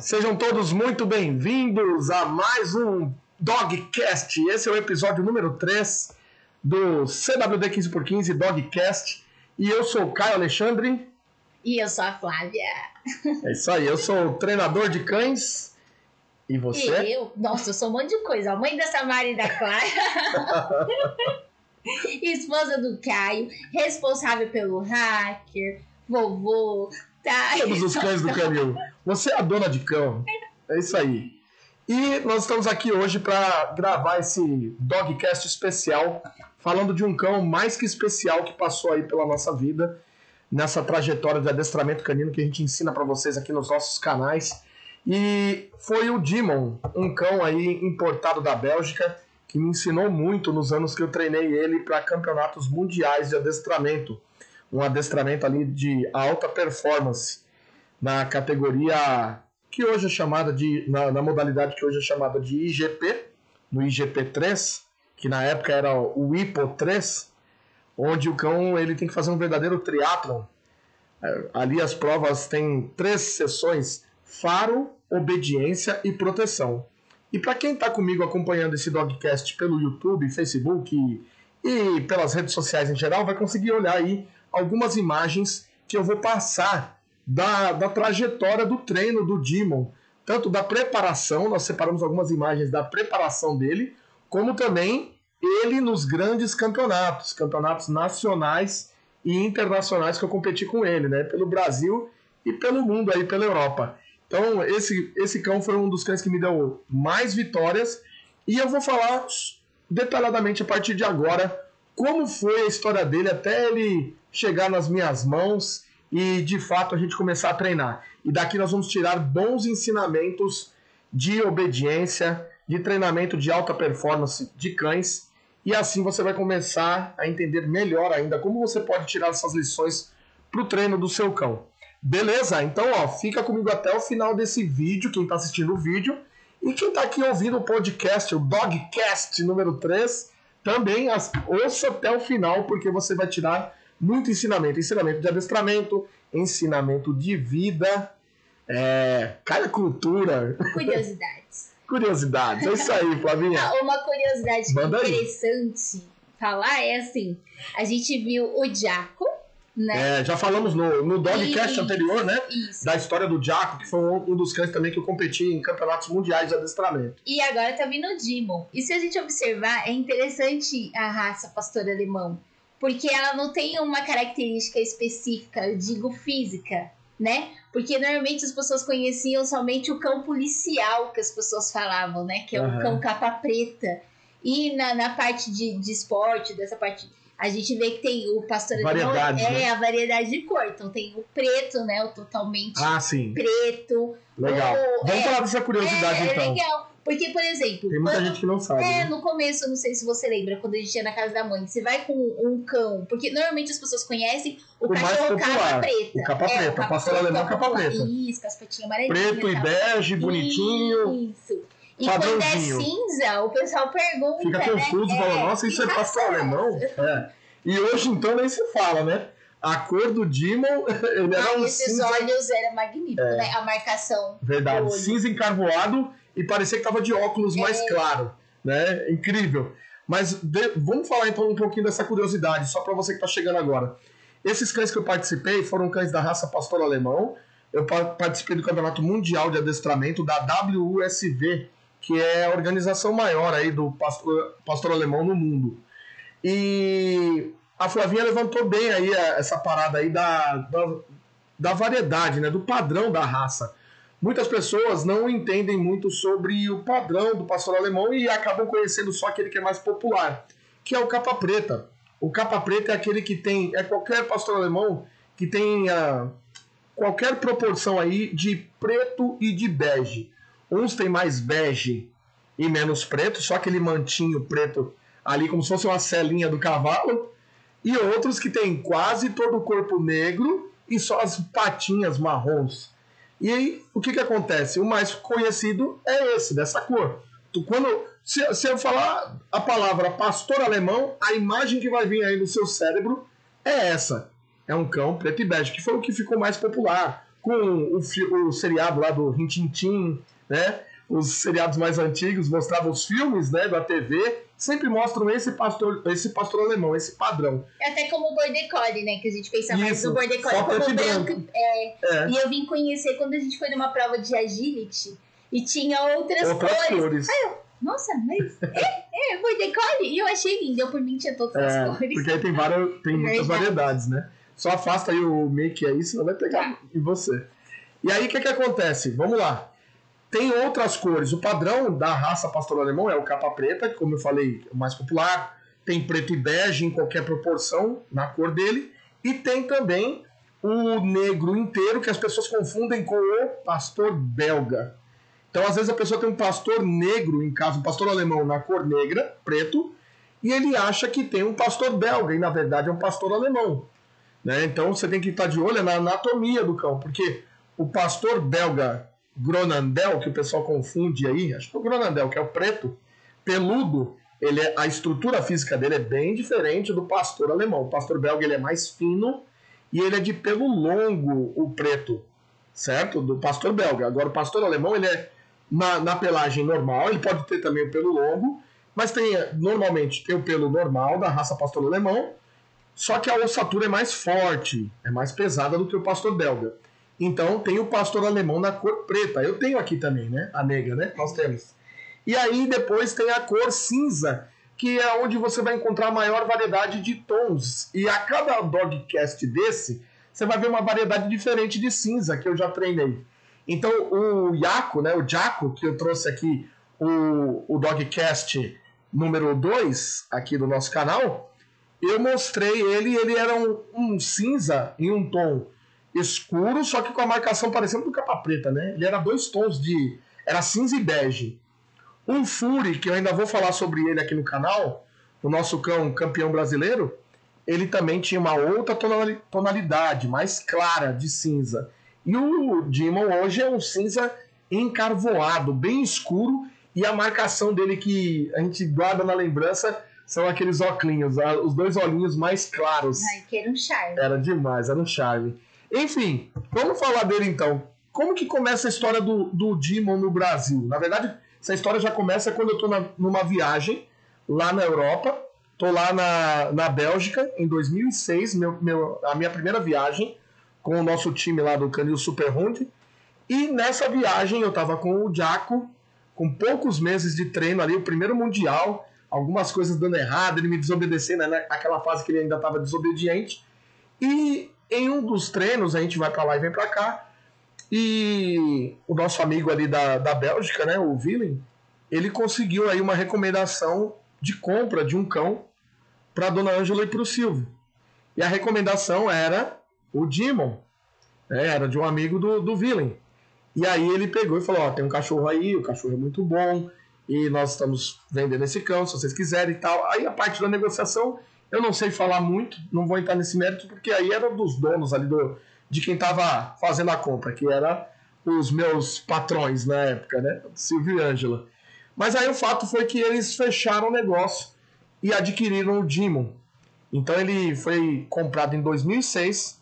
Sejam todos muito bem-vindos a mais um Dogcast. Esse é o episódio número 3 do CWD 15x15 Dogcast. E eu sou o Caio Alexandre. E eu sou a Flávia. É isso aí, eu sou treinador de cães. E você? E eu? Nossa, eu sou um monte de coisa. A mãe da Samara e da Clara. Esposa do Caio, responsável pelo hacker, vovô, tá? Todos os cães do canil. Você é a dona de cão. É isso aí. E nós estamos aqui hoje para gravar esse Dogcast especial, falando de um cão mais que especial que passou aí pela nossa vida, nessa trajetória de adestramento canino que a gente ensina para vocês aqui nos nossos canais. E foi o Demon, um cão aí importado da Bélgica, que me ensinou muito nos anos que eu treinei ele para campeonatos mundiais de adestramento. Um adestramento ali de alta performance na categoria que hoje é chamada de na, na modalidade que hoje é chamada de IGP, no IGP 3, que na época era o IPO 3, onde o cão ele tem que fazer um verdadeiro triatlon. É, ali as provas têm três sessões faro, obediência e proteção. E para quem está comigo acompanhando esse dogcast pelo YouTube, Facebook e, pelas redes sociais em geral, vai conseguir olhar aí algumas imagens que eu vou passar da, da trajetória do treino do Demon, tanto da preparação, nós separamos algumas imagens da preparação dele, como também ele nos grandes campeonatos, campeonatos nacionais e internacionais que eu competi com ele, né, pelo Brasil e pelo mundo aí, pela Europa. Então, esse, esse cão foi um dos cães que me deu mais vitórias. E eu vou falar detalhadamente a partir de agora como foi a história dele até ele chegar nas minhas mãos e de fato a gente começar a treinar. E daqui nós vamos tirar bons ensinamentos de obediência, de treinamento de alta performance de cães. E assim você vai começar a entender melhor ainda como você pode tirar essas lições para o treino do seu cão. Beleza? Então, ó, fica comigo até o final desse vídeo, quem está assistindo o vídeo. E quem está aqui ouvindo o podcast, o Dogcast número 3, também ouça até o final, porque você vai tirar muito ensinamento. Ensinamento de adestramento, ensinamento de vida, é, cada cultura. Curiosidades. Curiosidades, é isso aí, Flavinha. Ah, uma curiosidade Manda interessante aí. falar é assim: a gente viu o Jaco né? É, já falamos no, no Dogcast anterior, né? Isso. Da história do Jaco, que foi um, um, dos cães também que eu competi em campeonatos mundiais de adestramento. E agora tá vindo o Demon. E se a gente observar, é interessante a raça pastor alemão. Porque ela não tem uma característica específica, eu digo física, né? Porque normalmente as pessoas conheciam somente o cão policial que as pessoas falavam, né? Que é uhum. o cão capa preta. E na, na parte de, de esporte, dessa parte a gente vê que tem o pastor variedade, é né? a variedade de cor. Então tem o preto, né? O totalmente ah, preto. Legal. Vamos é, falar dessa curiosidade é, então. É legal. Porque, por exemplo. Tem muita quando, gente que não sabe. É, né? no começo, eu não sei se você lembra, quando a gente ia na casa da mãe, você vai com um cão. Porque normalmente as pessoas conhecem o, o cachorro capa preta. O capa preta, é, o capa pastor alemão capa preta. Isso, com as patinhas amarelinhas. Preto e bege, bonitinho. Isso. E quando é cinza, o pessoal pergunta. Fica confuso, né? fala, nossa, isso é pastor alemão? É. E hoje então nem se fala, né? A cor do Demon, ele era um esses cinza... olhos era magnífico, é. né? A marcação. Verdade, cinza encarvoado e parecia que tava de óculos é. mais claro, né? Incrível. Mas de... vamos falar então um pouquinho dessa curiosidade, só para você que está chegando agora. Esses cães que eu participei foram cães da raça pastor alemão. Eu participei do Campeonato Mundial de Adestramento da WUSV, que é a organização maior aí do pastor, pastor alemão no mundo. E a Flavinha levantou bem aí essa parada aí da, da, da variedade, né, do padrão da raça. Muitas pessoas não entendem muito sobre o padrão do pastor alemão e acabam conhecendo só aquele que é mais popular, que é o capa preta. O capa preta é aquele que tem, é qualquer pastor alemão que tenha qualquer proporção aí de preto e de bege. Uns tem mais bege e menos preto, só aquele mantinho preto ali como se fosse uma celinha do cavalo, e outros que tem quase todo o corpo negro e só as patinhas marrons. E aí, o que, que acontece? O mais conhecido é esse, dessa cor. Tu, quando, se, se eu falar a palavra pastor alemão, a imagem que vai vir aí no seu cérebro é essa. É um cão preto e bege, que foi o que ficou mais popular. com o, o seriado lá do Rintintim, né? Os seriados mais antigos mostravam os filmes, né, da TV, sempre mostram esse pastor, esse pastor alemão, esse padrão. É até como o Border Collie, né, que a gente pensa mais no Border Collie como branco. branco. É, É, E eu vim conhecer quando a gente foi numa prova de agility e tinha outras, outras cores. cores. Nossa, mas é, é, Border Collie. E eu achei lindo, eu por mim tinha todas as É, cores. porque aí tem, várias, tem muitas variedades, né? Só afasta aí o make aí, senão vai pegar em você. E aí, o que, que acontece? Vamos lá. Tem outras cores. O padrão da raça pastor alemão é o capa preta, que, como eu falei, é o mais popular. Tem preto e bege em qualquer proporção na cor dele. E tem também o negro inteiro, que as pessoas confundem com o pastor belga. Então, às vezes, a pessoa tem um pastor negro em casa, um pastor alemão na cor negra, preto, e ele acha que tem um pastor belga, e na verdade é um pastor alemão. Né? Então você tem que estar de olho na anatomia do cão, porque o pastor belga Gronandel, que o pessoal confunde aí, acho que é o Gronandel, que é o preto, peludo, ele é, a estrutura física dele é bem diferente do pastor alemão. O pastor belga ele é mais fino e ele é de pelo longo, o preto, certo? Do pastor belga. Agora o pastor alemão ele é na, na pelagem normal, ele pode ter também o pelo longo, mas tem normalmente tem o pelo normal da raça pastor alemão, só que a ossatura é mais forte, é mais pesada do que o pastor belga. Então tem o pastor alemão na cor preta. Eu tenho aqui também, né? A negra, né? Nós temos. E aí depois tem a cor cinza, que é onde você vai encontrar a maior variedade de tons. E a cada dogcast desse, você vai ver uma variedade diferente de cinza que eu já treinei. Então o Jaco, né? O Jaco, que eu trouxe aqui o, o dogcast número 2 aqui do nosso canal, eu mostrei ele, ele era um, um cinza em um tom escuro, só que com a marcação parecendo do capa preta, né? Ele era dois tons de. Era cinza e bege. Um Fury, que eu ainda vou falar sobre ele aqui no canal, o nosso cão campeão brasileiro, ele também tinha uma outra tonali- tonalidade, mais clara de cinza. E o Demon hoje é um cinza encarvoado, bem escuro, e a marcação dele que a gente guarda na lembrança são aqueles óculos, os dois olhinhos mais claros. Ai, que era um charme. Era demais, era um charme. Enfim, vamos falar dele então. Como que começa a história do, do Demon no Brasil? Na verdade, essa história já começa quando eu estou numa viagem lá na Europa. Estou lá na, na Bélgica em 2006, meu, meu, a minha primeira viagem com o nosso time lá do Canil Super Hund. E nessa viagem eu estava com o Jaco, com poucos meses de treino ali, o primeiro mundial, algumas coisas dando errado, ele me desobedecendo, né, naquela fase que ele ainda estava desobediente. E em um dos treinos, a gente vai para lá e vem para cá, e o nosso amigo ali da, da Bélgica, né, o Willem, ele conseguiu aí uma recomendação de compra de um cão para dona Ângela e para o Silvio. E a recomendação era o Demon, né, era de um amigo do, do Willem. E aí ele pegou e falou: Ó, tem um cachorro aí, o cachorro é muito bom, e nós estamos vendendo esse cão, se vocês quiserem e tal. Aí a parte da negociação, eu não sei falar muito, não vou entrar nesse mérito, porque aí era dos donos ali do, de quem estava fazendo a compra, que era os meus patrões na época, né? Silvio e Ângela. Mas aí o fato foi que eles fecharam o negócio e adquiriram o Demon. Então ele foi comprado em 2006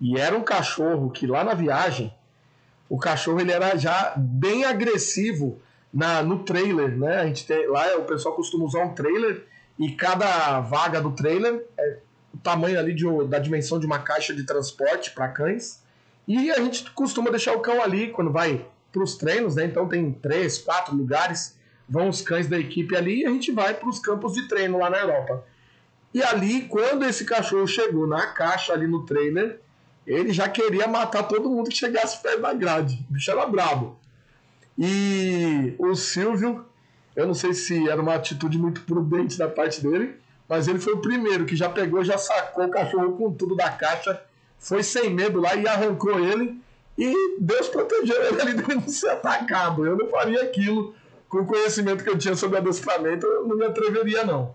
e era um cachorro que lá na viagem, o cachorro ele era já bem agressivo na, no trailer, né? A gente tem, lá o pessoal costuma usar um trailer e cada vaga do trailer é o tamanho ali de, da dimensão de uma caixa de transporte para cães. E a gente costuma deixar o cão ali quando vai para os treinos, né? Então tem três, quatro lugares, vão os cães da equipe ali e a gente vai para os campos de treino lá na Europa. E ali, quando esse cachorro chegou na caixa ali no trailer, ele já queria matar todo mundo que chegasse perto da grade. O bicho era brabo. E o Silvio, eu não sei se era uma atitude muito prudente da parte dele, mas ele foi o primeiro que já pegou, já sacou o cachorro com tudo da caixa, foi sem medo lá e arrancou ele. E Deus protegeu ele ali de não ser atacado. Eu não faria aquilo com o conhecimento que eu tinha sobre adestramento, eu não me atreveria, não.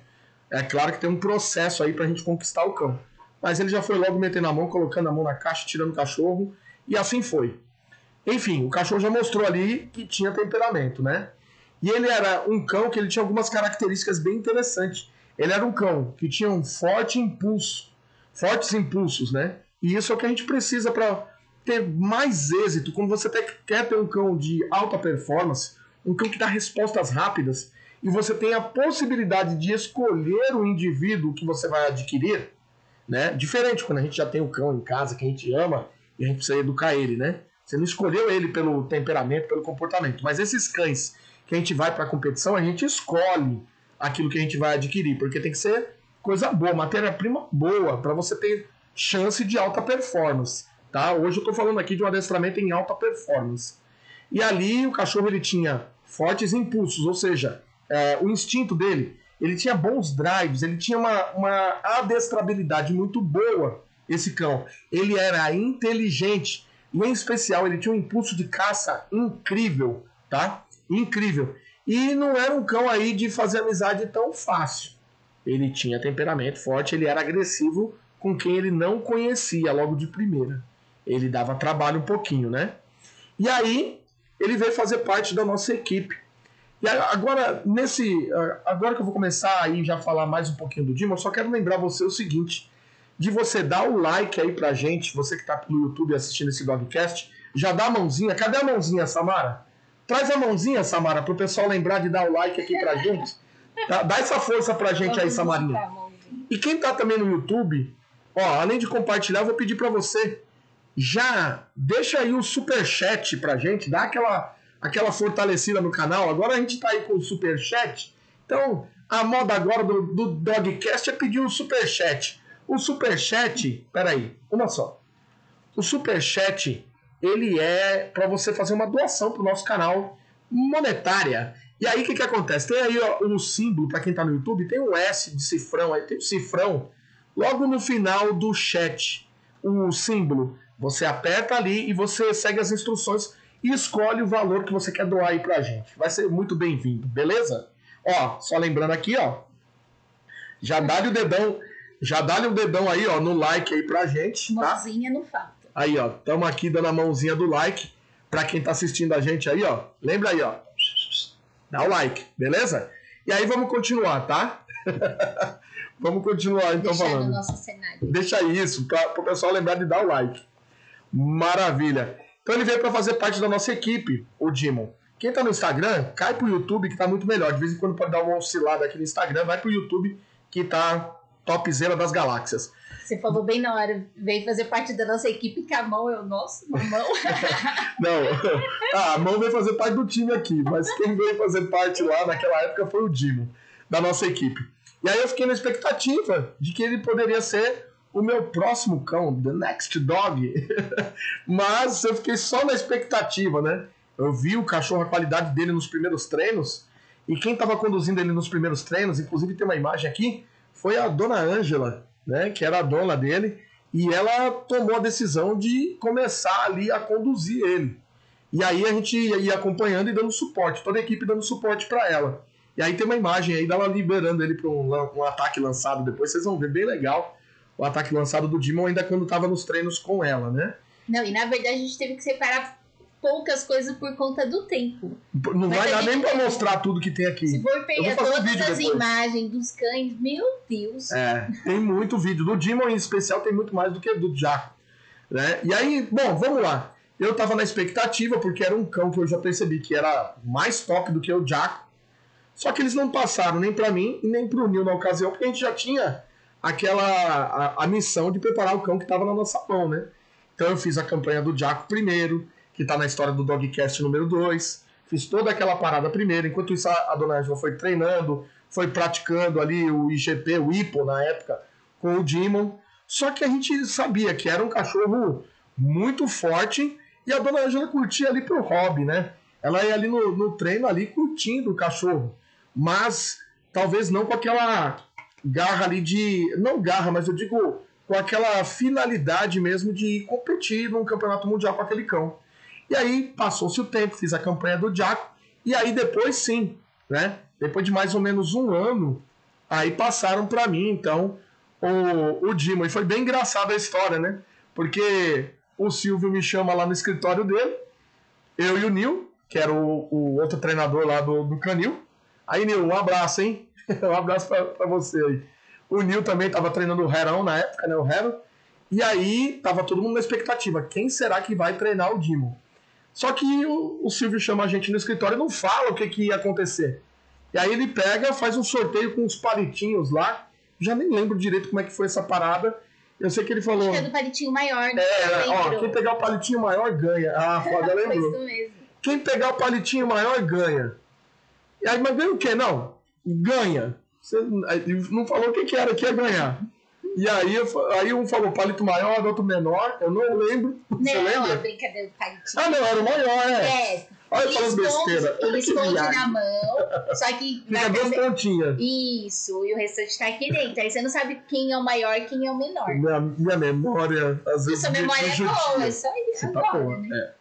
É claro que tem um processo aí pra gente conquistar o cão. Mas ele já foi logo metendo a mão, colocando a mão na caixa, tirando o cachorro, e assim foi. Enfim, o cachorro já mostrou ali que tinha temperamento, né? E ele era um cão que ele tinha algumas características bem interessantes. Ele era um cão que tinha um forte impulso, fortes impulsos, né? E isso é o que a gente precisa para ter mais êxito, quando você quer ter um cão de alta performance, um cão que dá respostas rápidas, e você tem a possibilidade de escolher o indivíduo que você vai adquirir, né? Diferente quando a gente já tem o cão em casa que a gente ama e a gente precisa educar ele, né? Você não escolheu ele pelo temperamento, pelo comportamento, mas esses cães que a gente vai para a competição, a gente escolhe aquilo que a gente vai adquirir, porque tem que ser coisa boa, matéria-prima boa, para você ter chance de alta performance. Tá? Hoje eu estou falando aqui de um adestramento em alta performance. E ali o cachorro ele tinha fortes impulsos, ou seja, é, o instinto dele, ele tinha bons drives, ele tinha uma, uma adestrabilidade muito boa, esse cão. Ele era inteligente, e em especial ele tinha um impulso de caça incrível, tá? Incrível. E não era um cão aí de fazer amizade tão fácil. Ele tinha temperamento forte, ele era agressivo com quem ele não conhecia logo de primeira. Ele dava trabalho um pouquinho, né? E aí ele veio fazer parte da nossa equipe. E agora, nesse. Agora que eu vou começar aí já falar mais um pouquinho do Dima, eu só quero lembrar você o seguinte: de você dar o like aí pra gente, você que tá pelo YouTube assistindo esse Dogcast, já dá a mãozinha. Cadê a mãozinha, Samara? Traz a mãozinha, Samara, pro pessoal lembrar de dar o like aqui pra gente. Dá, dá essa força pra gente aí, Samarinha. E quem tá também no YouTube, ó, além de compartilhar, eu vou pedir para você já deixa aí o super chat pra gente, dá aquela aquela fortalecida no canal. Agora a gente tá aí com o super chat. Então, a moda agora do, do Dogcast é pedir o super chat. O super chat, peraí, uma só. O super chat, ele é para você fazer uma doação pro nosso canal monetária. E aí o que, que acontece? Tem aí um símbolo, para quem está no YouTube, tem um S de cifrão, aí tem um cifrão logo no final do chat. O símbolo. Você aperta ali e você segue as instruções e escolhe o valor que você quer doar aí pra gente. Vai ser muito bem-vindo, beleza? Ó, só lembrando aqui, ó. Já dá-lhe o dedão, já dá-lhe o dedão aí, ó, no like aí pra gente, tá? Mãozinha não falta. Aí, ó, tamo aqui dando a mãozinha do like pra quem tá assistindo a gente aí, ó. Lembra aí, ó dá o like, beleza? E aí vamos continuar, tá? vamos continuar então Deixar falando. No nosso cenário. Deixa isso, para o pessoal lembrar de dar o like. Maravilha. Então ele veio para fazer parte da nossa equipe, o Dimon. Quem tá no Instagram, cai pro YouTube que tá muito melhor. De vez em quando pode dar uma oscilada aqui no Instagram, vai pro YouTube que tá topzera das galáxias. Você falou bem na hora, veio fazer parte da nossa equipe que a mão é o nosso, a mão. Não, ah, a mão veio fazer parte do time aqui, mas quem veio fazer parte lá naquela época foi o Dimo, da nossa equipe. E aí eu fiquei na expectativa de que ele poderia ser o meu próximo cão, the next dog. mas eu fiquei só na expectativa, né? Eu vi o cachorro, a qualidade dele nos primeiros treinos, e quem estava conduzindo ele nos primeiros treinos, inclusive tem uma imagem aqui, foi a dona Ângela, né, que era a dona dele, e ela tomou a decisão de começar ali a conduzir ele. E aí a gente ia acompanhando e dando suporte, toda a equipe dando suporte para ela. E aí tem uma imagem aí dela liberando ele para um, um, ataque lançado depois, vocês vão ver bem legal o ataque lançado do Dimon ainda quando estava nos treinos com ela, né? Não, e na verdade a gente teve que separar poucas coisas por conta do tempo. Não Mas vai dar nem para mostrar tudo que tem aqui. Se for pegar todas um as depois. imagens dos cães, meu Deus. É, tem muito vídeo. Do Demon em especial tem muito mais do que do Jaco. Né? E aí, bom, vamos lá. Eu tava na expectativa, porque era um cão que eu já percebi que era mais top do que o Jaco. Só que eles não passaram nem para mim e nem pro Neil na ocasião, porque a gente já tinha aquela a, a missão de preparar o cão que estava na nossa mão, né? Então eu fiz a campanha do Jaco primeiro, que está na história do Dogcast número 2. Fiz toda aquela parada primeiro, enquanto isso a, dona Angela foi treinando, foi praticando ali o IGP, o IPO na época, com o Demon. Só que a gente sabia que era um cachorro muito forte e a dona Angela curtia ali pro hobby, né? Ela ia ali no, no treino ali curtindo o cachorro, mas talvez não com aquela garra ali de. Não garra, mas eu digo com aquela finalidade mesmo de competir num campeonato mundial com aquele cão. E aí passou-se o tempo, fiz a campanha do Jaco, e aí depois sim, né? Depois de mais ou menos um ano, aí passaram para mim, então, o, o Dimo. E foi bem engraçada a história, né? Porque o Silvio me chama lá no escritório dele, eu e o Nil, que era o, o outro treinador lá do, do Canil. Aí, Nil, um abraço, hein? um abraço para você aí. O Nil também estava treinando o Herão na época, né? O Hero. E aí tava todo mundo na expectativa, quem será que vai treinar o Demon? Só que o, o Silvio chama a gente no escritório e não fala o que, que ia acontecer. E aí ele pega, faz um sorteio com uns palitinhos lá. Já nem lembro direito como é que foi essa parada. Eu sei que ele falou. Acho que é do palitinho maior, né? É, ó, quem pegar o palitinho maior ganha. Ah, foda, Foi lembrou. isso mesmo. Quem pegar o palitinho maior ganha. E aí, mas ganha o quê? Não, ganha. Você não falou o que, que era que ia ganhar. E aí, aí um falou palito maior, outro menor. Eu não lembro. Você Não, lembra? é brincadeira do palitinho. Ah, não, era o maior, é. É, Olha ele falando esconde, besteira. ele esconde na mão, só que Fica duas cabe- pontinhas. Isso, e o restante tá aqui dentro. Aí você não sabe quem é o maior e quem é o menor. Minha, minha memória, às vezes. Sua me- memória me é boa, é só isso Você tá boa, né? é.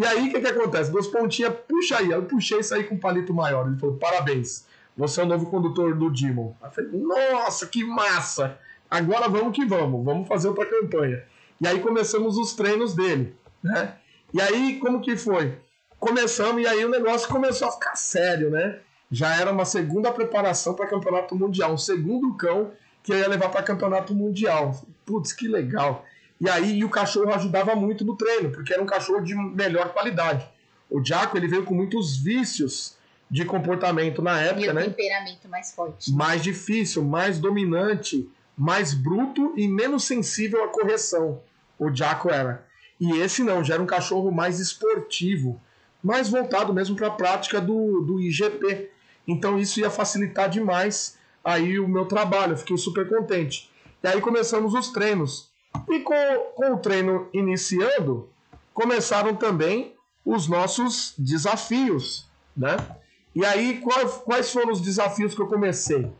E aí, o que que acontece? Duas pontinhas, puxa aí. Eu puxei isso aí com um palito maior. Ele falou, parabéns, você é o novo condutor do Demon. Eu falei, nossa, que massa! Agora vamos que vamos, vamos fazer outra campanha. E aí começamos os treinos dele, né? E aí, como que foi? Começamos e aí o negócio começou a ficar sério, né? Já era uma segunda preparação para campeonato mundial, um segundo cão que eu ia levar para campeonato mundial. Putz, que legal. E aí e o cachorro ajudava muito no treino, porque era um cachorro de melhor qualidade. O Jaco ele veio com muitos vícios de comportamento na E época, o né? temperamento mais forte. Mais difícil, mais dominante, mais bruto e menos sensível à correção. O Jaco era. E esse não, já era um cachorro mais esportivo, mais voltado mesmo para a prática do, do IGP. Então isso ia facilitar demais aí o meu trabalho, eu fiquei super contente. E aí começamos os treinos. E com, com o treino iniciando, começaram também os nossos desafios, né? E aí, qual- quais foram os desafios que eu comecei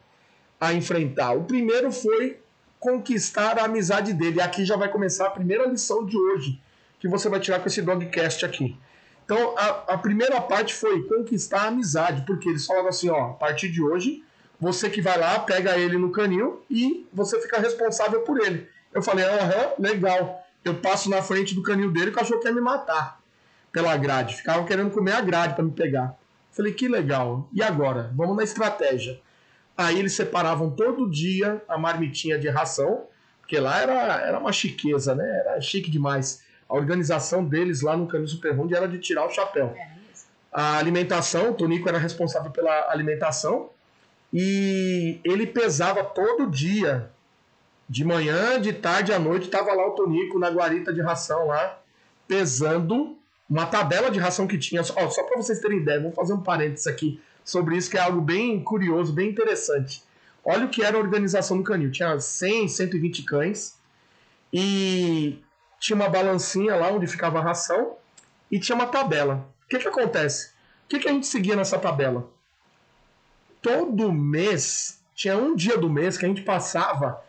a enfrentar? O primeiro foi conquistar a amizade dele. E aqui já vai começar a primeira lição de hoje, que você vai tirar com esse dogcast aqui. Então, a, a primeira parte foi conquistar a amizade, porque eles falavam assim, ó, a partir de hoje, você que vai lá, pega ele no canil e você fica responsável por ele. Eu falei, aham, legal. Eu passo na frente do canil dele e o cachorro quer me matar pela grade. Ficavam querendo comer a grade para me pegar. Falei, que legal. E agora? Vamos na estratégia. Aí eles separavam todo dia a marmitinha de ração, porque lá era, era uma chiqueza, né? Era chique demais. A organização deles lá no Canil Super Round era de tirar o chapéu. É. A alimentação, o Tonico era responsável pela alimentação e ele pesava todo dia. De manhã, de tarde à noite, estava lá o Tonico na guarita de ração lá, pesando uma tabela de ração que tinha. Ó, só para vocês terem ideia, vou fazer um parênteses aqui sobre isso, que é algo bem curioso, bem interessante. Olha o que era a organização do canil. Tinha 100, 120 cães e tinha uma balancinha lá onde ficava a ração e tinha uma tabela. O que, que acontece? O que, que a gente seguia nessa tabela? Todo mês, tinha um dia do mês que a gente passava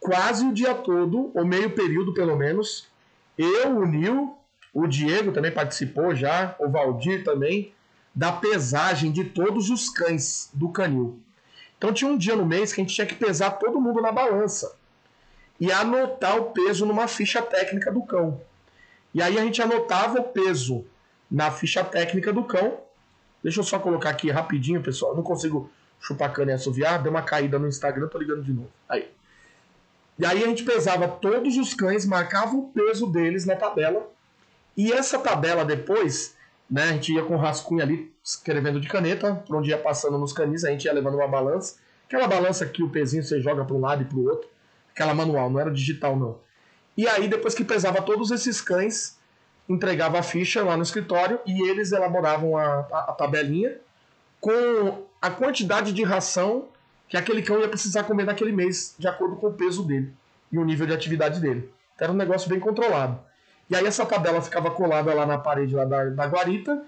quase o dia todo, ou meio período pelo menos. Eu, o Nil, o Diego também participou já, o Valdir também, da pesagem de todos os cães do canil. Então tinha um dia no mês que a gente tinha que pesar todo mundo na balança e anotar o peso numa ficha técnica do cão. E aí a gente anotava o peso na ficha técnica do cão. Deixa eu só colocar aqui rapidinho, pessoal. Eu não consigo chupar cana e assoviar. Deu uma caída no Instagram, tô ligando de novo. Aí. E aí a gente pesava todos os cães, marcava o peso deles na tabela. E essa tabela depois, né, a gente ia com rascunho ali, escrevendo de caneta, por onde ia passando nos canis, a gente ia levando uma balança. Aquela balança que o pezinho você joga para um lado e para o outro. Aquela manual, não era digital não. E aí, depois que pesava todos esses cães, entregava a ficha lá no escritório e eles elaboravam a, a, a tabelinha com a quantidade de ração que aquele cão ia precisar comer naquele mês, de acordo com o peso dele e o nível de atividade dele. Então era um negócio bem controlado. E aí essa tabela ficava colada lá na parede lá da, da guarita,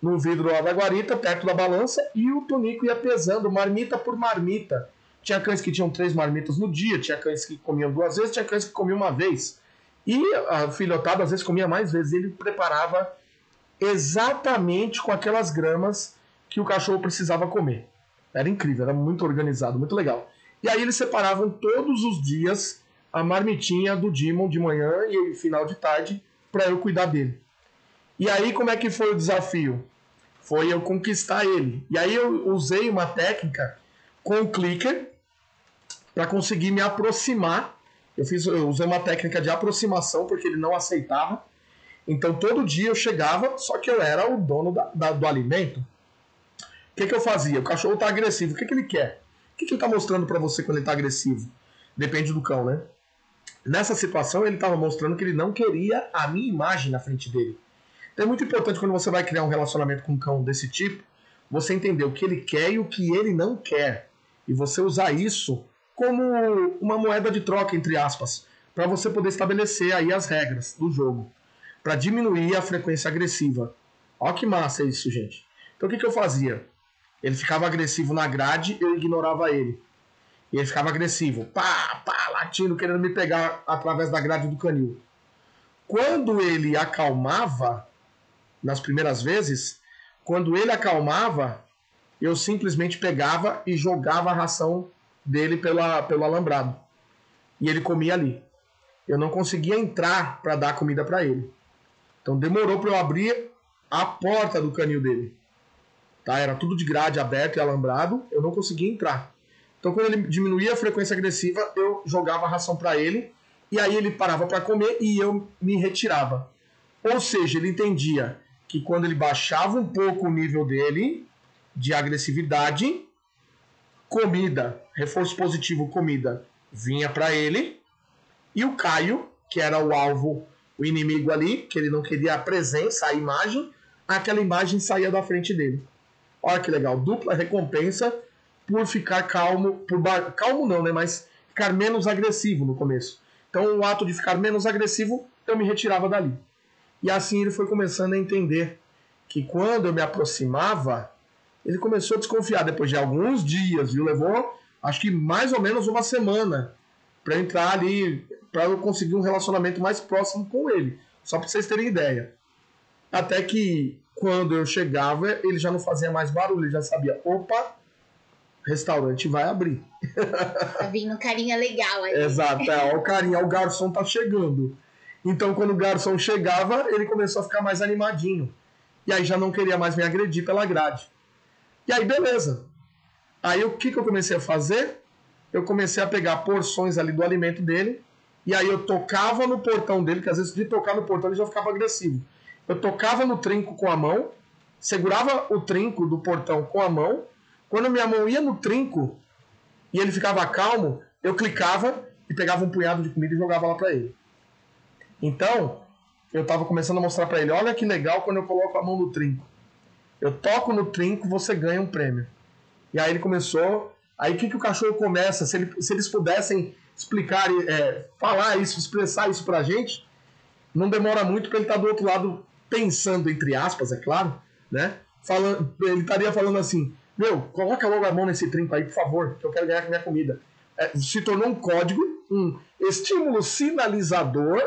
no vidro lá da guarita, perto da balança, e o Tonico ia pesando marmita por marmita. Tinha cães que tinham três marmitas no dia, tinha cães que comiam duas vezes, tinha cães que comiam uma vez. E a filhotada às vezes comia mais vezes. Ele preparava exatamente com aquelas gramas que o cachorro precisava comer. Era incrível, era muito organizado, muito legal. E aí eles separavam todos os dias a marmitinha do Demon de manhã e final de tarde para eu cuidar dele. E aí como é que foi o desafio? Foi eu conquistar ele. E aí eu usei uma técnica com o clicker para conseguir me aproximar Eu, fiz, eu usei uma técnica de aproximação porque ele não aceitava. Então todo dia eu chegava, só que eu era o dono da, da, do alimento. O que, que eu fazia? O cachorro tá agressivo, o que, que ele quer? O que, que ele tá mostrando para você quando ele tá agressivo? Depende do cão, né? Nessa situação, ele estava mostrando que ele não queria a minha imagem na frente dele. Então é muito importante quando você vai criar um relacionamento com um cão desse tipo, você entender o que ele quer e o que ele não quer. E você usar isso como uma moeda de troca, entre aspas, para você poder estabelecer aí as regras do jogo, para diminuir a frequência agressiva. Olha que massa isso, gente. Então o que, que eu fazia? Ele ficava agressivo na grade, eu ignorava ele. E ele ficava agressivo, pá, pá, latindo, querendo me pegar através da grade do canil. Quando ele acalmava, nas primeiras vezes, quando ele acalmava, eu simplesmente pegava e jogava a ração dele pela, pelo alambrado. E ele comia ali. Eu não conseguia entrar para dar comida para ele. Então demorou para eu abrir a porta do canil dele. Tá? Era tudo de grade aberto e alambrado, eu não conseguia entrar. Então quando ele diminuía a frequência agressiva, eu jogava a ração para ele e aí ele parava para comer e eu me retirava. Ou seja, ele entendia que quando ele baixava um pouco o nível dele de agressividade, comida, reforço positivo, comida, vinha para ele. E o Caio, que era o alvo, o inimigo ali, que ele não queria a presença, a imagem, aquela imagem saía da frente dele. Olha que legal, dupla recompensa por ficar calmo, por calmo não, né, mas ficar menos agressivo no começo. Então, o ato de ficar menos agressivo, eu me retirava dali. E assim ele foi começando a entender que quando eu me aproximava, ele começou a desconfiar depois de alguns dias, viu? Levou acho que mais ou menos uma semana para entrar ali, para eu conseguir um relacionamento mais próximo com ele. Só para vocês terem ideia. Até que quando eu chegava, ele já não fazia mais barulho, ele já sabia, opa, restaurante vai abrir. Tá vindo carinha legal aí. Exato, é, ó, o carinha, o garçom tá chegando. Então, quando o garçom chegava, ele começou a ficar mais animadinho. E aí já não queria mais me agredir pela grade. E aí, beleza. Aí o que, que eu comecei a fazer? Eu comecei a pegar porções ali do alimento dele. E aí eu tocava no portão dele, que às vezes de tocar no portão ele já ficava agressivo. Eu tocava no trinco com a mão, segurava o trinco do portão com a mão. Quando minha mão ia no trinco e ele ficava calmo, eu clicava e pegava um punhado de comida e jogava lá para ele. Então, eu estava começando a mostrar para ele: olha que legal quando eu coloco a mão no trinco. Eu toco no trinco, você ganha um prêmio. E aí ele começou. Aí o que, que o cachorro começa? Se, ele, se eles pudessem explicar, é, falar isso, expressar isso pra gente, não demora muito para ele estar tá do outro lado pensando, entre aspas, é claro, né? Falando, ele estaria falando assim: Meu, coloca logo a mão nesse trinco aí, por favor, que eu quero ganhar com minha comida. É, se tornou um código, um estímulo sinalizador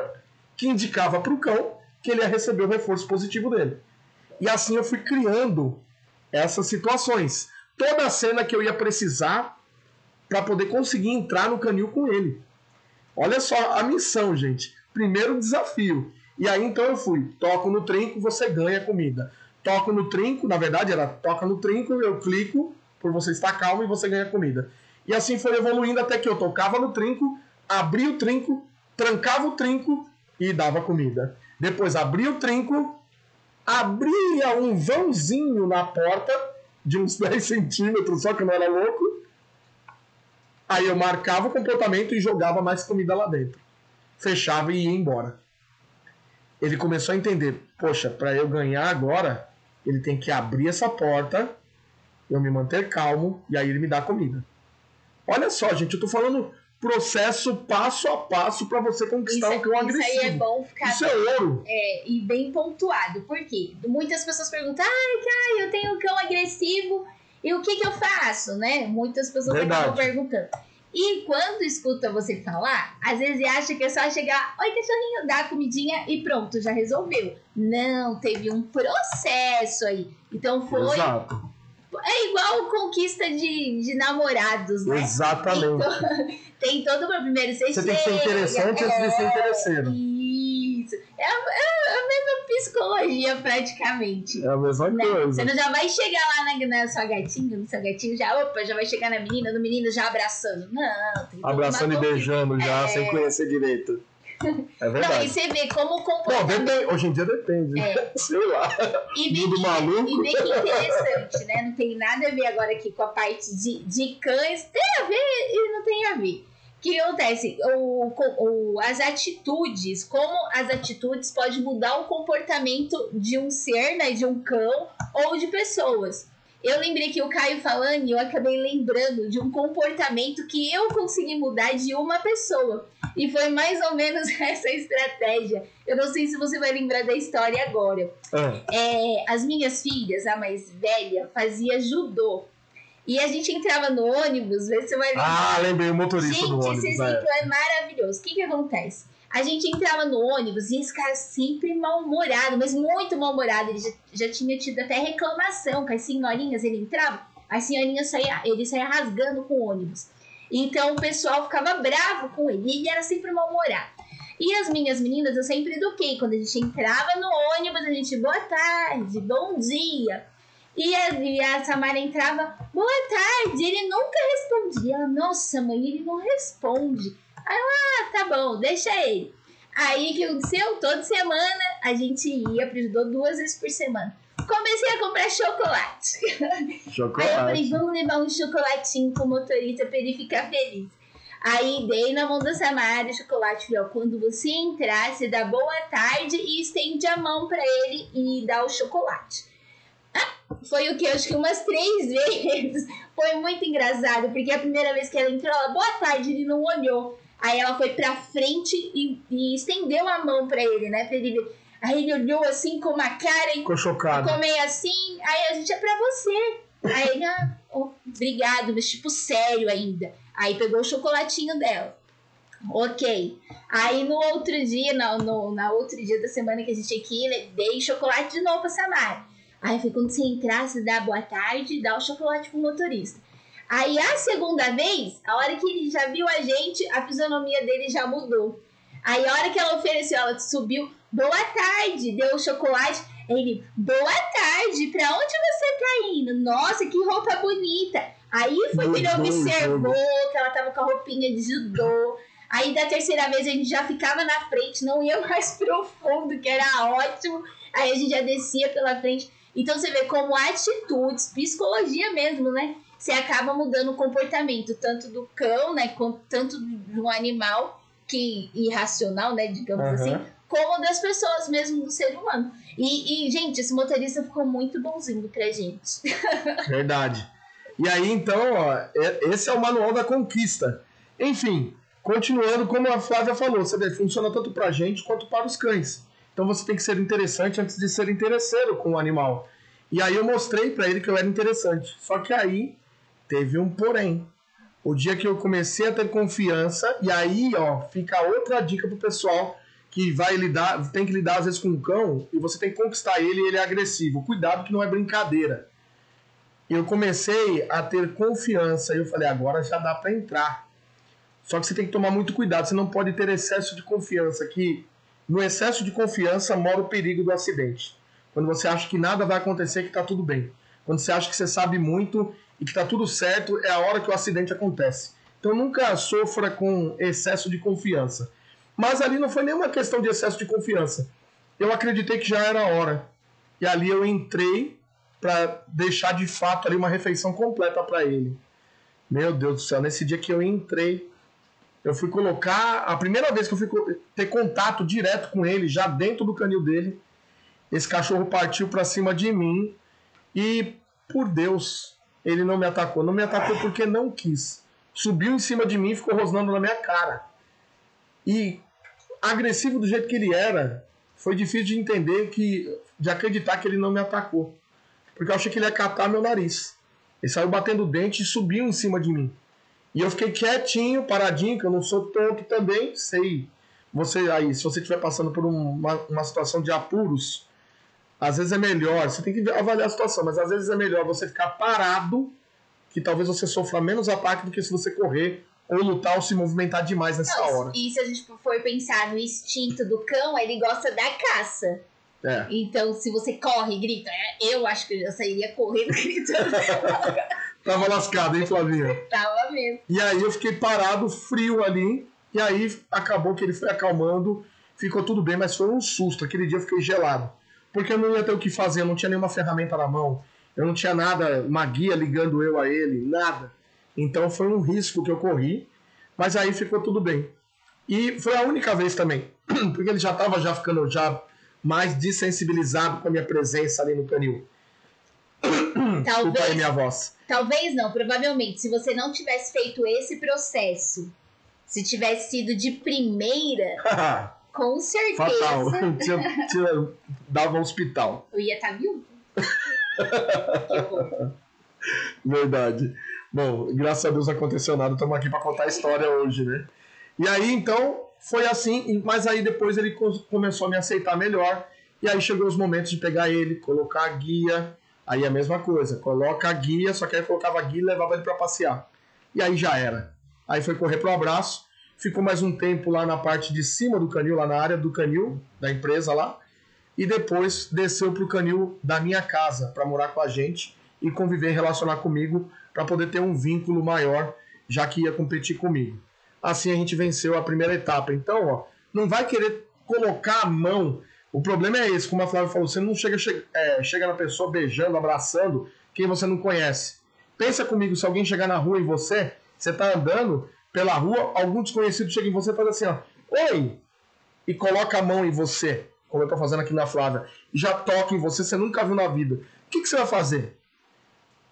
que indicava para o cão que ele ia receber o reforço positivo dele. E assim eu fui criando essas situações. Toda a cena que eu ia precisar para poder conseguir entrar no canil com ele. Olha só a missão, gente. Primeiro desafio. E aí então eu fui, toco no trinco, você ganha comida. Toco no trinco, na verdade era toca no trinco, eu clico por você estar calmo e você ganha comida. E assim foi evoluindo até que eu tocava no trinco, abria o trinco, trancava o trinco e dava comida. Depois abria o trinco, abria um vãozinho na porta de uns 10 centímetros, só que não era louco. Aí eu marcava o comportamento e jogava mais comida lá dentro. Fechava e ia embora. Ele começou a entender: poxa, para eu ganhar agora, ele tem que abrir essa porta, eu me manter calmo e aí ele me dá comida. Olha só, gente, eu tô falando processo passo a passo para você conquistar isso, um cão agressivo. Isso aí é bom ficar. Isso é ouro. É, e bem pontuado. Por quê? Muitas pessoas perguntam: ai, ai, eu tenho um cão agressivo e o que, que eu faço, né? Muitas pessoas Verdade. acabam perguntando. E quando escuta você falar, às vezes acha que é só chegar, oi cachorrinho, dar a comidinha e pronto, já resolveu. Não, teve um processo aí. Então foi Exato. É igual conquista de, de namorados, né? Exatamente. Tem, to, tem todo o primeiro você Você tem que ser interessante é, antes de ser interesseiro. Isso. É a, é a mesma psicologia praticamente. É a mesma né? coisa. Você não já vai chegar lá na, na sua gatinha, no seu gatinho, já, opa, já vai chegar na menina, no menino já abraçando. Não, tem Abraçando e beijando já, É. sem conhecer direito. É Não, e verdade. você vê como o comportamento. depende, hoje em dia depende. É. Sei lá. E vê, que, maluco. e vê que interessante, né? Não tem nada a ver agora aqui com a parte de, de cães. Tem a ver e não tem a ver. O que acontece? O, o, as atitudes, como as atitudes podem mudar o comportamento de um ser, né? De um cão ou de pessoas. Eu lembrei que o Caio falando e eu acabei lembrando de um comportamento que eu consegui mudar de uma pessoa. E foi mais ou menos essa estratégia. Eu não sei se você vai lembrar da história agora. Ah, É, as minhas filhas, a mais velha, fazia judô. E a gente entrava no ônibus, vê se você vai lembrar. Ah, lembrei o motorista gente, do esse ônibus. né? exemplo é maravilhoso. O que que acontece? A gente entrava no ônibus e esse cara sempre mal-humorado, mas muito mal-humorado. Ele já, já tinha tido até reclamação com as senhorinhas. Ele entrava, as senhorinhas saía, ele saía rasgando com o ônibus. Então o pessoal ficava bravo com ele. E ele era sempre mal-humorado. E as minhas meninas, eu sempre eduquei. Quando a gente entrava no ônibus, a gente, boa tarde, bom dia. E a, e a Samara entrava, boa tarde. Ele nunca respondia. Ela, nossa, mãe, ele não responde. Aí ela, ah, tá bom, deixa ele. Aí o que aconteceu? Toda semana a gente ia pro judô duas vezes por semana. Comecei a comprar chocolate. Aí eu Chocolate. falei, vamos levar um chocolatinho pro motorista pra ele ficar feliz. Aí dei na mão da Samara o chocolate, falei, ó, quando você entrar, você dá boa tarde e estende a mão pra ele e dá o chocolate. Foi o que? Acho que umas três vezes. Foi muito engraçado, porque a primeira vez que ela entrou, ela, boa tarde, ele não olhou. Aí ela foi pra frente e, e estendeu a mão pra ele, né? Pra ele ver. Aí ele olhou assim com uma cara e Ficou chocado. Ficou meio assim, aí a gente é pra você. Aí ele, ah, oh, obrigado, mas tipo, sério ainda. Aí pegou o chocolatinho dela. Ok. Aí no outro dia, no, no, na outro dia da semana que a gente que ir, dei chocolate de novo pra Samara. Aí foi quando você entrar, você dá boa tarde e dá o chocolate pro motorista. Aí a segunda vez, a hora que ele já viu a gente, a fisionomia dele já mudou. Aí a hora que ela ofereceu, ela subiu, boa tarde, deu o chocolate. Ele, boa tarde, pra onde você tá indo? Nossa, que roupa bonita. Aí foi que ele observou que ela tava com a roupinha de judô. Aí da terceira vez a gente já ficava na frente, não ia mais pro fundo, que era ótimo. Aí a gente já descia pela frente. Então você vê como atitudes, psicologia mesmo, né? Você acaba mudando o comportamento, tanto do cão, né? Tanto de um animal que irracional, né? Digamos Aham. assim, como das pessoas mesmo, do ser humano. E, e, gente, esse motorista ficou muito bonzinho pra gente. Verdade. E aí, então, ó, é- esse é o manual da conquista. Enfim, continuando, como a Flávia falou, você vê, funciona tanto pra gente quanto para os cães. Então você tem que ser interessante antes de ser interesseiro com o animal. E aí eu mostrei pra ele que eu era interessante. Só que aí teve um porém. O dia que eu comecei a ter confiança, e aí, ó, fica outra dica pro pessoal que vai lidar, tem que lidar às vezes com um cão e você tem que conquistar ele e ele é agressivo. Cuidado que não é brincadeira eu comecei a ter confiança e eu falei, agora já dá para entrar. Só que você tem que tomar muito cuidado, você não pode ter excesso de confiança, que no excesso de confiança mora o perigo do acidente. Quando você acha que nada vai acontecer, que tá tudo bem. Quando você acha que você sabe muito e que tá tudo certo, é a hora que o acidente acontece. Então nunca sofra com excesso de confiança. Mas ali não foi nenhuma questão de excesso de confiança. Eu acreditei que já era a hora. E ali eu entrei para deixar de fato ali uma refeição completa para ele. Meu Deus do céu, nesse dia que eu entrei, eu fui colocar a primeira vez que eu fui ter contato direto com ele, já dentro do canil dele, esse cachorro partiu para cima de mim e por Deus, ele não me atacou, não me atacou porque não quis. Subiu em cima de mim e ficou rosnando na minha cara. E agressivo do jeito que ele era, foi difícil de entender que de acreditar que ele não me atacou porque eu achei que ele ia catar meu nariz. Ele saiu batendo o dente e subiu em cima de mim. E eu fiquei quietinho, paradinho, que eu não sou tonto também, sei. Você aí, se você estiver passando por um- uma, uma situação de apuros, às vezes é melhor, você tem que avaliar a situação, mas às vezes é melhor você ficar parado, que talvez você sofra menos ataque do que se você correr ou lutar ou se movimentar demais nessa Não, hora. E se a gente for pensar no instinto do cão, ele gosta da caça. É. Então, se você corre e grita, eu acho que eu já sairia correndo gritando. Tava lascado, hein, Flavinha? Tava mesmo. E aí eu fiquei parado, frio ali, e aí acabou que ele foi acalmando, ficou tudo bem, mas foi um susto. Aquele dia eu fiquei gelado. Porque eu não ia ter o que fazer, eu não tinha nenhuma ferramenta na mão, eu não tinha nada, uma guia ligando eu a ele, nada. Então foi um risco que eu corri, mas aí ficou tudo bem. E foi a única vez também, porque ele já estava já ficando já mais desensibilizado com a minha presença ali no canil. Desculpa aí Talvez, minha voz. talvez não, provavelmente, se você não tivesse feito esse processo, se tivesse sido de primeira, com certeza Fatal. tinha, tinha, dava um hospital. eu ia estar. Que horror. Verdade. Bom, graças a Deus não aconteceu nada, estamos aqui para contar a história hoje, né? E aí, então, foi assim, mas aí depois ele co- começou a me aceitar melhor, e aí chegou os momentos de pegar ele, colocar a guia, aí a mesma coisa, coloca a guia, só que aí colocava a guia e levava ele para passear. E aí já era. Aí foi correr pro abraço, ficou mais um tempo lá na parte de cima do canil, lá na área do canil, da empresa lá, e depois desceu pro canil da minha casa para morar com a gente e conviver relacionar comigo para poder ter um vínculo maior, já que ia competir comigo. Assim a gente venceu a primeira etapa. Então, ó, não vai querer colocar a mão. O problema é esse, como a Flávia falou, você não chega, chega, é, chega na pessoa beijando, abraçando quem você não conhece. Pensa comigo, se alguém chegar na rua em você, você tá andando pela rua, algum desconhecido chega em você e faz assim, ó, oi, e coloca a mão em você, como eu tô fazendo aqui na Flávia, e já toca em você, você nunca viu na vida. O que, que você vai fazer?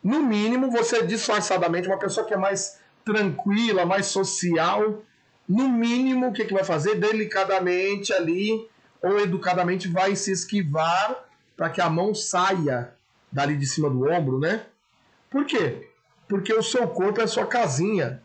No mínimo, você disfarçadamente, uma pessoa que é mais tranquila, mais social, no mínimo, o que, que vai fazer? Delicadamente ali, ou educadamente, vai se esquivar para que a mão saia dali de cima do ombro, né? Por quê? Porque o seu corpo é a sua casinha.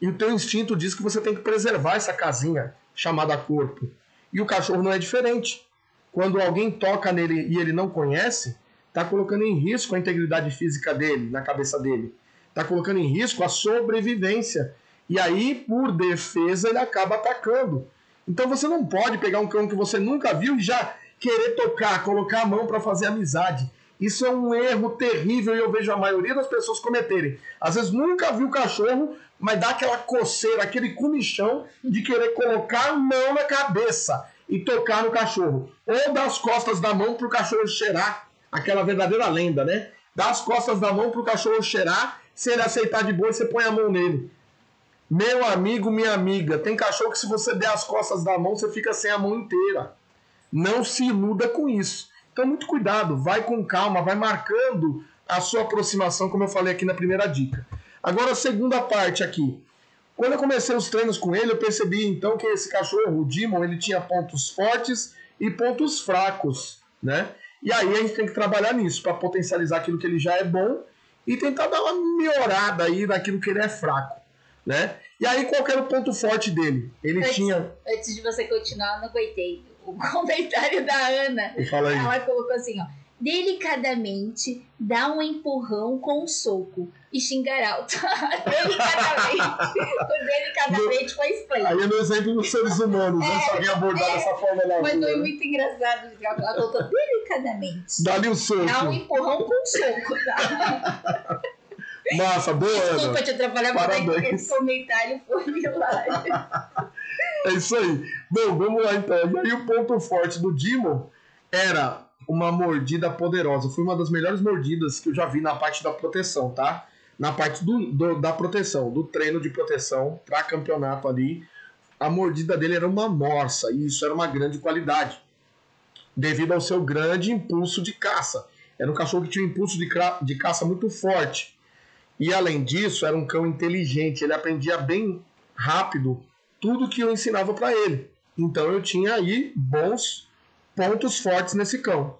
E o teu instinto diz que você tem que preservar essa casinha chamada corpo. E o cachorro não é diferente. Quando alguém toca nele e ele não conhece, está colocando em risco a integridade física dele, na cabeça dele. Está colocando em risco a sobrevivência. E aí, por defesa, ele acaba atacando. Então você não pode pegar um cão que você nunca viu e já querer tocar, colocar a mão para fazer amizade. Isso é um erro terrível e eu vejo a maioria das pessoas cometerem. Às vezes nunca viu o cachorro, mas dá aquela coceira, aquele comichão de querer colocar a mão na cabeça e tocar no cachorro. Ou dar as costas da mão para o cachorro cheirar, aquela verdadeira lenda, né? Dá as costas da mão para o cachorro cheirar, se ele aceitar de boa, você põe a mão nele. Meu amigo, minha amiga, tem cachorro que se você der as costas da mão, você fica sem a mão inteira. Não se iluda com isso. Então, muito cuidado, vai com calma, vai marcando a sua aproximação, como eu falei aqui na primeira dica. Agora, a segunda parte aqui. Quando eu comecei os treinos com ele, eu percebi então que esse cachorro, o Demon, ele tinha pontos fortes e pontos fracos, né? E aí a gente tem que trabalhar nisso para potencializar aquilo que ele já é bom e tentar dar uma melhorada aí naquilo que ele é fraco, né? E aí qual era o ponto forte dele? Ele Antes- tinha, Antes de você continuar, eu não aguentei. O comentário da Ana. Ela colocou assim, ó. Delicadamente, dá um empurrão com um soco e xingar alto. delicadamente. o delicadamente foi esplêndido. Aí é no exemplo dos seres humanos, né? Se alguém abordar é, dessa forma na Mas rua, foi né? muito engraçado. Ela colocou delicadamente. Dá-lhe um soco. Dá um empurrão com um soco, tá? Massa, boa, Ana. Desculpa te atrapalhar, mas é que esse comentário foi hilário. É isso aí. Bom, vamos lá então. E aí o ponto forte do Demon era uma mordida poderosa. Foi uma das melhores mordidas que eu já vi na parte da proteção, tá? Na parte do, do- da proteção, do treino de proteção para campeonato ali. A mordida dele era uma morsa, e isso era uma grande qualidade. Devido ao seu grande impulso de caça. Era um cachorro que tinha um impulso de, de caça muito forte. E além disso, era um cão inteligente. Ele aprendia bem rápido tudo que eu ensinava para ele. Então eu tinha aí bons pontos fortes nesse cão.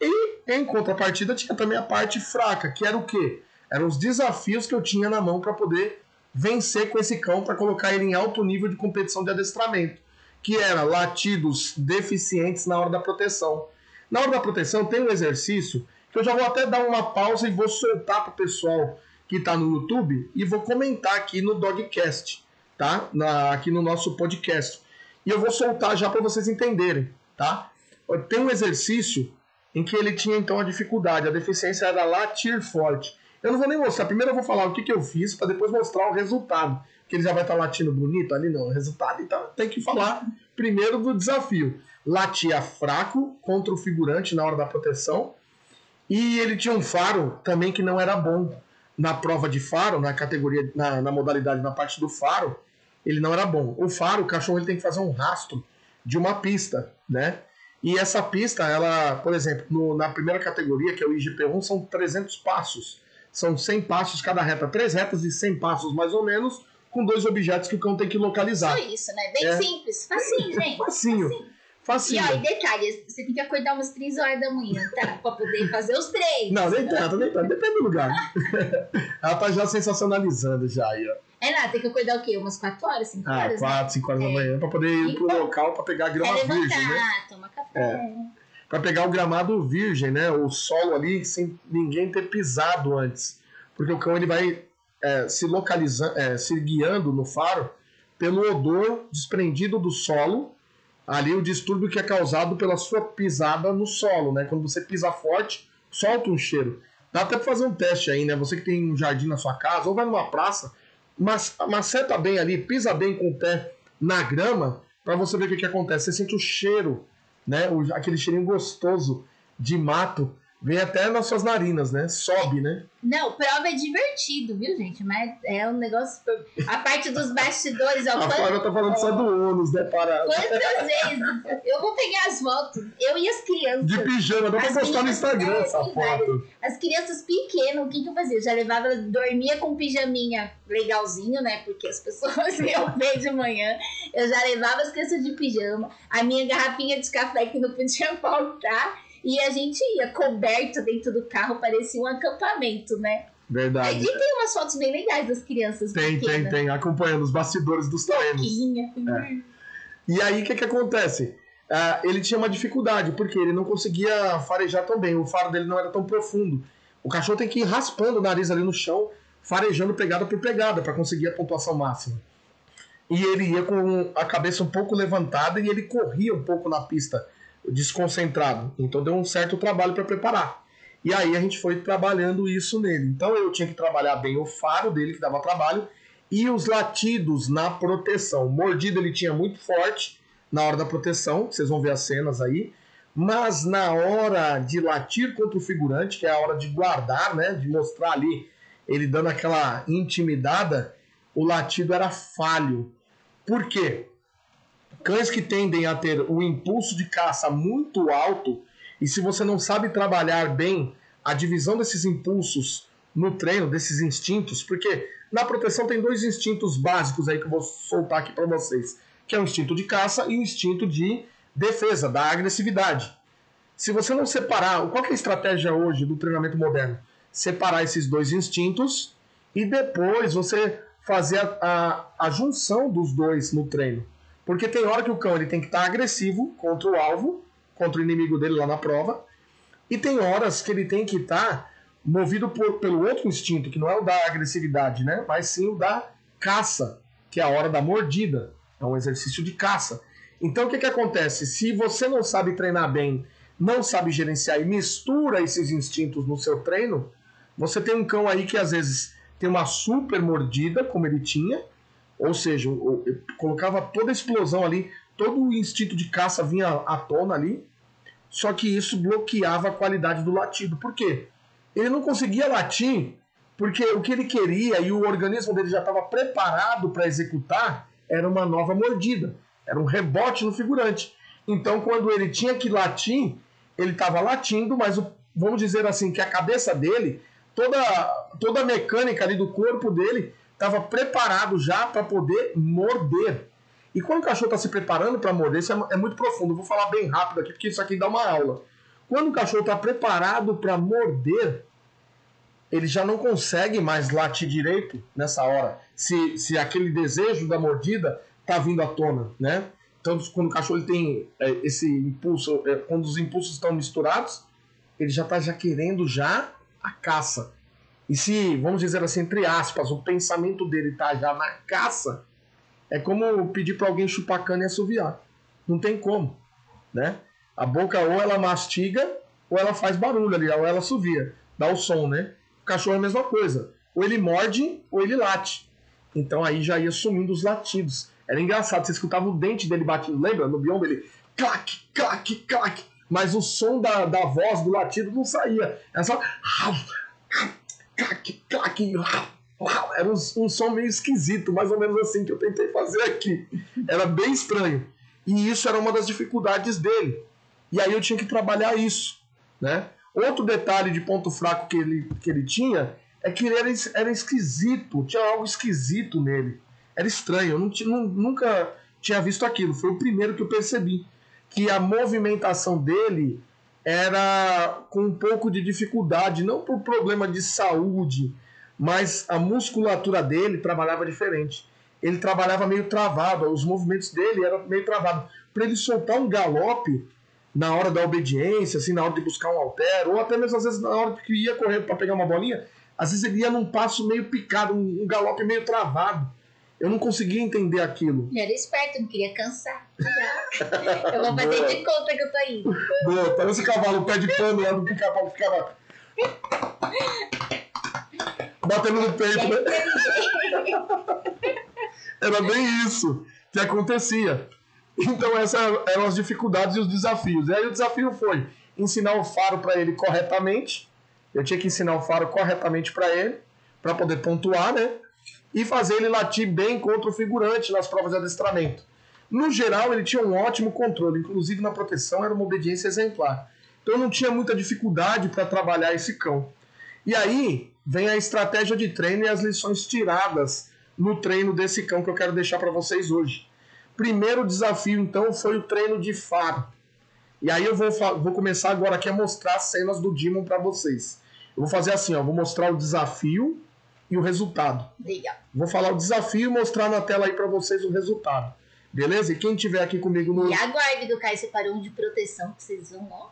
E em contrapartida tinha também a parte fraca, que era o quê? Eram os desafios que eu tinha na mão para poder vencer com esse cão para colocar ele em alto nível de competição de adestramento, que era latidos deficientes na hora da proteção. Na hora da proteção tem um exercício que eu já vou até dar uma pausa e vou soltar para o pessoal que está no YouTube e vou comentar aqui no Dogcast, tá? Na, aqui no nosso podcast. E eu vou soltar já para vocês entenderem, tá? Tem um exercício em que ele tinha então a dificuldade, a deficiência era latir forte. Eu não vou nem mostrar, primeiro eu vou falar o que, que eu fiz para depois mostrar o resultado. Que ele já vai estar tá latindo bonito ali, não, o resultado, então tem que falar primeiro do desafio. Latia fraco contra o figurante na hora da proteção. E ele tinha um faro também que não era bom. Na prova de faro, na categoria, na, na modalidade, na parte do faro, ele não era bom. O faro, o cachorro ele tem que fazer um rastro de uma pista, né? E essa pista, ela, por exemplo, no, na primeira categoria, que é o IGP1, são 300 passos. São 100 passos cada reta, três retas de 100 passos mais ou menos, com dois objetos que o cão tem que localizar. Só isso, né? Bem é. simples, facinho, gente. Facinho. facinho. Facinho. E ó, e detalhe, você tem que acordar umas 3 horas da manhã, tá? pra poder fazer os três. Não, nem tanto, nem tanto. Depende do lugar. Ela tá já sensacionalizando já aí, ó. É nada, tem que acordar o quê? Umas 4 horas, 5 ah, horas? Ah, 4, 5 horas é. da manhã, pra poder ir pro então, local pra pegar a grama é levantar, virgem, né? tomar café. É. Pra pegar o gramado virgem, né? O solo ali sem ninguém ter pisado antes. Porque o cão ele vai é, se localizando, é, se guiando no faro pelo odor desprendido do solo, ali o distúrbio que é causado pela sua pisada no solo, né? Quando você pisa forte, solta um cheiro. Dá até pra fazer um teste aí, né? Você que tem um jardim na sua casa ou vai numa praça, mas maceta bem ali, pisa bem com o pé na grama, para você ver o que, que acontece. Você sente o cheiro, né? O, aquele cheirinho gostoso de mato Vem até nas suas narinas, né? Sobe, né? Não, prova é divertido, viu, gente? Mas é um negócio. A parte dos bastidores. Ó, a Flávia tá falando só do ônus, né? Para... Quantas vezes? Eu vou pegar as fotos. Eu e as crianças. De pijama, dá pra postar no Instagram essa foto. Várias. As crianças pequenas, o que, que eu fazia? Eu já levava, dormia com pijaminha legalzinho, né? Porque as pessoas iam ver de manhã. Eu já levava as crianças de pijama, a minha garrafinha de café que não podia faltar. E a gente ia coberto dentro do carro, parecia um acampamento, né? Verdade. E tem umas fotos bem legais das crianças. Tem, pequenas. tem, tem, acompanhando os bastidores dos treinos. É. E aí o que, que acontece? Uh, ele tinha uma dificuldade, porque ele não conseguia farejar tão bem, o faro dele não era tão profundo. O cachorro tem que ir raspando o nariz ali no chão, farejando pegada por pegada, para conseguir a pontuação máxima. E ele ia com a cabeça um pouco levantada e ele corria um pouco na pista desconcentrado. Então deu um certo trabalho para preparar. E aí a gente foi trabalhando isso nele. Então eu tinha que trabalhar bem o faro dele, que dava trabalho, e os latidos na proteção. Mordida ele tinha muito forte na hora da proteção, vocês vão ver as cenas aí. Mas na hora de latir contra o figurante, que é a hora de guardar, né, de mostrar ali ele dando aquela intimidada, o latido era falho. Por quê? Cães que tendem a ter um impulso de caça muito alto, e se você não sabe trabalhar bem a divisão desses impulsos no treino, desses instintos, porque na proteção tem dois instintos básicos aí que eu vou soltar aqui para vocês, que é o instinto de caça e o instinto de defesa, da agressividade. Se você não separar, qual é a estratégia hoje do treinamento moderno? Separar esses dois instintos e depois você fazer a, a, a junção dos dois no treino. Porque tem hora que o cão ele tem que estar tá agressivo contra o alvo, contra o inimigo dele lá na prova, e tem horas que ele tem que estar tá movido por, pelo outro instinto, que não é o da agressividade, né? mas sim o da caça, que é a hora da mordida. É um exercício de caça. Então o que, que acontece? Se você não sabe treinar bem, não sabe gerenciar e mistura esses instintos no seu treino, você tem um cão aí que às vezes tem uma super mordida, como ele tinha, ou seja, eu, eu colocava toda a explosão ali, todo o instinto de caça vinha à tona ali, só que isso bloqueava a qualidade do latido. Por quê? Ele não conseguia latir porque o que ele queria e o organismo dele já estava preparado para executar era uma nova mordida, era um rebote no figurante. Então, quando ele tinha que latir, ele estava latindo, mas o, vamos dizer assim que a cabeça dele, toda, toda a mecânica ali do corpo dele estava preparado já para poder morder. E quando o cachorro está se preparando para morder, isso é, é, muito profundo. Eu vou falar bem rápido aqui, porque isso aqui dá uma aula. Quando o cachorro está preparado para morder, ele já não consegue mais latir direito nessa hora. Se, se aquele desejo da mordida está vindo à tona, né? Então, quando o cachorro tem é, esse impulso, é, quando os impulsos estão misturados, ele já está já querendo já a caça. E se, vamos dizer assim, entre aspas, o pensamento dele está já na caça, é como pedir para alguém chupar cana e assoviar. Não tem como, né? A boca ou ela mastiga ou ela faz barulho ali, ou ela assovia, dá o som, né? O cachorro é a mesma coisa. Ou ele morde ou ele late. Então aí já ia sumindo os latidos. Era engraçado, você escutava o dente dele batendo, lembra? No biombo ele clac, clac, clac. Mas o som da, da voz, do latido, não saía. Era só clac, clac, era um, um som meio esquisito, mais ou menos assim que eu tentei fazer aqui. Era bem estranho. E isso era uma das dificuldades dele. E aí eu tinha que trabalhar isso. Né? Outro detalhe de ponto fraco que ele, que ele tinha é que ele era, era esquisito, tinha algo esquisito nele. Era estranho, eu não, não, nunca tinha visto aquilo. Foi o primeiro que eu percebi. Que a movimentação dele era com um pouco de dificuldade, não por problema de saúde, mas a musculatura dele trabalhava diferente. Ele trabalhava meio travado, os movimentos dele eram meio travados. Para ele soltar um galope na hora da obediência, assim, na hora de buscar um alter, ou até mesmo às vezes na hora que ia correr para pegar uma bolinha, às vezes ele ia num passo meio picado, um, um galope meio travado. Eu não conseguia entender aquilo. Ele era esperto, não queria cansar. eu vou fazer de conta que eu tô indo. Boa, parece esse cavalo pé de pano lá do pica-pau ficava. Batendo no peito, né? Era bem isso que acontecia. Então, essas eram as dificuldades e os desafios. E aí, o desafio foi ensinar o faro para ele corretamente. Eu tinha que ensinar o faro corretamente para ele, para poder pontuar, né? E fazer ele latir bem contra o figurante nas provas de adestramento. No geral, ele tinha um ótimo controle, inclusive na proteção era uma obediência exemplar. Então, não tinha muita dificuldade para trabalhar esse cão. E aí vem a estratégia de treino e as lições tiradas no treino desse cão que eu quero deixar para vocês hoje. Primeiro desafio, então, foi o treino de faro. E aí eu vou, vou começar agora aqui a mostrar as cenas do Demon para vocês. Eu vou fazer assim, ó, vou mostrar o desafio e o resultado. Legal. Vou falar o desafio e mostrar na tela aí para vocês o resultado. Beleza? E quem tiver aqui comigo no. E aguarde do Caio separou um de proteção que vocês vão, ó.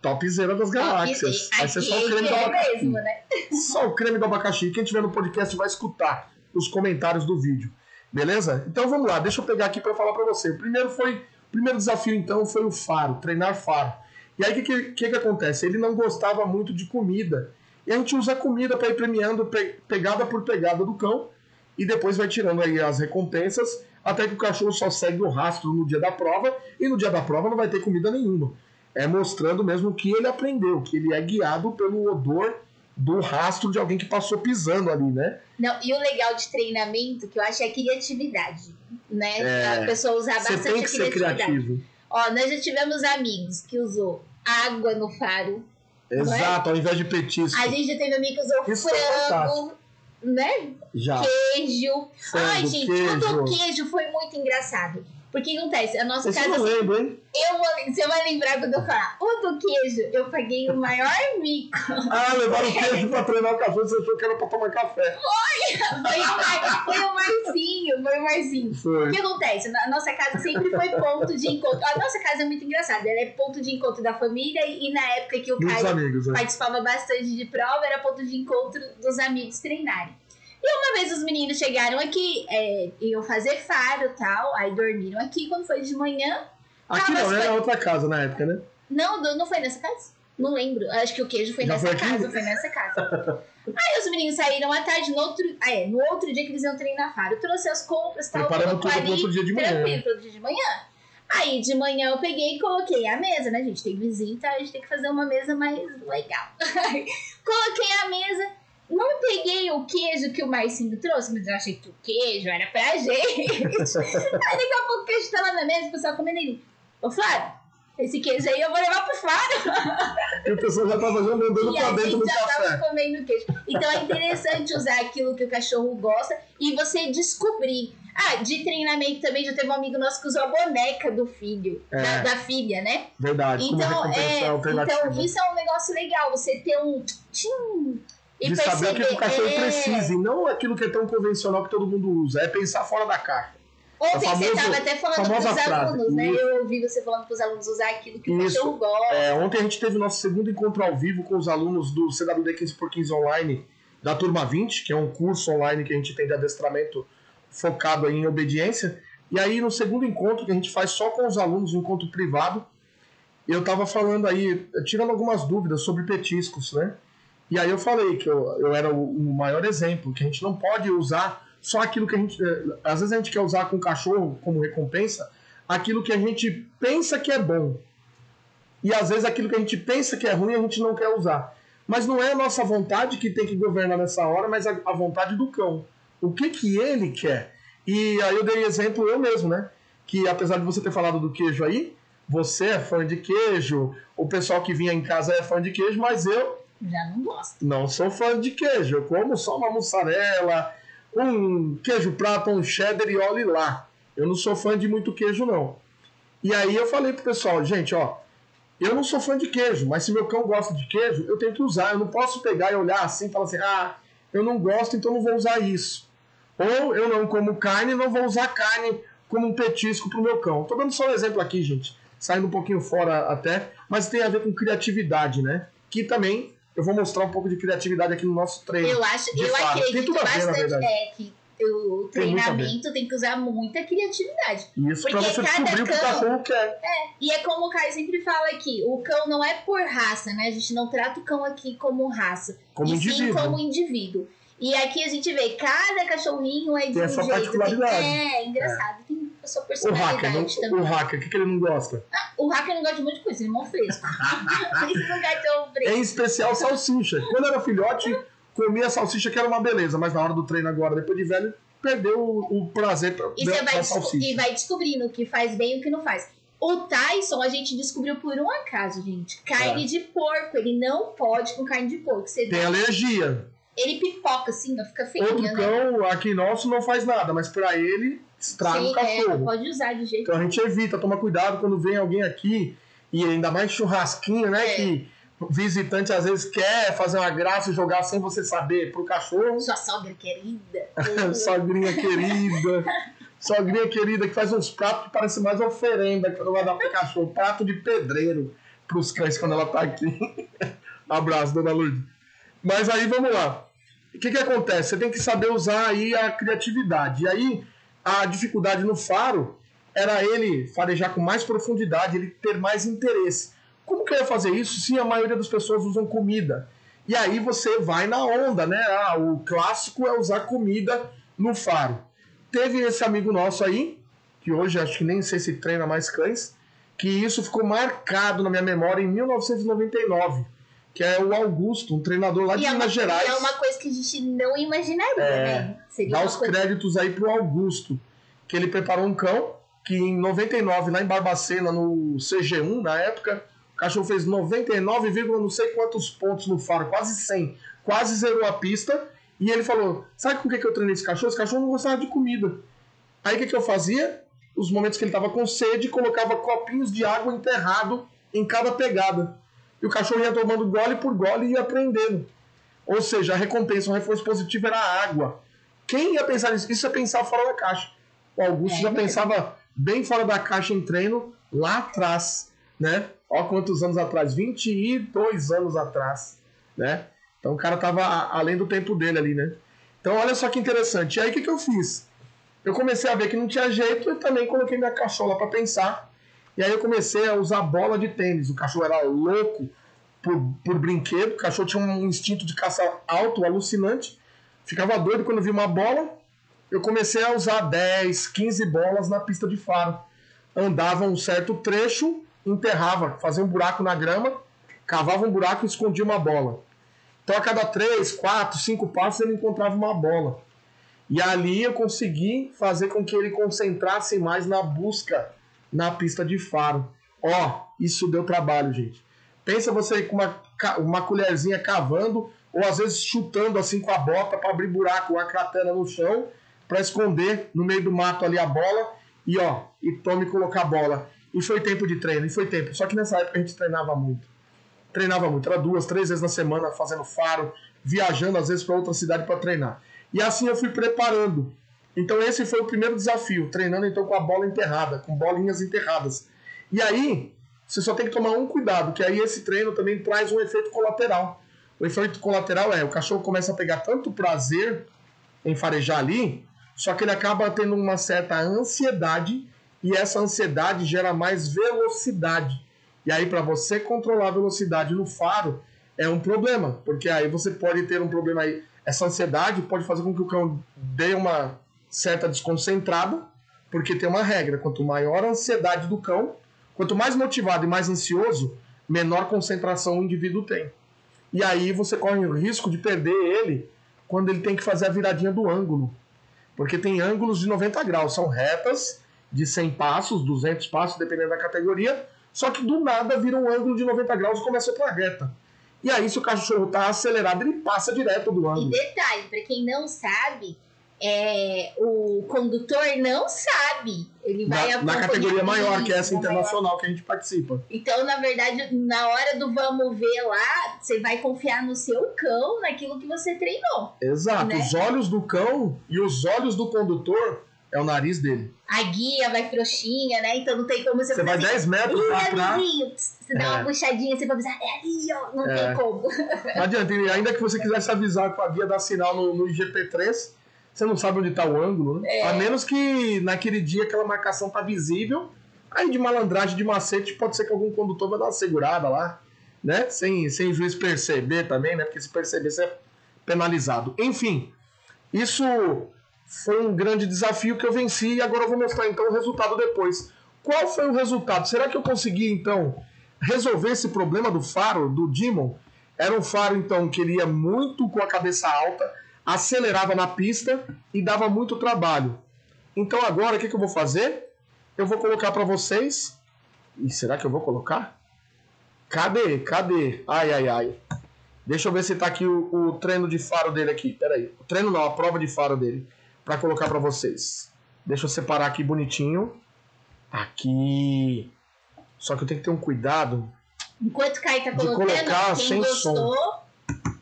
Topzera das galáxias. Vai ser só o creme do é abacaxi. mesmo, né? Só o creme do abacaxi. Quem tiver no podcast vai escutar os comentários do vídeo. Beleza? Então vamos lá, deixa eu pegar aqui para falar para você. O primeiro foi, o primeiro desafio então foi o faro, treinar faro. E aí o que, que, que, acontece? Ele não gostava muito de comida. E a gente usa comida para ir premiando pe, pegada por pegada do cão e depois vai tirando aí as recompensas até que o cachorro só segue o rastro no dia da prova e no dia da prova não vai ter comida nenhuma. É mostrando mesmo que ele aprendeu, que ele é guiado pelo odor do rastro de alguém que passou pisando ali, né? Não, e o legal de treinamento, que eu acho, é a criatividade, né? É, a pessoa usar bastante tem que a criatividade. Ser criativo. Ó, nós já tivemos amigos que usou água no faro. É? Exato, é? ao invés de petisco. A gente já teve amigo que usou Isso é frango, é né? Já. Queijo. Frango, Ai, gente, queijo. o do queijo foi muito engraçado. Porque acontece, a nossa casa. eu não lembro, hein? Eu vou, você vai lembrar quando eu falar. O do queijo, eu paguei o maior mico. Ah, levaram o queijo pra treinar o cachorro, você achou que era pra tomar café. Foi, foi, foi o Marcinho, foi o Marcinho. Foi. O que acontece? A nossa casa sempre foi ponto de encontro. A nossa casa é muito engraçada, ela é ponto de encontro da família e, e na época que o Dos Caio amigos, né? participava bastante de prova, era ponto de encontro dos amigos treinarem. E uma vez os meninos chegaram aqui, é, iam fazer faro e tal, aí dormiram aqui. Quando foi de manhã. Aqui ah, não, era foi- outra casa na época, né? Não, não foi nessa casa? Não lembro. Acho que o queijo foi Já nessa foi casa, foi nessa casa. Aí os meninos saíram à tarde, no outro, ah, é, no outro dia que eles iam treinar faro. Trouxe as compras, tal, Preparando tudo ali, outro dia de manhã. tranquilo, pro outro dia de manhã. Aí de manhã eu peguei e coloquei a mesa, né? A gente tem visita, a gente tem que fazer uma mesa mais legal. coloquei a mesa, não peguei o queijo que o Marcinho trouxe, mas eu achei que o queijo era pra gente. Aí daqui a pouco o queijo tá lá na mesa, o pessoal comendo ele. Ô Flávio, esse queijo aí eu vou levar pro Flávio. E o pessoal já tava já mandando pra dentro do já café. tava comendo queijo. Então é interessante usar aquilo que o cachorro gosta e você descobrir. Ah, de treinamento também já teve um amigo nosso que usou a boneca do filho, É. da, da filha, né? Verdade, Então, é, então isso é um negócio legal, você ter um. Tchim, de saber o que o cachorro é. precisa, e não aquilo que é tão convencional que todo mundo usa. É pensar fora da caixa. Ontem A você famoso- estava até falando famosa pros frase, alunos, né? isso. Eu ouvi você falando pros alunos usar aquilo que o Isso. cachorro gosta. É, ontem a gente teve nosso segundo encontro ao vivo com os alunos do CWD 15x15 Online da turma 20, que é um curso online que a gente tem de adestramento focado em obediência. E aí no segundo encontro que a gente faz só com os alunos, um encontro privado, eu tava falando aí, tirando algumas dúvidas sobre petiscos, né? E aí eu falei que eu, eu era o, o maior exemplo, que a gente não pode usar só aquilo que a gente. Eh, às vezes a gente quer usar com o cachorro como recompensa aquilo que a gente pensa que é bom. E às vezes aquilo que a gente pensa que é ruim a gente não quer usar. Mas não é a nossa vontade que tem que governar nessa hora, mas a, a vontade do cão. O que que ele quer? E aí eu dei exemplo eu mesmo, né? Que apesar de você ter falado do queijo aí, você é fã de queijo, o pessoal que vinha em casa é fã de queijo, mas eu já não gosto. Não sou fã de queijo. Eu como só uma mussarela, um queijo prato, um cheddar e olhe lá. Eu não sou fã de muito queijo, não. E aí eu falei pro pessoal, gente, ó, eu não sou fã de queijo, mas se meu cão gosta de queijo, eu tenho que usar. Eu não posso pegar e olhar assim e falar assim, ah, eu não gosto, então não vou usar isso. Ou eu não como carne, não vou usar carne como um petisco pro meu cão. Tô dando só um exemplo aqui, gente, saindo um pouquinho fora até, mas tem a ver com criatividade, né? Que também eu vou mostrar um pouco de criatividade aqui no nosso treino. Eu acho, eu acredito bastante é, que o treinamento tem, tem, que usar muita criatividade. Isso, porque pra você descobrir cão, o que o cachorro quer. É, e é como o Caio sempre fala aqui, o cão não é por raça, né? A gente não trata o cão aqui como raça, como e indivíduo. sim como indivíduo. E aqui a gente vê, cada cachorrinho é de tem um essa jeito. Particularidade. Tem, é, engraçado. É. Tem a sua personalidade o hacker, não, também. O hacker, o que, que ele não gosta? Ah, o hacker não gosta de muita coisa, ele é mó fresco. ele não cachorro fresco. Em especial salsicha. Quando era filhote, comia salsicha que era uma beleza, mas na hora do treino agora, depois de velho, perdeu o, o prazer pra, e vai salsicha. E vai descobrindo o que faz bem e o que não faz. O Tyson a gente descobriu por um acaso, gente. Carne é. de porco. Ele não pode com carne de porco. Você Tem dá... alergia. Ele pipoca assim, ó, fica feio. Outro né? cão aqui nosso não faz nada, mas pra ele estraga Sim, o cachorro. É, não pode usar de jeito Então a gente evita, toma cuidado quando vem alguém aqui e ainda mais churrasquinho, né? É. Que visitante às vezes quer fazer uma graça e jogar sem você saber pro cachorro. Sua sogra querida. Sogrinha querida. Sogrinha querida que faz uns pratos que parecem mais oferenda quando vai dar pro cachorro. Prato de pedreiro pros cães quando ela tá aqui. Abraço, dona Lourdes. Mas aí vamos lá. O que, que acontece? Você tem que saber usar aí a criatividade. E aí a dificuldade no faro era ele farejar com mais profundidade, ele ter mais interesse. Como que eu ia fazer isso se a maioria das pessoas usam comida? E aí você vai na onda, né? Ah, o clássico é usar comida no faro. Teve esse amigo nosso aí, que hoje acho que nem sei se treina mais cães, que isso ficou marcado na minha memória em 1999, que é o Augusto, um treinador lá de é Minas uma, Gerais. É uma coisa que a gente não imaginaria, é, né? Seria dá os coisa... créditos aí pro Augusto, que ele preparou um cão que em 99, lá em Barbacena, no CG1, na época, cachorro fez 99, não sei quantos pontos no faro, quase 100. Quase zerou a pista. E ele falou: Sabe com o que, que eu treinei esse cachorro? Esse cachorro não gostava de comida. Aí o que, que eu fazia? Os momentos que ele estava com sede, colocava copinhos de água enterrado em cada pegada. E o cachorro ia tomando gole por gole e ia aprendendo. Ou seja, a recompensa, o reforço positivo era a água. Quem ia pensar nisso? Isso é pensar fora da caixa. O Augusto é, já pensava bem fora da caixa em treino lá atrás, né? Ó quantos anos atrás, 22 anos atrás, né? Então o cara tava além do tempo dele ali, né? Então olha só que interessante. E aí o que, que eu fiz? Eu comecei a ver que não tinha jeito e também coloquei minha cachola para pensar. E aí eu comecei a usar bola de tênis. O cachorro era louco por, por brinquedo. O cachorro tinha um instinto de caça alto, alucinante. Ficava doido quando via uma bola. Eu comecei a usar 10, 15 bolas na pista de faro. Andava um certo trecho enterrava, fazia um buraco na grama, cavava um buraco e escondia uma bola. Então a cada três, quatro, cinco passos ele encontrava uma bola. E ali eu consegui fazer com que ele concentrasse mais na busca na pista de faro. Ó, isso deu trabalho, gente. Pensa você com uma, uma colherzinha cavando, ou às vezes chutando assim com a bota para abrir buraco, uma cratera no chão, para esconder no meio do mato ali a bola, e ó, e tome colocar a bola. E foi tempo de treino, e foi tempo. Só que nessa época a gente treinava muito. Treinava muito, era duas, três vezes na semana fazendo faro, viajando às vezes para outra cidade para treinar. E assim eu fui preparando. Então esse foi o primeiro desafio, treinando então com a bola enterrada, com bolinhas enterradas. E aí, você só tem que tomar um cuidado, que aí esse treino também traz um efeito colateral. O efeito colateral é, o cachorro começa a pegar tanto prazer em farejar ali, só que ele acaba tendo uma certa ansiedade e essa ansiedade gera mais velocidade. E aí, para você controlar a velocidade no faro, é um problema, porque aí você pode ter um problema aí. Essa ansiedade pode fazer com que o cão dê uma certa desconcentrada, porque tem uma regra: quanto maior a ansiedade do cão, quanto mais motivado e mais ansioso, menor concentração o indivíduo tem. E aí você corre o risco de perder ele quando ele tem que fazer a viradinha do ângulo. Porque tem ângulos de 90 graus, são retas de 100 passos, 200 passos, dependendo da categoria, só que do nada vira um ângulo de 90 graus e começa outra reta. E aí, se o cachorro tá acelerado, ele passa direto do ângulo. E detalhe, para quem não sabe, é, o condutor não sabe. Ele vai na, na categoria maior, que é essa internacional maior. que a gente participa. Então, na verdade, na hora do vamos ver lá, você vai confiar no seu cão, naquilo que você treinou. Exato. Né? Os olhos do cão e os olhos do condutor é o nariz dele. A guia vai frouxinha, né? Então não tem como você Você vai 10 assim, metros pra trás. Você dá uma é. puxadinha assim pra avisar, é ali, ó. Não é. tem como. Não adianta, ainda que você quisesse avisar com a guia dar sinal no, no IGP3, você não sabe onde tá o ângulo, né? É. A menos que naquele dia aquela marcação tá visível. Aí de malandragem, de macete, pode ser que algum condutor vai dar uma segurada lá, né? Sem, sem o juiz perceber também, né? Porque se perceber, você é penalizado. Enfim, isso foi um grande desafio que eu venci e agora eu vou mostrar então o resultado depois. Qual foi o resultado? Será que eu consegui então resolver esse problema do faro do Demon? Era um faro então que ele ia muito com a cabeça alta, acelerava na pista e dava muito trabalho. Então agora o que, que eu vou fazer? Eu vou colocar para vocês. E será que eu vou colocar? Cadê? Cadê? Ai, ai, ai. Deixa eu ver se tá aqui o, o treino de faro dele aqui. Pera aí. O treino não, a prova de faro dele para colocar para vocês. Deixa eu separar aqui bonitinho. Aqui. Só que eu tenho que ter um cuidado. Enquanto o Caio tá colocando, colocar quem sem gostou, som.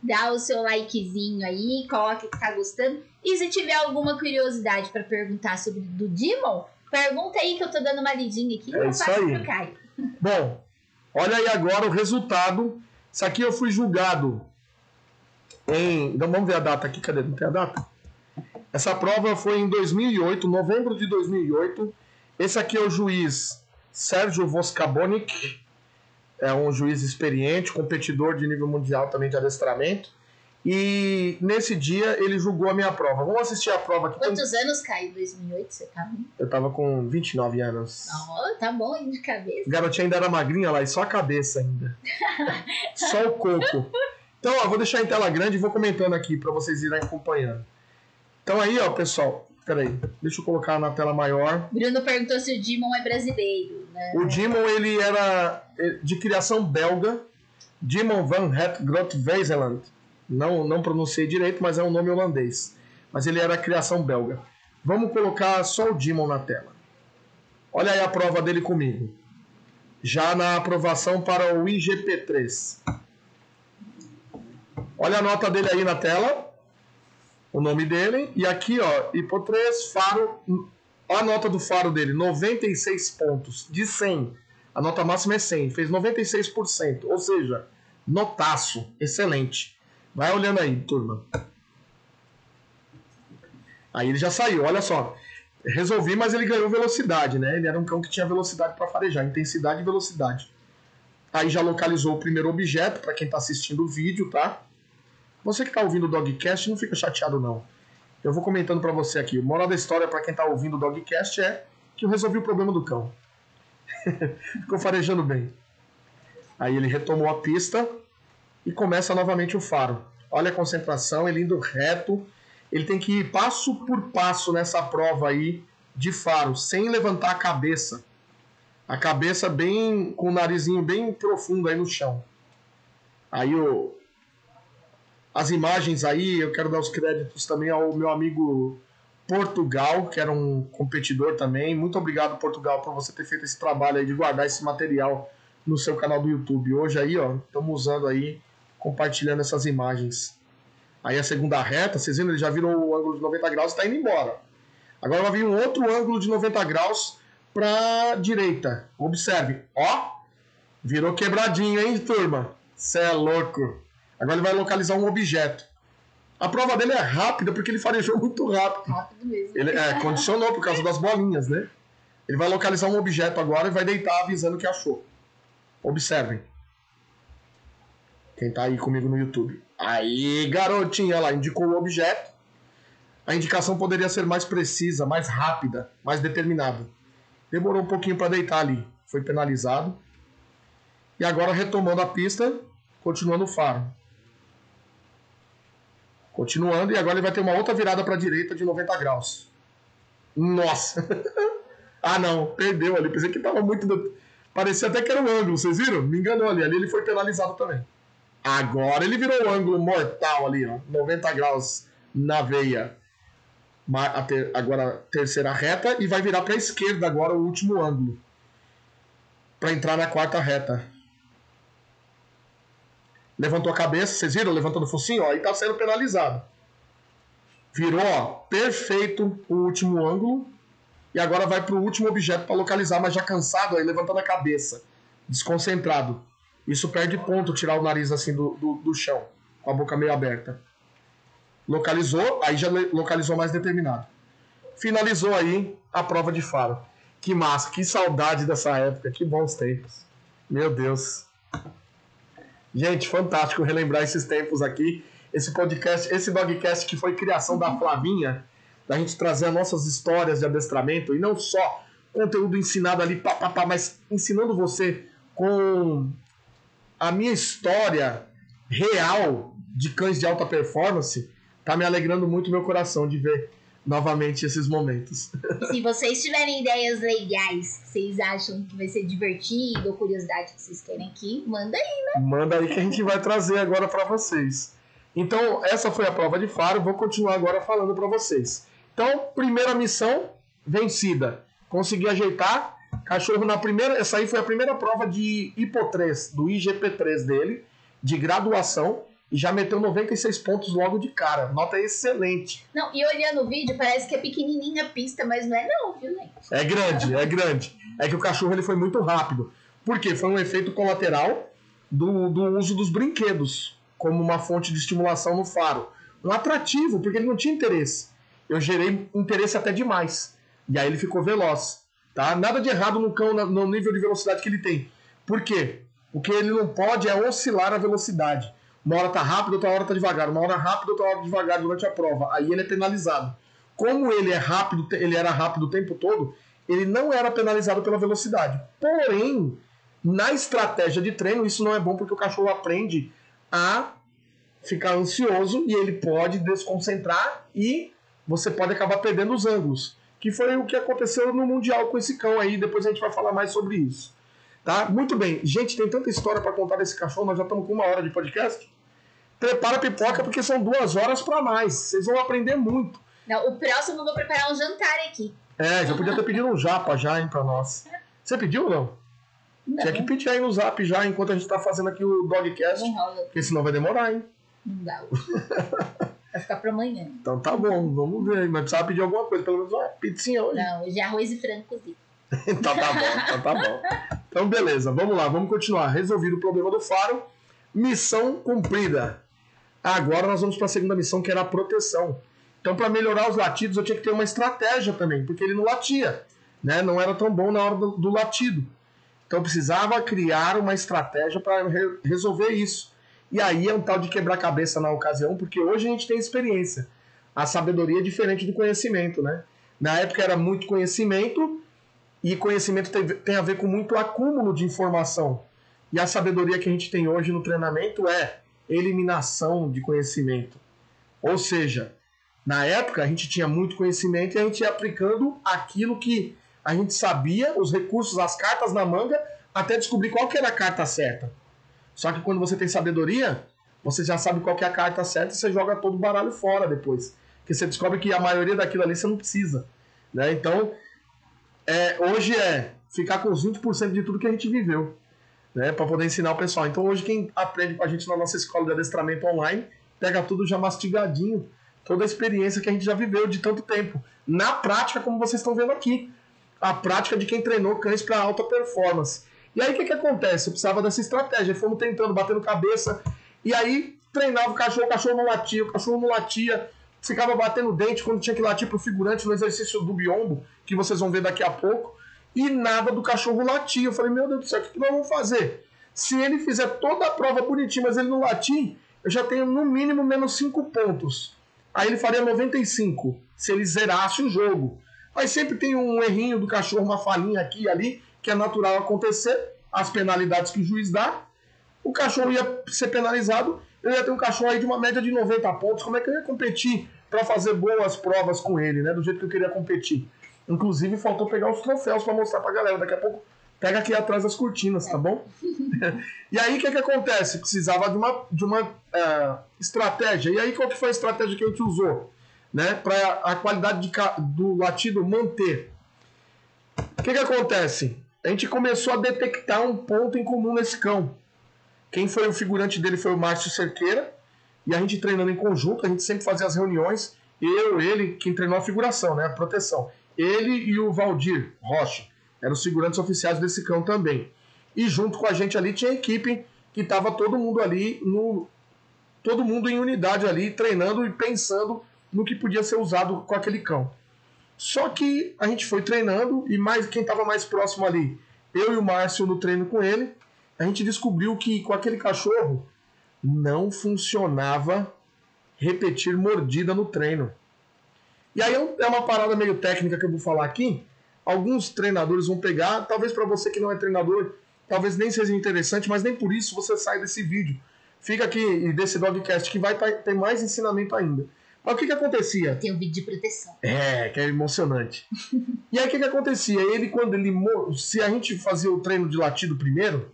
Dá o seu likezinho aí, coloca que tá gostando. E se tiver alguma curiosidade para perguntar sobre do Demon, pergunta aí que eu tô dando uma lidinha aqui. É isso aí. Caio. Bom, olha aí agora o resultado. Isso aqui eu fui julgado em. Então vamos ver a data aqui. Cadê? Não tem a data? Essa prova foi em 2008, novembro de 2008. Esse aqui é o juiz Sérgio Voskabonic, é um juiz experiente, competidor de nível mundial também de adestramento. E nesse dia ele julgou a minha prova. Vamos assistir a prova aqui. Quantos tem... anos caiu em 2008 você tava? Eu tava com 29 anos. Oh, tá bom, de cabeça. Garotinha ainda era magrinha lá, e só a cabeça ainda. só o coco. Então, ó, vou deixar em tela grande e vou comentando aqui para vocês irem acompanhando. Então aí, ó, pessoal, peraí, deixa eu colocar na tela maior. Bruno perguntou se o Dimon é brasileiro. Né? O Dimon, ele era de criação belga, Dimon van het Grot Wezeland. Não, não pronunciei direito, mas é um nome holandês. Mas ele era criação belga. Vamos colocar só o Dimon na tela. Olha aí a prova dele comigo. Já na aprovação para o IGP3. Olha a nota dele aí na tela o nome dele. E aqui, ó, Ipo 3, faro. A nota do faro dele, 96 pontos de 100. A nota máxima é 100. Fez 96%. Ou seja, notaço. Excelente. Vai olhando aí, turma. Aí ele já saiu, olha só. Resolvi, mas ele ganhou velocidade, né? Ele era um cão que tinha velocidade para farejar, intensidade e velocidade. Aí já localizou o primeiro objeto, para quem está assistindo o vídeo, tá? Você que está ouvindo o Dogcast, não fica chateado não. Eu vou comentando para você aqui. O moral da história para quem está ouvindo o Dogcast é que eu resolvi o problema do cão. Ficou farejando bem. Aí ele retomou a pista e começa novamente o faro. Olha a concentração, ele indo reto. Ele tem que ir passo por passo nessa prova aí de faro, sem levantar a cabeça. A cabeça bem com o narizinho bem profundo aí no chão. Aí o, as imagens aí, eu quero dar os créditos também ao meu amigo Portugal, que era um competidor também. Muito obrigado, Portugal, por você ter feito esse trabalho aí de guardar esse material no seu canal do YouTube. Hoje aí, ó, estamos usando aí, compartilhando essas imagens. Aí a segunda reta, vocês viram, ele já virou o ângulo de 90 graus e está indo embora. Agora vai vir um outro ângulo de 90 graus para direita. Observe, ó, virou quebradinho, hein, turma? Cê é louco. Agora ele vai localizar um objeto. A prova dele é rápida porque ele farejou muito rápido. Rápido mesmo. Ele é, condicionou por causa das bolinhas, né? Ele vai localizar um objeto agora e vai deitar avisando que achou. Observem. Quem tá aí comigo no YouTube. Aí, garotinha, ela indicou o objeto. A indicação poderia ser mais precisa, mais rápida, mais determinada. Demorou um pouquinho para deitar ali. Foi penalizado. E agora retomando a pista, continuando o faro. Continuando, e agora ele vai ter uma outra virada para a direita de 90 graus. Nossa! ah, não, perdeu ali. Pensei que tava muito. Parecia até que era um ângulo, vocês viram? Me enganou ali. Ali ele foi penalizado também. Agora ele virou um ângulo mortal ali, ó. 90 graus na veia. Agora terceira reta e vai virar para a esquerda agora o último ângulo. Para entrar na quarta reta. Levantou a cabeça, vocês viram? Levantando o focinho, ó, e tá sendo penalizado. Virou, ó, perfeito o último ângulo. E agora vai para o último objeto para localizar, mas já cansado, aí levantando a cabeça. Desconcentrado. Isso perde ponto tirar o nariz assim do, do, do chão, com a boca meio aberta. Localizou, aí já localizou mais determinado. Finalizou aí a prova de faro. Que massa, que saudade dessa época, que bons tempos. Meu Deus. Gente, fantástico relembrar esses tempos aqui. Esse podcast, esse dogcast que foi criação da Flavinha, da gente trazer as nossas histórias de adestramento e não só conteúdo ensinado ali, pá, pá, pá, mas ensinando você com a minha história real de cães de alta performance, tá me alegrando muito meu coração de ver novamente esses momentos. Se vocês tiverem ideias legais que vocês acham que vai ser divertido ou curiosidade que vocês querem aqui, manda aí, né? Manda aí que a gente vai trazer agora para vocês. Então, essa foi a prova de faro, vou continuar agora falando para vocês. Então, primeira missão vencida. Consegui ajeitar. Cachorro na primeira, essa aí foi a primeira prova de IPO3, do IGP3 dele, de graduação e já meteu 96 pontos logo de cara. Nota excelente. Não, e olhando o vídeo, parece que é pequenininha a pista, mas não é não, viu, gente? É grande, é grande. É que o cachorro ele foi muito rápido. Por quê? Foi um efeito colateral do, do uso dos brinquedos como uma fonte de estimulação no faro. Um atrativo, porque ele não tinha interesse. Eu gerei interesse até demais. E aí ele ficou veloz. Tá? Nada de errado no cão no nível de velocidade que ele tem. Por quê? O que ele não pode é oscilar a velocidade. Uma hora tá rápido, outra hora tá devagar. Uma hora rápido, outra hora devagar durante a prova. Aí ele é penalizado. Como ele é rápido, ele era rápido o tempo todo, ele não era penalizado pela velocidade. Porém, na estratégia de treino, isso não é bom porque o cachorro aprende a ficar ansioso e ele pode desconcentrar e você pode acabar perdendo os ângulos. Que foi o que aconteceu no Mundial com esse cão aí, depois a gente vai falar mais sobre isso. Tá? Muito bem. Gente, tem tanta história para contar desse cachorro, nós já estamos com uma hora de podcast. Prepara a pipoca porque são duas horas para mais. Vocês vão aprender muito. Não, o próximo eu vou preparar um jantar aqui. É, já podia ter pedido um japa já, hein, pra nós. Você pediu ou não? não? Tinha que pedir aí no zap já, enquanto a gente tá fazendo aqui o Dogcast. Porque senão vai demorar, hein? Não dá. Vai ficar pra amanhã. Então tá bom, vamos ver. Mas precisava pedir alguma coisa, pelo menos uma pizzinha hoje. Não, hoje é arroz e frango cozido. então tá bom, então tá bom. Então beleza, vamos lá, vamos continuar. Resolvido o problema do faro, missão cumprida. Agora nós vamos para a segunda missão, que era a proteção. Então, para melhorar os latidos, eu tinha que ter uma estratégia também, porque ele não latia, né? Não era tão bom na hora do, do latido. Então, precisava criar uma estratégia para re resolver isso. E aí é um tal de quebrar-cabeça na ocasião, porque hoje a gente tem experiência. A sabedoria é diferente do conhecimento, né? Na época era muito conhecimento, e conhecimento tem, tem a ver com muito acúmulo de informação. E a sabedoria que a gente tem hoje no treinamento é eliminação de conhecimento. Ou seja, na época a gente tinha muito conhecimento e a gente ia aplicando aquilo que a gente sabia, os recursos, as cartas na manga, até descobrir qual que era a carta certa. Só que quando você tem sabedoria, você já sabe qual que é a carta certa e você joga todo o baralho fora depois. Porque você descobre que a maioria daquilo ali você não precisa. Né? Então, é, hoje é ficar com os 20% de tudo que a gente viveu. Né, para poder ensinar o pessoal. Então hoje quem aprende com a gente na nossa escola de adestramento online pega tudo já mastigadinho, toda a experiência que a gente já viveu de tanto tempo. Na prática, como vocês estão vendo aqui. A prática de quem treinou cães para alta performance. E aí o que, que acontece? Eu precisava dessa estratégia. Fomos tentando, batendo cabeça. E aí treinava o cachorro, o cachorro não latia, o cachorro não latia. Ficava batendo dente quando tinha que latir pro figurante no exercício do biombo, que vocês vão ver daqui a pouco. E nada do cachorro latia. Eu falei, meu Deus do céu, o que nós vamos fazer? Se ele fizer toda a prova bonitinho, mas ele não latir, eu já tenho no mínimo menos 5 pontos. Aí ele faria 95, se ele zerasse o jogo. Mas sempre tem um errinho do cachorro, uma falhinha aqui e ali, que é natural acontecer, as penalidades que o juiz dá. O cachorro ia ser penalizado, eu ia ter um cachorro aí de uma média de 90 pontos. Como é que eu ia competir para fazer boas provas com ele, né? Do jeito que eu queria competir. Inclusive, faltou pegar os troféus para mostrar pra galera. Daqui a pouco pega aqui atrás das cortinas, tá bom? e aí, o que, que acontece? Precisava de uma, de uma uh, estratégia. E aí, qual que foi a estratégia que a gente usou? Né, para a qualidade de, do latido manter. O que, que acontece? A gente começou a detectar um ponto em comum nesse cão. Quem foi o figurante dele foi o Márcio Cerqueira. E a gente treinando em conjunto, a gente sempre fazia as reuniões. Eu, ele, quem treinou a figuração, né? A proteção. Ele e o Valdir Rocha eram os figurantes oficiais desse cão também. E junto com a gente ali tinha a equipe que estava todo mundo ali no todo mundo em unidade ali treinando e pensando no que podia ser usado com aquele cão. Só que a gente foi treinando e mais quem estava mais próximo ali, eu e o Márcio no treino com ele, a gente descobriu que com aquele cachorro não funcionava repetir mordida no treino. E aí é uma parada meio técnica que eu vou falar aqui. Alguns treinadores vão pegar, talvez para você que não é treinador, talvez nem seja interessante, mas nem por isso você sai desse vídeo. Fica aqui desse dogcast que vai ter mais ensinamento ainda. Mas o que que acontecia? Tem um vídeo de proteção. É, que é emocionante. e aí o que que acontecia? Ele, quando ele. Se a gente fazia o treino de latido primeiro,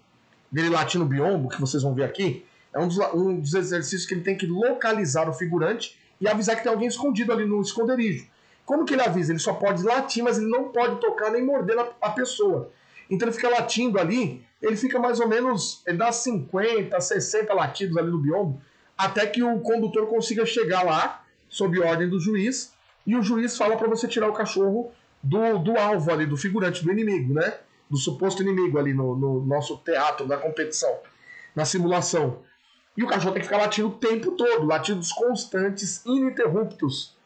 dele latir no biombo, que vocês vão ver aqui, é um dos, um dos exercícios que ele tem que localizar o figurante e avisar que tem alguém escondido ali no esconderijo. Como que ele avisa? Ele só pode latir, mas ele não pode tocar nem morder a pessoa. Então ele fica latindo ali, ele fica mais ou menos, ele dá 50, 60 latidos ali no biombo, até que o condutor consiga chegar lá, sob ordem do juiz, e o juiz fala para você tirar o cachorro do, do alvo ali, do figurante, do inimigo, né? Do suposto inimigo ali no, no nosso teatro da competição, na simulação. E o cachorro tem que ficar latindo o tempo todo, latidos constantes, ininterruptos,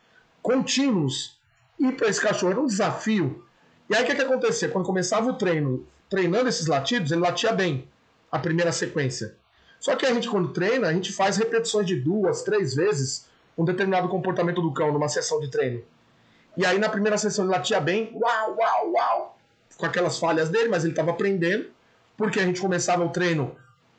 contínuos. E para esse cachorro era um desafio. E aí o que, que acontecia? Quando começava o treino, treinando esses latidos, ele latia bem a primeira sequência. Só que a gente, quando treina, a gente faz repetições de duas, três vezes um determinado comportamento do cão numa sessão de treino. E aí na primeira sessão ele latia bem, uau, uau, uau, com aquelas falhas dele, mas ele estava aprendendo, porque a gente começava o treino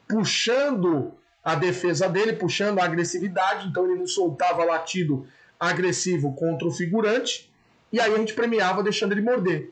puxando a defesa dele, puxando a agressividade, então ele não soltava latido agressivo contra o figurante, e aí a gente premiava deixando ele morder.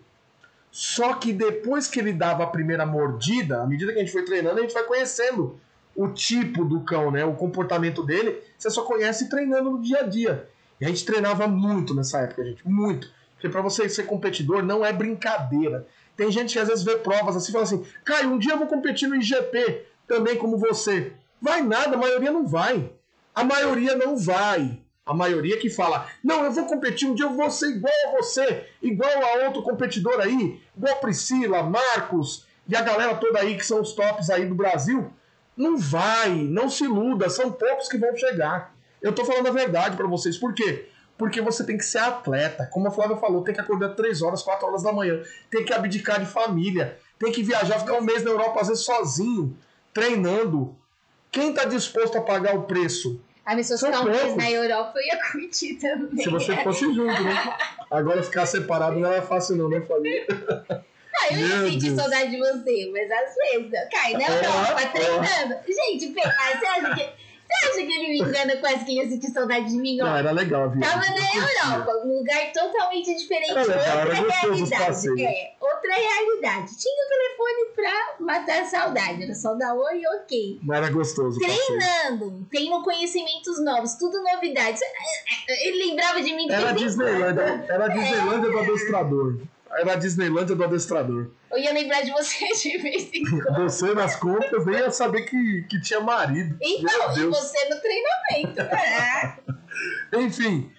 Só que depois que ele dava a primeira mordida, à medida que a gente foi treinando, a gente vai conhecendo o tipo do cão, né? O comportamento dele, você só conhece treinando no dia a dia. E a gente treinava muito nessa época, gente, muito. Porque para você ser competidor não é brincadeira. Tem gente que às vezes vê provas assim e fala assim: Caio, um dia eu vou competir no IGP também como você. Vai nada, a maioria não vai. A maioria não vai. A maioria que fala, não, eu vou competir, um dia eu vou ser igual a você, igual a outro competidor aí, igual a Priscila, Marcos e a galera toda aí que são os tops aí do Brasil. Não vai, não se iluda, são poucos que vão chegar. Eu tô falando a verdade para vocês, por quê? Porque você tem que ser atleta. Como a Flávia falou, tem que acordar 3 horas, 4 horas da manhã, tem que abdicar de família, tem que viajar, ficar um mês na Europa, às vezes sozinho, treinando, quem está disposto a pagar o preço? A se fosse ficar um mês na Europa, eu ia curtir também. Se você fosse junto, né? Agora ficar separado não é fácil não, né, família? Ah, eu ia sentir saudade de você, mas às vezes eu caio na Europa é, treinando. É. Gente, você acha que você acha que ele me engana quase que ia sentir saudade de mim? Ó, não, era legal, viu? Tava na Europa, um lugar totalmente diferente, era legal, outra era realidade. É, outra realidade. Tinha o telefone pra matar a saudade, era só dar oi e ok. Mas era gostoso. Treinando, tendo conhecimentos novos, tudo novidades. Ele lembrava de mim. Era Disneylândia, era a Disneylândia é. do adestrador. Era a Disneylândia do adestrador. Eu ia lembrar de você de vez em quando. Você nas compras nem ia saber que, que tinha marido. Então, e você no treinamento. Né? Enfim,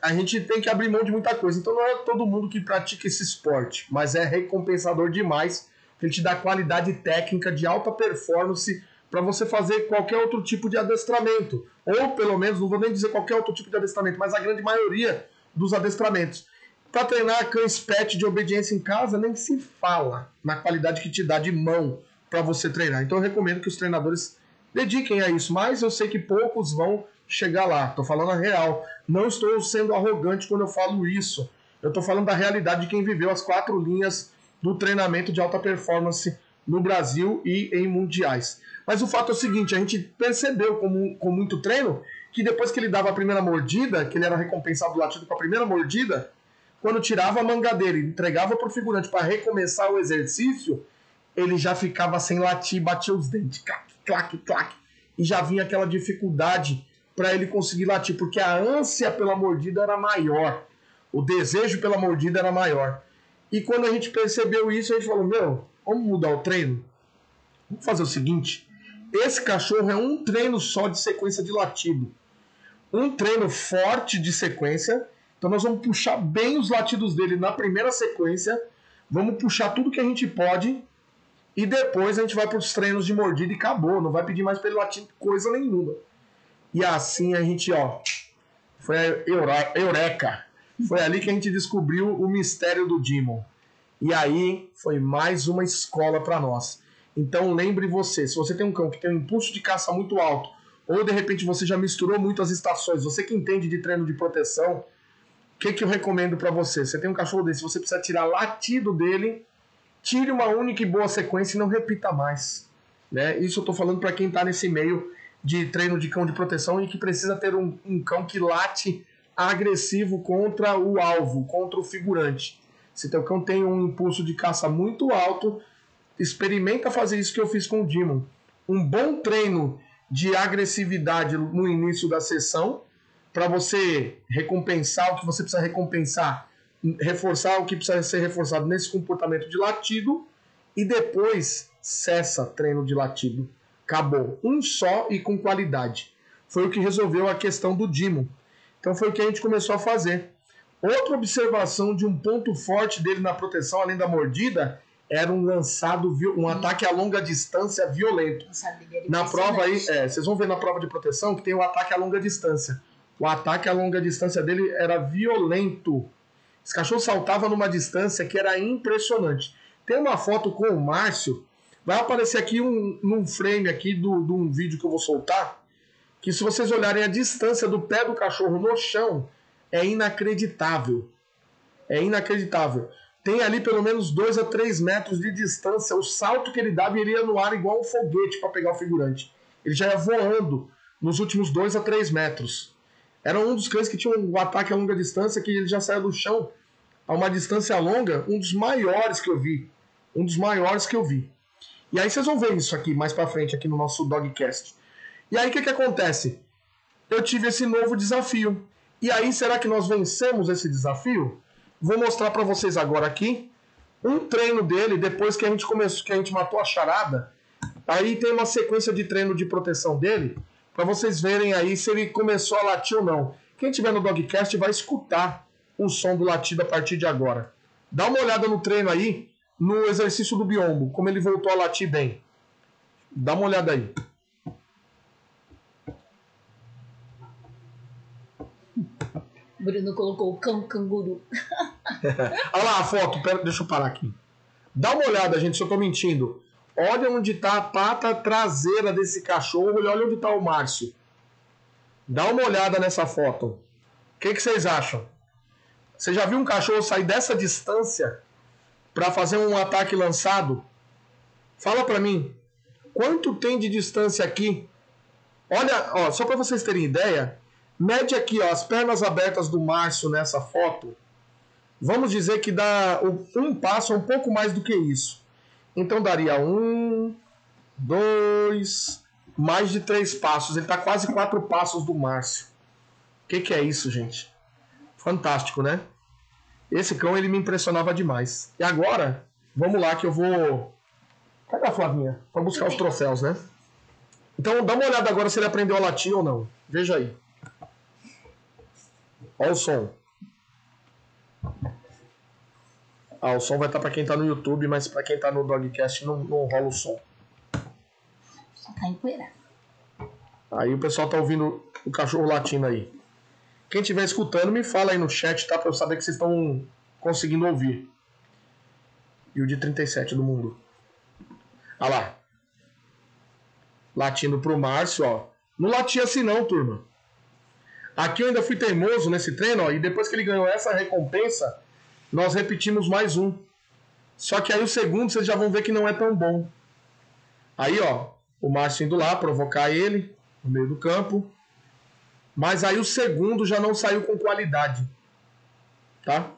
a gente tem que abrir mão de muita coisa. Então não é todo mundo que pratica esse esporte, mas é recompensador demais. Ele te dá qualidade técnica de alta performance para você fazer qualquer outro tipo de adestramento. Ou pelo menos, não vou nem dizer qualquer outro tipo de adestramento, mas a grande maioria dos adestramentos. Para treinar cães pet de obediência em casa, nem se fala na qualidade que te dá de mão para você treinar. Então eu recomendo que os treinadores dediquem a isso, mas eu sei que poucos vão chegar lá. Estou falando a real. Não estou sendo arrogante quando eu falo isso. Eu estou falando da realidade de quem viveu as quatro linhas do treinamento de alta performance no Brasil e em mundiais. Mas o fato é o seguinte: a gente percebeu com, com muito treino que depois que ele dava a primeira mordida, que ele era recompensado latido com a primeira mordida, quando tirava a mangadeira e entregava para o figurante para recomeçar o exercício, ele já ficava sem latir, batia os dentes, clac, clac, clac, e já vinha aquela dificuldade para ele conseguir latir, porque a ânsia pela mordida era maior, o desejo pela mordida era maior. E quando a gente percebeu isso, a gente falou: Meu, vamos mudar o treino? Vamos fazer o seguinte: esse cachorro é um treino só de sequência de latido. Um treino forte de sequência. Então nós vamos puxar bem os latidos dele na primeira sequência. Vamos puxar tudo que a gente pode. E depois a gente vai para os treinos de mordida e acabou. Não vai pedir mais para ele latir coisa nenhuma. E assim a gente, ó. Foi a eureka. Foi ali que a gente descobriu o mistério do Demon. E aí foi mais uma escola para nós. Então lembre você, se você tem um cão que tem um impulso de caça muito alto, ou de repente você já misturou muito as estações, você que entende de treino de proteção, que, que eu recomendo para você? Você tem um cachorro desse, você precisa tirar latido dele, tire uma única e boa sequência e não repita mais. Né? Isso eu estou falando para quem está nesse meio de treino de cão de proteção e que precisa ter um, um cão que late agressivo contra o alvo, contra o figurante. Se teu cão tem um impulso de caça muito alto, experimenta fazer isso que eu fiz com o Demon. Um bom treino de agressividade no início da sessão, para você recompensar o que você precisa recompensar, reforçar o que precisa ser reforçado nesse comportamento de latido, e depois cessa treino de latido. Acabou. Um só e com qualidade. Foi o que resolveu a questão do Demon. Então foi o que a gente começou a fazer. Outra observação de um ponto forte dele na proteção, além da mordida, era um lançado, um ataque a longa distância violento. Na prova aí, é, vocês vão ver na prova de proteção que tem o um ataque a longa distância. O ataque a longa distância dele era violento. Esse cachorro saltava numa distância que era impressionante. Tem uma foto com o Márcio, vai aparecer aqui um, num frame aqui do, de um vídeo que eu vou soltar, que se vocês olharem a distância do pé do cachorro no chão, é inacreditável. É inacreditável tem ali pelo menos 2 a 3 metros de distância. O salto que ele dava ele ia no ar igual um foguete para pegar o figurante. Ele já ia voando nos últimos 2 a 3 metros. Era um dos cães que tinha um ataque a longa distância, que ele já saia do chão a uma distância longa, um dos maiores que eu vi. Um dos maiores que eu vi. E aí vocês vão ver isso aqui mais para frente aqui no nosso Dogcast. E aí o que, que acontece? Eu tive esse novo desafio. E aí será que nós vencemos esse desafio? Vou mostrar para vocês agora aqui um treino dele depois que a gente começou, que a gente matou a charada. Aí tem uma sequência de treino de proteção dele para vocês verem aí se ele começou a latir ou não. Quem tiver no Dogcast vai escutar o som do latido a partir de agora. Dá uma olhada no treino aí, no exercício do biombo, como ele voltou a latir bem. Dá uma olhada aí. Bruno colocou o cão canguru. Olha lá a foto, pera, deixa eu parar aqui. Dá uma olhada, gente, se eu tô mentindo. Olha onde está a pata traseira desse cachorro e olha onde está o Márcio. Dá uma olhada nessa foto. O que, que vocês acham? Você já viu um cachorro sair dessa distância para fazer um ataque lançado? Fala para mim. Quanto tem de distância aqui? Olha, ó, só para vocês terem ideia, Mede aqui ó, as pernas abertas do Márcio nessa foto. Vamos dizer que dá um passo, um pouco mais do que isso. Então daria um, dois, mais de três passos. Ele está quase quatro passos do Márcio. O que, que é isso, gente? Fantástico, né? Esse cão ele me impressionava demais. E agora, vamos lá que eu vou. Cadê a Flavinha? Para buscar os troféus, né? Então dá uma olhada agora se ele aprendeu a latir ou não. Veja aí. Olha o som. Ah, o som vai estar para quem está no YouTube, mas para quem está no Dogcast não, não rola o som. Só tá empoeirado. Aí o pessoal tá ouvindo o cachorro latindo aí. Quem estiver escutando, me fala aí no chat, tá? Para eu saber que vocês estão conseguindo ouvir. E o de 37 do mundo. Ah lá. latindo pro Márcio, ó. Não latia assim não, turma. Aqui eu ainda fui teimoso nesse treino, ó, e depois que ele ganhou essa recompensa, nós repetimos mais um. Só que aí o segundo vocês já vão ver que não é tão bom. Aí, ó, o Márcio indo lá provocar ele no meio do campo. Mas aí o segundo já não saiu com qualidade. Tá?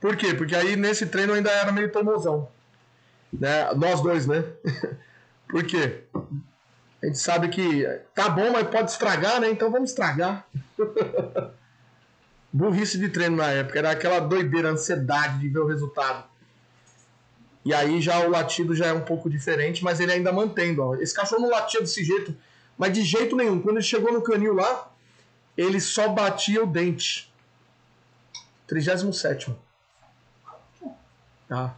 Por quê? Porque aí nesse treino ainda era meio teimosão. Né? Nós dois, né? Por quê? A gente sabe que tá bom, mas pode estragar, né? Então vamos estragar. Burrice de treino na época, era aquela doideira, ansiedade de ver o resultado. E aí já o latido já é um pouco diferente, mas ele ainda mantendo. Ó. Esse cachorro não latia desse jeito, mas de jeito nenhum. Quando ele chegou no canil lá, ele só batia o dente. 37. Tá.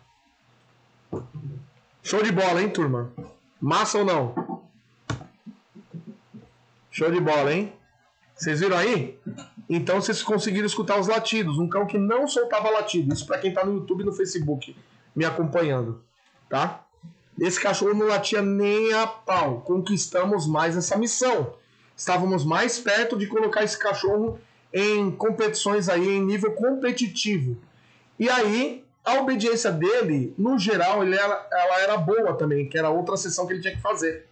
Show de bola, hein, turma? Massa ou não? Show de bola, hein? Vocês viram aí? Então vocês conseguiram escutar os latidos. Um cão que não soltava latido. Isso para quem tá no YouTube e no Facebook me acompanhando, tá? Esse cachorro não latia nem a pau. Conquistamos mais essa missão. Estávamos mais perto de colocar esse cachorro em competições aí em nível competitivo. E aí, a obediência dele, no geral, ele era, ela era boa também, que era outra sessão que ele tinha que fazer.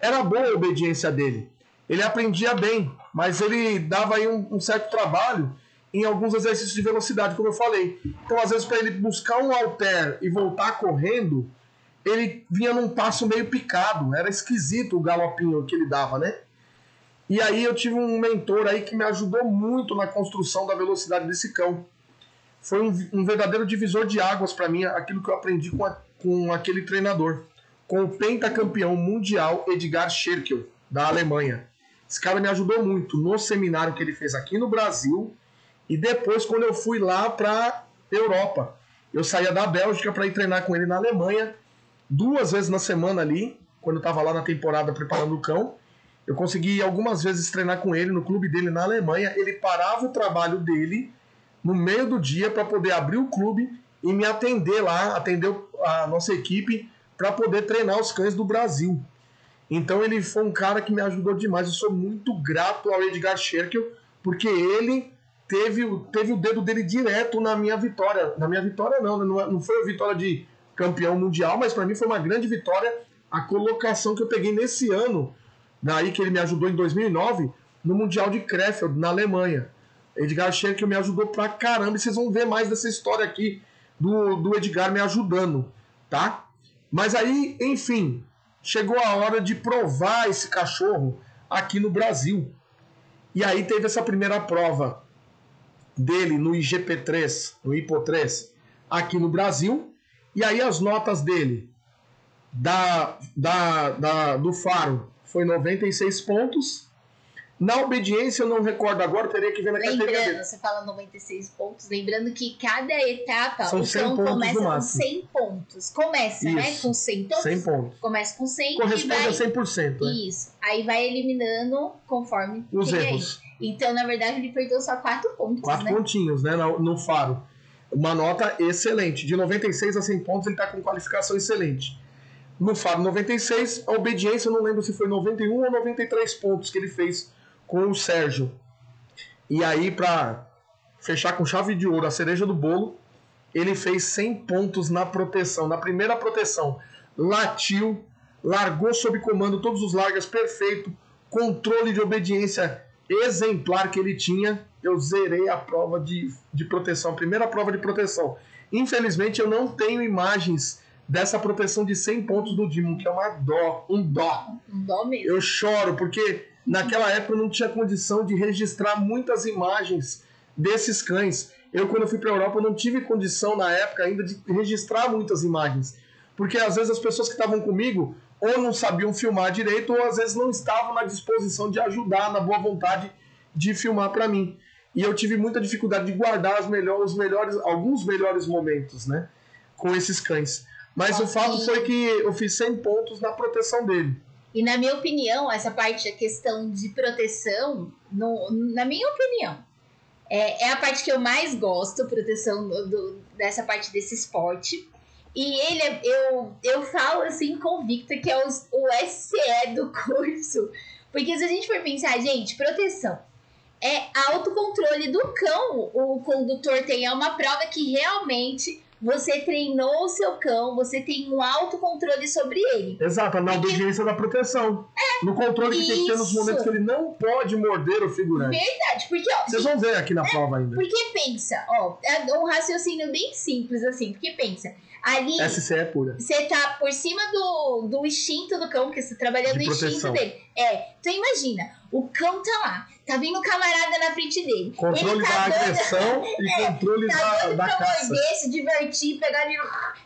Era boa a obediência dele. Ele aprendia bem, mas ele dava aí um, um certo trabalho em alguns exercícios de velocidade, como eu falei. Então, às vezes, para ele buscar um alter e voltar correndo, ele vinha num passo meio picado. Era esquisito o galopinho que ele dava, né? E aí eu tive um mentor aí que me ajudou muito na construção da velocidade desse cão. Foi um, um verdadeiro divisor de águas para mim, aquilo que eu aprendi com, a, com aquele treinador. Com o pentacampeão mundial Edgar Scherkel, da Alemanha. Esse cara me ajudou muito no seminário que ele fez aqui no Brasil e depois, quando eu fui lá para Europa, eu saía da Bélgica para ir treinar com ele na Alemanha, duas vezes na semana ali, quando eu estava lá na temporada preparando o cão. Eu consegui algumas vezes treinar com ele no clube dele na Alemanha. Ele parava o trabalho dele no meio do dia para poder abrir o clube e me atender lá, atender a nossa equipe para poder treinar os cães do Brasil. Então ele foi um cara que me ajudou demais. Eu sou muito grato ao Edgar Scherkel, porque ele teve, teve o dedo dele direto na minha vitória. Na minha vitória, não, né? não foi a vitória de campeão mundial, mas para mim foi uma grande vitória a colocação que eu peguei nesse ano, daí que ele me ajudou em 2009, no Mundial de Krefeld, na Alemanha. Edgar Schenkel me ajudou pra caramba, e vocês vão ver mais dessa história aqui do, do Edgar me ajudando, tá? Mas aí, enfim, chegou a hora de provar esse cachorro aqui no Brasil. E aí teve essa primeira prova dele no IGP3, no IPO3, aqui no Brasil. E aí as notas dele da, da, da, do Faro foi 96 pontos. Na obediência, eu não recordo agora, teria que ver na lembrando, categoria. você fala 96 pontos, lembrando que cada etapa São o 100 cão pontos começa com máximo. 100 pontos. Começa, né? Isso. Com 100 todos. 100 pontos. Começa com 100 Corresponde vai... a 100%. Né? Isso. Aí vai eliminando conforme Os erros. Então, na verdade, ele perdeu só 4 pontos, Quatro né? pontinhos, né? No, no Faro. Uma nota excelente. De 96 a 100 pontos, ele está com qualificação excelente. No Faro 96, a obediência, eu não lembro se foi 91 ou 93 pontos que ele fez com o Sérgio. E aí, para fechar com chave de ouro a cereja do bolo, ele fez 100 pontos na proteção. Na primeira proteção, latiu, largou sob comando todos os largas perfeito, controle de obediência exemplar que ele tinha. Eu zerei a prova de, de proteção, a primeira prova de proteção. Infelizmente, eu não tenho imagens dessa proteção de 100 pontos do Dimon, que é uma dó, um dó. Um dó mesmo. Eu choro porque naquela época eu não tinha condição de registrar muitas imagens desses cães. Eu, quando eu fui para a Europa, eu não tive condição na época ainda de registrar muitas imagens. Porque às vezes as pessoas que estavam comigo ou não sabiam filmar direito, ou às vezes não estavam na disposição de ajudar, na boa vontade de filmar para mim. E eu tive muita dificuldade de guardar os melhores, alguns melhores momentos, né? Com esses cães. Mas o fato que- foi que eu fiz 100 pontos na proteção dele. E na minha opinião, essa parte, a questão de proteção, no- na minha opinião, é, é a parte que eu mais gosto, proteção do- do- dessa parte desse esporte. E ele, eu, eu falo assim, convicta que é os- o SCE do curso. Porque se a gente for pensar, gente, proteção é autocontrole do cão. O condutor tem é uma prova que realmente você treinou o seu cão, você tem um autocontrole sobre ele. Exato, na obediência da proteção. no controle que tem que ter nos Isso. momentos que ele não pode morder o figurante. Verdade, porque ó, Vocês vão ver aqui na prova ainda. porque pensa, ó, é um raciocínio bem simples assim, porque pensa, ali SCE é pura. você tá por cima do, do instinto do cão, porque você tá trabalhando De o instinto proteção. dele. É, então imagina, o cão tá lá, tá vindo um camarada na frente dele. Controle ele tá da dando, agressão e controle tá da, dando da pra caça. morder, se divertir, pegar ele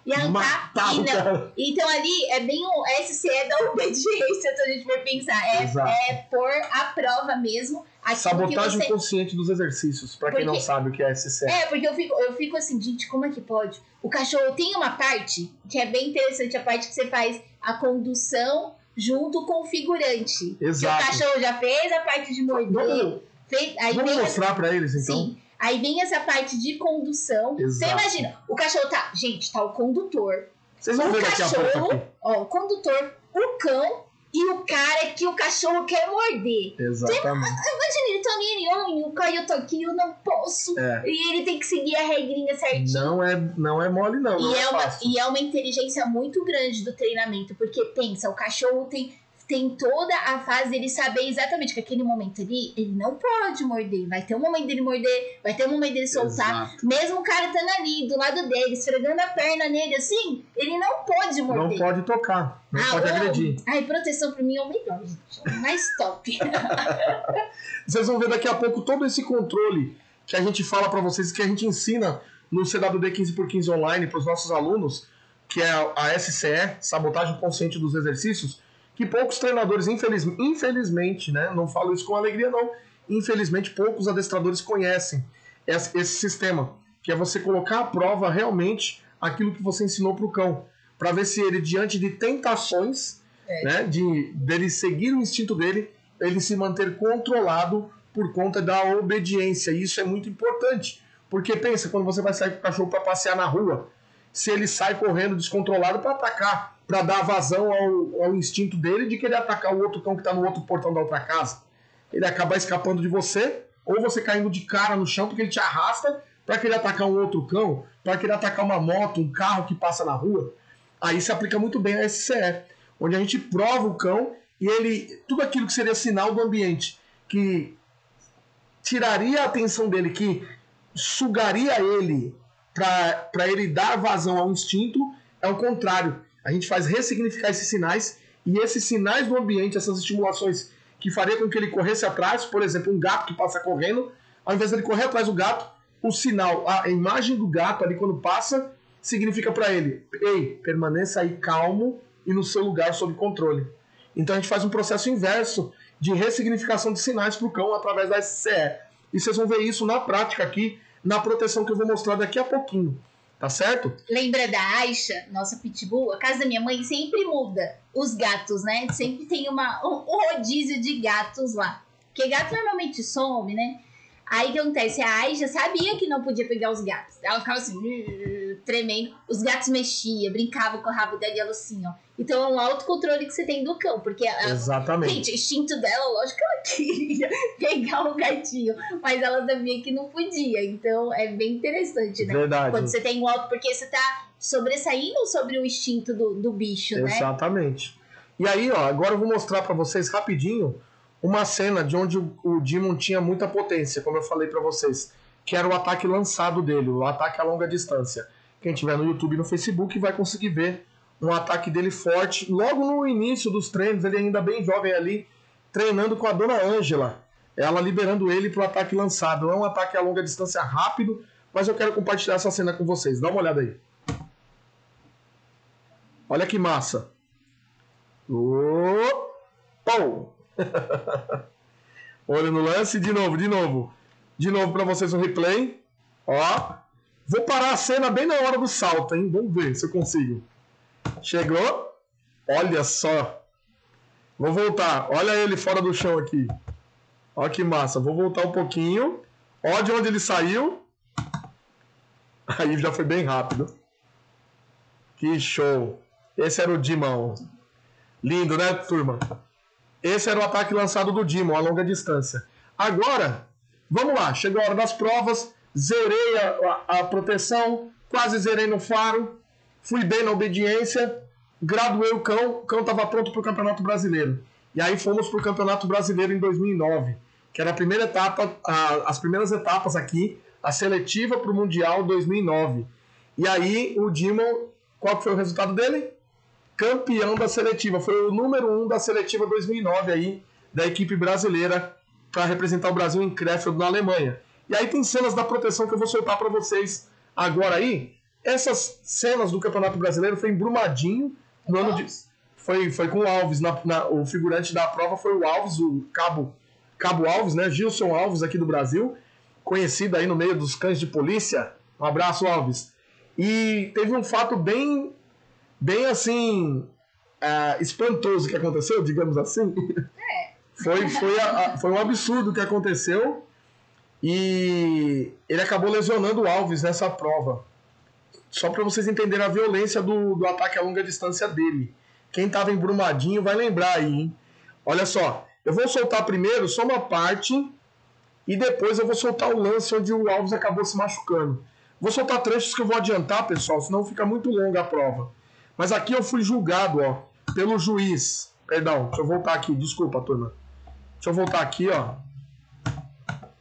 e arrancar. Matar E não. Então ali é bem o SCE da obediência, se a gente for pensar. É, Exato. é por a prova mesmo. Sabotagem você... consciente dos exercícios, pra quem Porque- não sabe o que é SCE. É, porque eu fico, eu fico assim, gente, como é que pode? O cachorro tem uma parte que é bem interessante, a parte que você faz a condução junto com o figurante. Exato. Que o cachorro já fez a parte de morder, fez, aí vamos vem essa- mostrar pra eles, então? Sim. Aí vem essa parte de condução. Você Exato. imagina, o cachorro tá. Gente, tá o condutor. Vocês vão o ver daqui a pouco cachorro, ó, o condutor, o cão e o cara que o cachorro quer morder. Exatamente. Imagina, ele tá ele, "Ai, o Caio eu tô aqui, eu não posso. É. E ele tem que seguir a regrinha certinho. Não é, não é mole, não. não E é, uma, fácil. e é uma inteligência muito grande do treinamento, porque pensa, o cachorro tem, tem toda a fase dele saber exatamente que aquele momento ali, ele não pode morder. Vai ter um momento dele morder, vai ter um momento dele soltar. Exato. Mesmo o cara estando ali, do lado dele, esfregando a perna nele assim, ele não pode Não morder. pode tocar, não Ah, pode o- agredir. Ai, proteção pra mim é o melhor, gente. É mais top. Vocês vão ver daqui a pouco todo esse controle que a gente fala pra vocês, que a gente ensina no CWD 15x15 online para os nossos alunos, que é a SCE, Sabotagem Consciente dos Exercícios, que poucos treinadores, infeliz, infelizmente, né, não falo isso com alegria não, infelizmente poucos adestradores conhecem esse, esse sistema, que é você colocar à prova realmente aquilo que você ensinou para o cão, para ver se ele, diante de tentações, É. né, de dele seguir o instinto dele, ele se manter controlado por conta da obediência. E isso é muito importante. Porque pensa, quando você vai sair com o cachorro para passear na rua, se ele sai correndo descontrolado para atacar, para dar vazão ao, ao instinto dele de querer atacar o outro cão que está no outro portão da outra casa, ele acaba escapando de você, ou você caindo de cara no chão porque ele te arrasta para querer atacar um outro cão, para querer atacar uma moto, um carro que passa na rua. Aí se aplica muito bem a SCE, onde a gente prova o cão e ele tudo aquilo que seria sinal do ambiente que tiraria a atenção dele, que sugaria ele para ele dar vazão ao instinto, é o contrário. A gente faz ressignificar esses sinais e esses sinais do ambiente, essas estimulações que faria com que ele corresse atrás, por exemplo, um gato que passa correndo, ao invés dele correr atrás do gato, o sinal, a imagem do gato ali quando passa, significa para ele: ei, permaneça aí calmo e no seu lugar sob controle. Então a gente faz um processo inverso de ressignificação de sinais para o cão através da SCE. E vocês vão ver isso na prática aqui, na proteção que eu vou mostrar daqui a pouquinho. Tá certo? Lembra da Aisha, nossa pitbull? A casa da minha mãe sempre muda os gatos, né? Sempre tem uma, um rodízio de gatos lá. Porque gato normalmente some, né? Aí o que acontece? A Aisha sabia que não podia pegar os gatos. Ela ficava assim, "Ih", tremendo. Os gatos mexiam, brincavam com o rabo dela e ela assim, ó. Então é um autocontrole que você tem do cão. Porque ela, Exatamente. Gente, o instinto dela, lógico que ela queria pegar o gatinho, mas ela sabia que não podia. Então é bem interessante, né? Verdade. Quando você tem um auto, porque você tá sobressaindo sobre o instinto do, do bicho, né? Exatamente. E aí, ó, agora eu vou mostrar para vocês rapidinho uma cena de onde o, o Demon tinha muita potência, como eu falei para vocês, que era o ataque lançado dele, o ataque a longa distância. Quem tiver no YouTube e no Facebook vai conseguir ver um ataque dele forte. Logo no início dos treinos, ele ainda bem jovem ali, treinando com a dona Ângela. Ela liberando ele pro ataque lançado. É um ataque a longa distância rápido, mas eu quero compartilhar essa cena com vocês. Dá uma olhada aí. Olha que massa. Pau! Olha no lance, de novo, de novo. De novo para vocês um replay. Ó. Vou parar a cena bem na hora do salto, hein? Vamos ver se eu consigo. Chegou. Olha só. Vou voltar. Olha ele fora do chão aqui. Olha que massa. Vou voltar um pouquinho. Olha de onde ele saiu. Aí já foi bem rápido. Que show. Esse era o Dimão. Lindo, né, turma? Esse era o ataque lançado do Dimon a longa distância. Agora, vamos lá. Chegou a hora das provas. Zerei a, a, a proteção. Quase zerei no faro. Fui bem na obediência. Graduei o cão. O cão estava pronto para o Campeonato Brasileiro. E aí fomos para o Campeonato Brasileiro em 2009, que era a primeira etapa, a, as primeiras etapas aqui, a seletiva para o Mundial 2009. E aí o Dimon, qual foi o resultado dele? Campeão da seletiva, foi o número um da seletiva 2009 aí, da equipe brasileira, para representar o Brasil em Krefeld, na Alemanha. E aí tem cenas da proteção que eu vou soltar para vocês agora aí. Essas cenas do Campeonato Brasileiro foi em Brumadinho, no ano de foi, foi com o Alves. Na, na, o figurante da prova foi o Alves, o Cabo, Cabo Alves, né? Gilson Alves aqui do Brasil, conhecido aí no meio dos cães de polícia. Um abraço, Alves. E teve um fato bem, bem assim, uh, espantoso que aconteceu, digamos assim. É. Foi, foi, a, a, foi um absurdo que aconteceu e ele acabou lesionando o Alves nessa prova. Só para vocês entenderem a violência do, do ataque a longa distância dele. Quem estava em Brumadinho vai lembrar aí, hein? Olha só, eu vou soltar primeiro só uma parte e depois eu vou soltar o lance onde o Alves acabou se machucando. Vou soltar trechos que eu vou adiantar, pessoal, senão fica muito longa a prova. Mas aqui eu fui julgado, ó, pelo juiz. Perdão, deixa eu voltar aqui, desculpa, turma. Deixa eu voltar aqui, ó.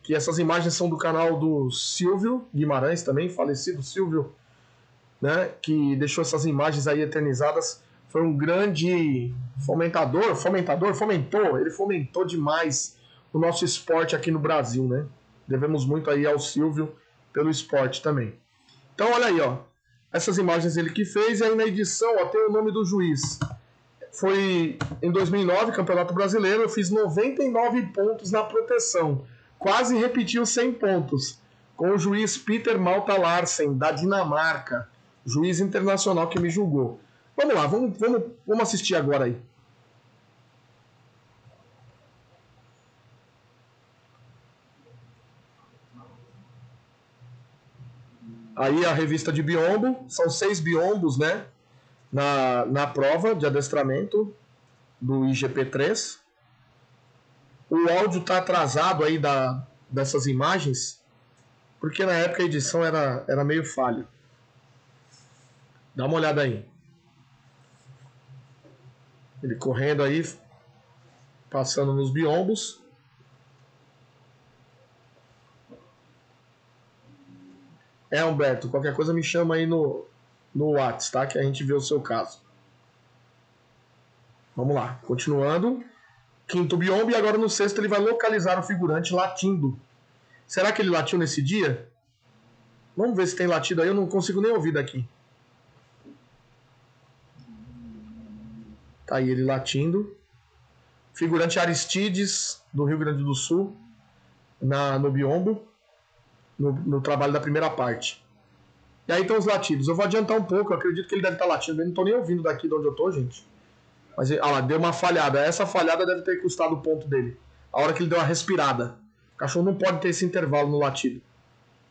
Que essas imagens são do canal do Silvio Guimarães também, falecido Silvio, né, que deixou essas imagens aí eternizadas foi um grande fomentador, fomentador, fomentou, ele fomentou demais o nosso esporte aqui no Brasil, né? Devemos muito aí ao Silvio pelo esporte também. Então olha aí, ó, essas imagens ele que fez e aí na edição, ó, tem o nome do juiz. Foi em 2009, Campeonato Brasileiro, eu fiz 99 pontos na proteção. Quase repeti os 100 pontos com o juiz Peter Malta Larsen, da Dinamarca, juiz internacional que me julgou. Vamos lá, vamos, vamos, vamos assistir agora aí. Aí a revista de biombo, são seis biombos, né? Na, na prova de adestramento do IGP3. O áudio está atrasado aí da, dessas imagens, porque na época a edição era, era meio falha. Dá uma olhada aí. Ele correndo aí, passando nos biombos. É, Humberto, qualquer coisa me chama aí no, no WhatsApp, tá? Que a gente vê o seu caso. Vamos lá, continuando. Quinto biombo e agora no sexto ele vai localizar o figurante latindo. Será que ele latiu nesse dia? Vamos ver se tem latido aí, eu não consigo nem ouvir daqui. Tá aí ele latindo. Figurante Aristides, do Rio Grande do Sul, na, no biombo, no, no trabalho da primeira parte. E aí estão os latidos. Eu vou adiantar um pouco, eu acredito que ele deve estar tá latindo. Eu não estou nem ouvindo daqui de onde eu estou, gente. Mas, olha lá, deu uma falhada. Essa falhada deve ter custado o ponto dele. A hora que ele deu uma respirada. O cachorro não pode ter esse intervalo no latido.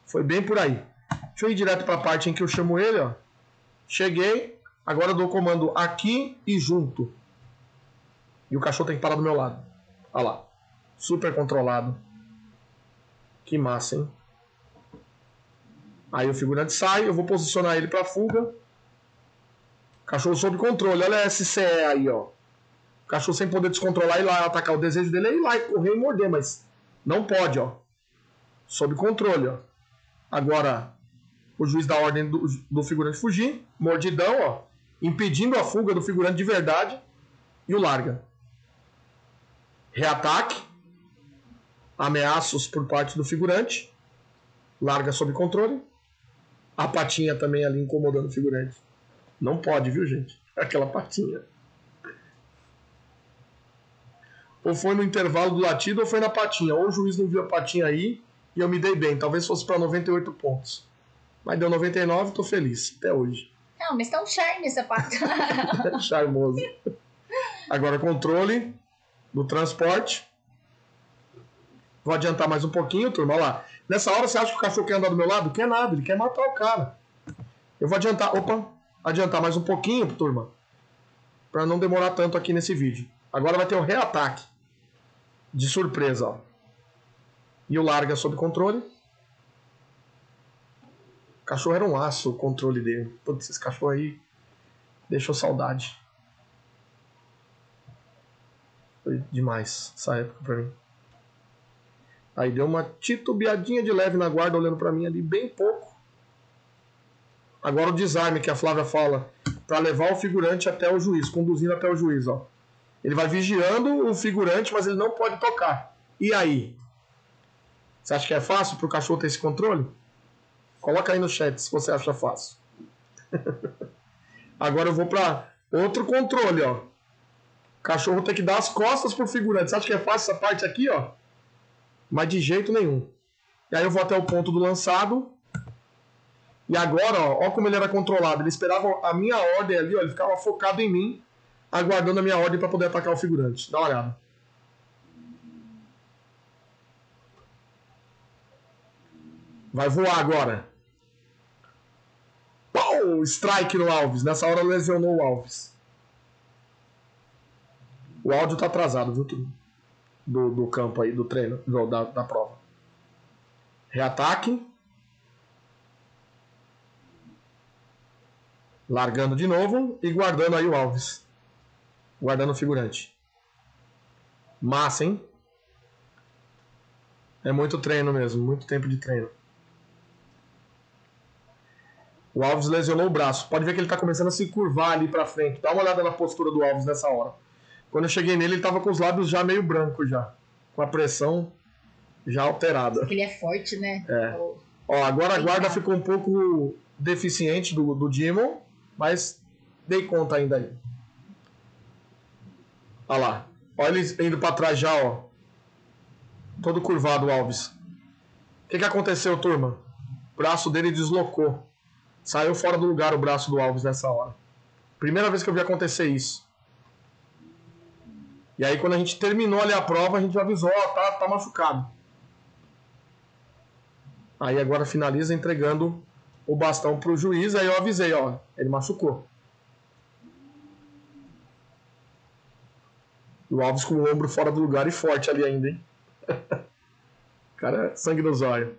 Foi bem por aí. Deixa eu ir direto para a parte em que eu chamo ele, ó. Cheguei, Agora eu dou o comando aqui e junto. E o cachorro tem que parar do meu lado. Olha lá. Super controlado. Que massa, hein? Aí o figurante sai, eu vou posicionar ele para fuga. Cachorro sob controle. Olha esse SCE aí, ó. Cachorro sem poder descontrolar e lá atacar. O desejo dele é ir lá e correr e morder, mas não pode, ó. Sob controle, ó. Agora, o juiz dá ordem do, do figurante fugir. Mordidão, ó impedindo a fuga do figurante de verdade e o larga. Reataque, ameaços por parte do figurante, larga sob controle. A patinha também ali incomodando o figurante. Não pode, viu, gente? Aquela patinha. Ou foi no intervalo do latido ou foi na patinha. Ou o juiz não viu a patinha aí e eu me dei bem. Talvez fosse para 98 pontos. Mas deu 99, tô feliz até hoje. Não, mas tá um charme essa parte. Charmoso. Agora, controle do transporte. Vou adiantar mais um pouquinho, turma. Olha lá. Nessa hora, você acha que o cachorro quer andar do meu lado? Quer nada, ele quer matar o cara. Eu vou adiantar. Opa, adiantar mais um pouquinho, turma, para não demorar tanto aqui nesse vídeo. Agora vai ter o reataque de surpresa, ó. E o larga sob controle. O cachorro era um aço, o controle dele. Todos esses cachorros aí deixou saudade. Foi demais essa época pra mim. Aí deu uma titubeadinha de leve na guarda, olhando para mim ali, bem pouco. Agora o desarme que a Flávia fala, para levar o figurante até o juiz, conduzindo até o juiz, ó. Ele vai vigiando o figurante, mas ele não pode tocar. E aí? Você acha que é fácil para o cachorro ter esse controle? Coloca aí no chat se você acha fácil. Agora eu vou para outro controle, ó. O cachorro tem que dar as costas pro figurante. Você acha que é fácil essa parte aqui, ó? Mas de jeito nenhum. E aí eu vou até o ponto do lançado. E agora, ó, ó como ele era controlado. Ele esperava a minha ordem ali, ó. Ele ficava focado em mim, aguardando a minha ordem para poder atacar o figurante. Dá uma olhada. Vai voar agora. Pau! Strike no Alves. Nessa hora lesionou o Alves. O áudio tá atrasado, viu, tudo? Do, do campo aí, do treino, do, da, da prova. Reataque. Largando de novo e guardando aí o Alves. Guardando o figurante. Massa, hein? É muito treino mesmo, muito tempo de treino. O Alves lesionou o braço. Pode ver que ele está começando a se curvar ali para frente. Dá uma olhada na postura do Alves nessa hora. Quando eu cheguei nele, ele estava com os lábios já meio brancos já, com a pressão já alterada. Porque ele é forte, né? É. Ó, agora a guarda ficou um pouco deficiente do, do Demon, mas dei conta ainda aí. Olha lá. Olha ele indo para trás já, ó. Todo curvado Alves. O que, que aconteceu, turma? O braço dele deslocou. Saiu fora do lugar o braço do Alves nessa hora. Primeira vez que eu vi acontecer isso. E aí quando a gente terminou ali a prova, a gente avisou, ó, tá, tá machucado. Aí agora finaliza entregando o bastão pro juiz, aí eu avisei, ó, ele machucou. O Alves com o ombro fora do lugar e forte ali ainda, hein? Cara, sangue nos olhos.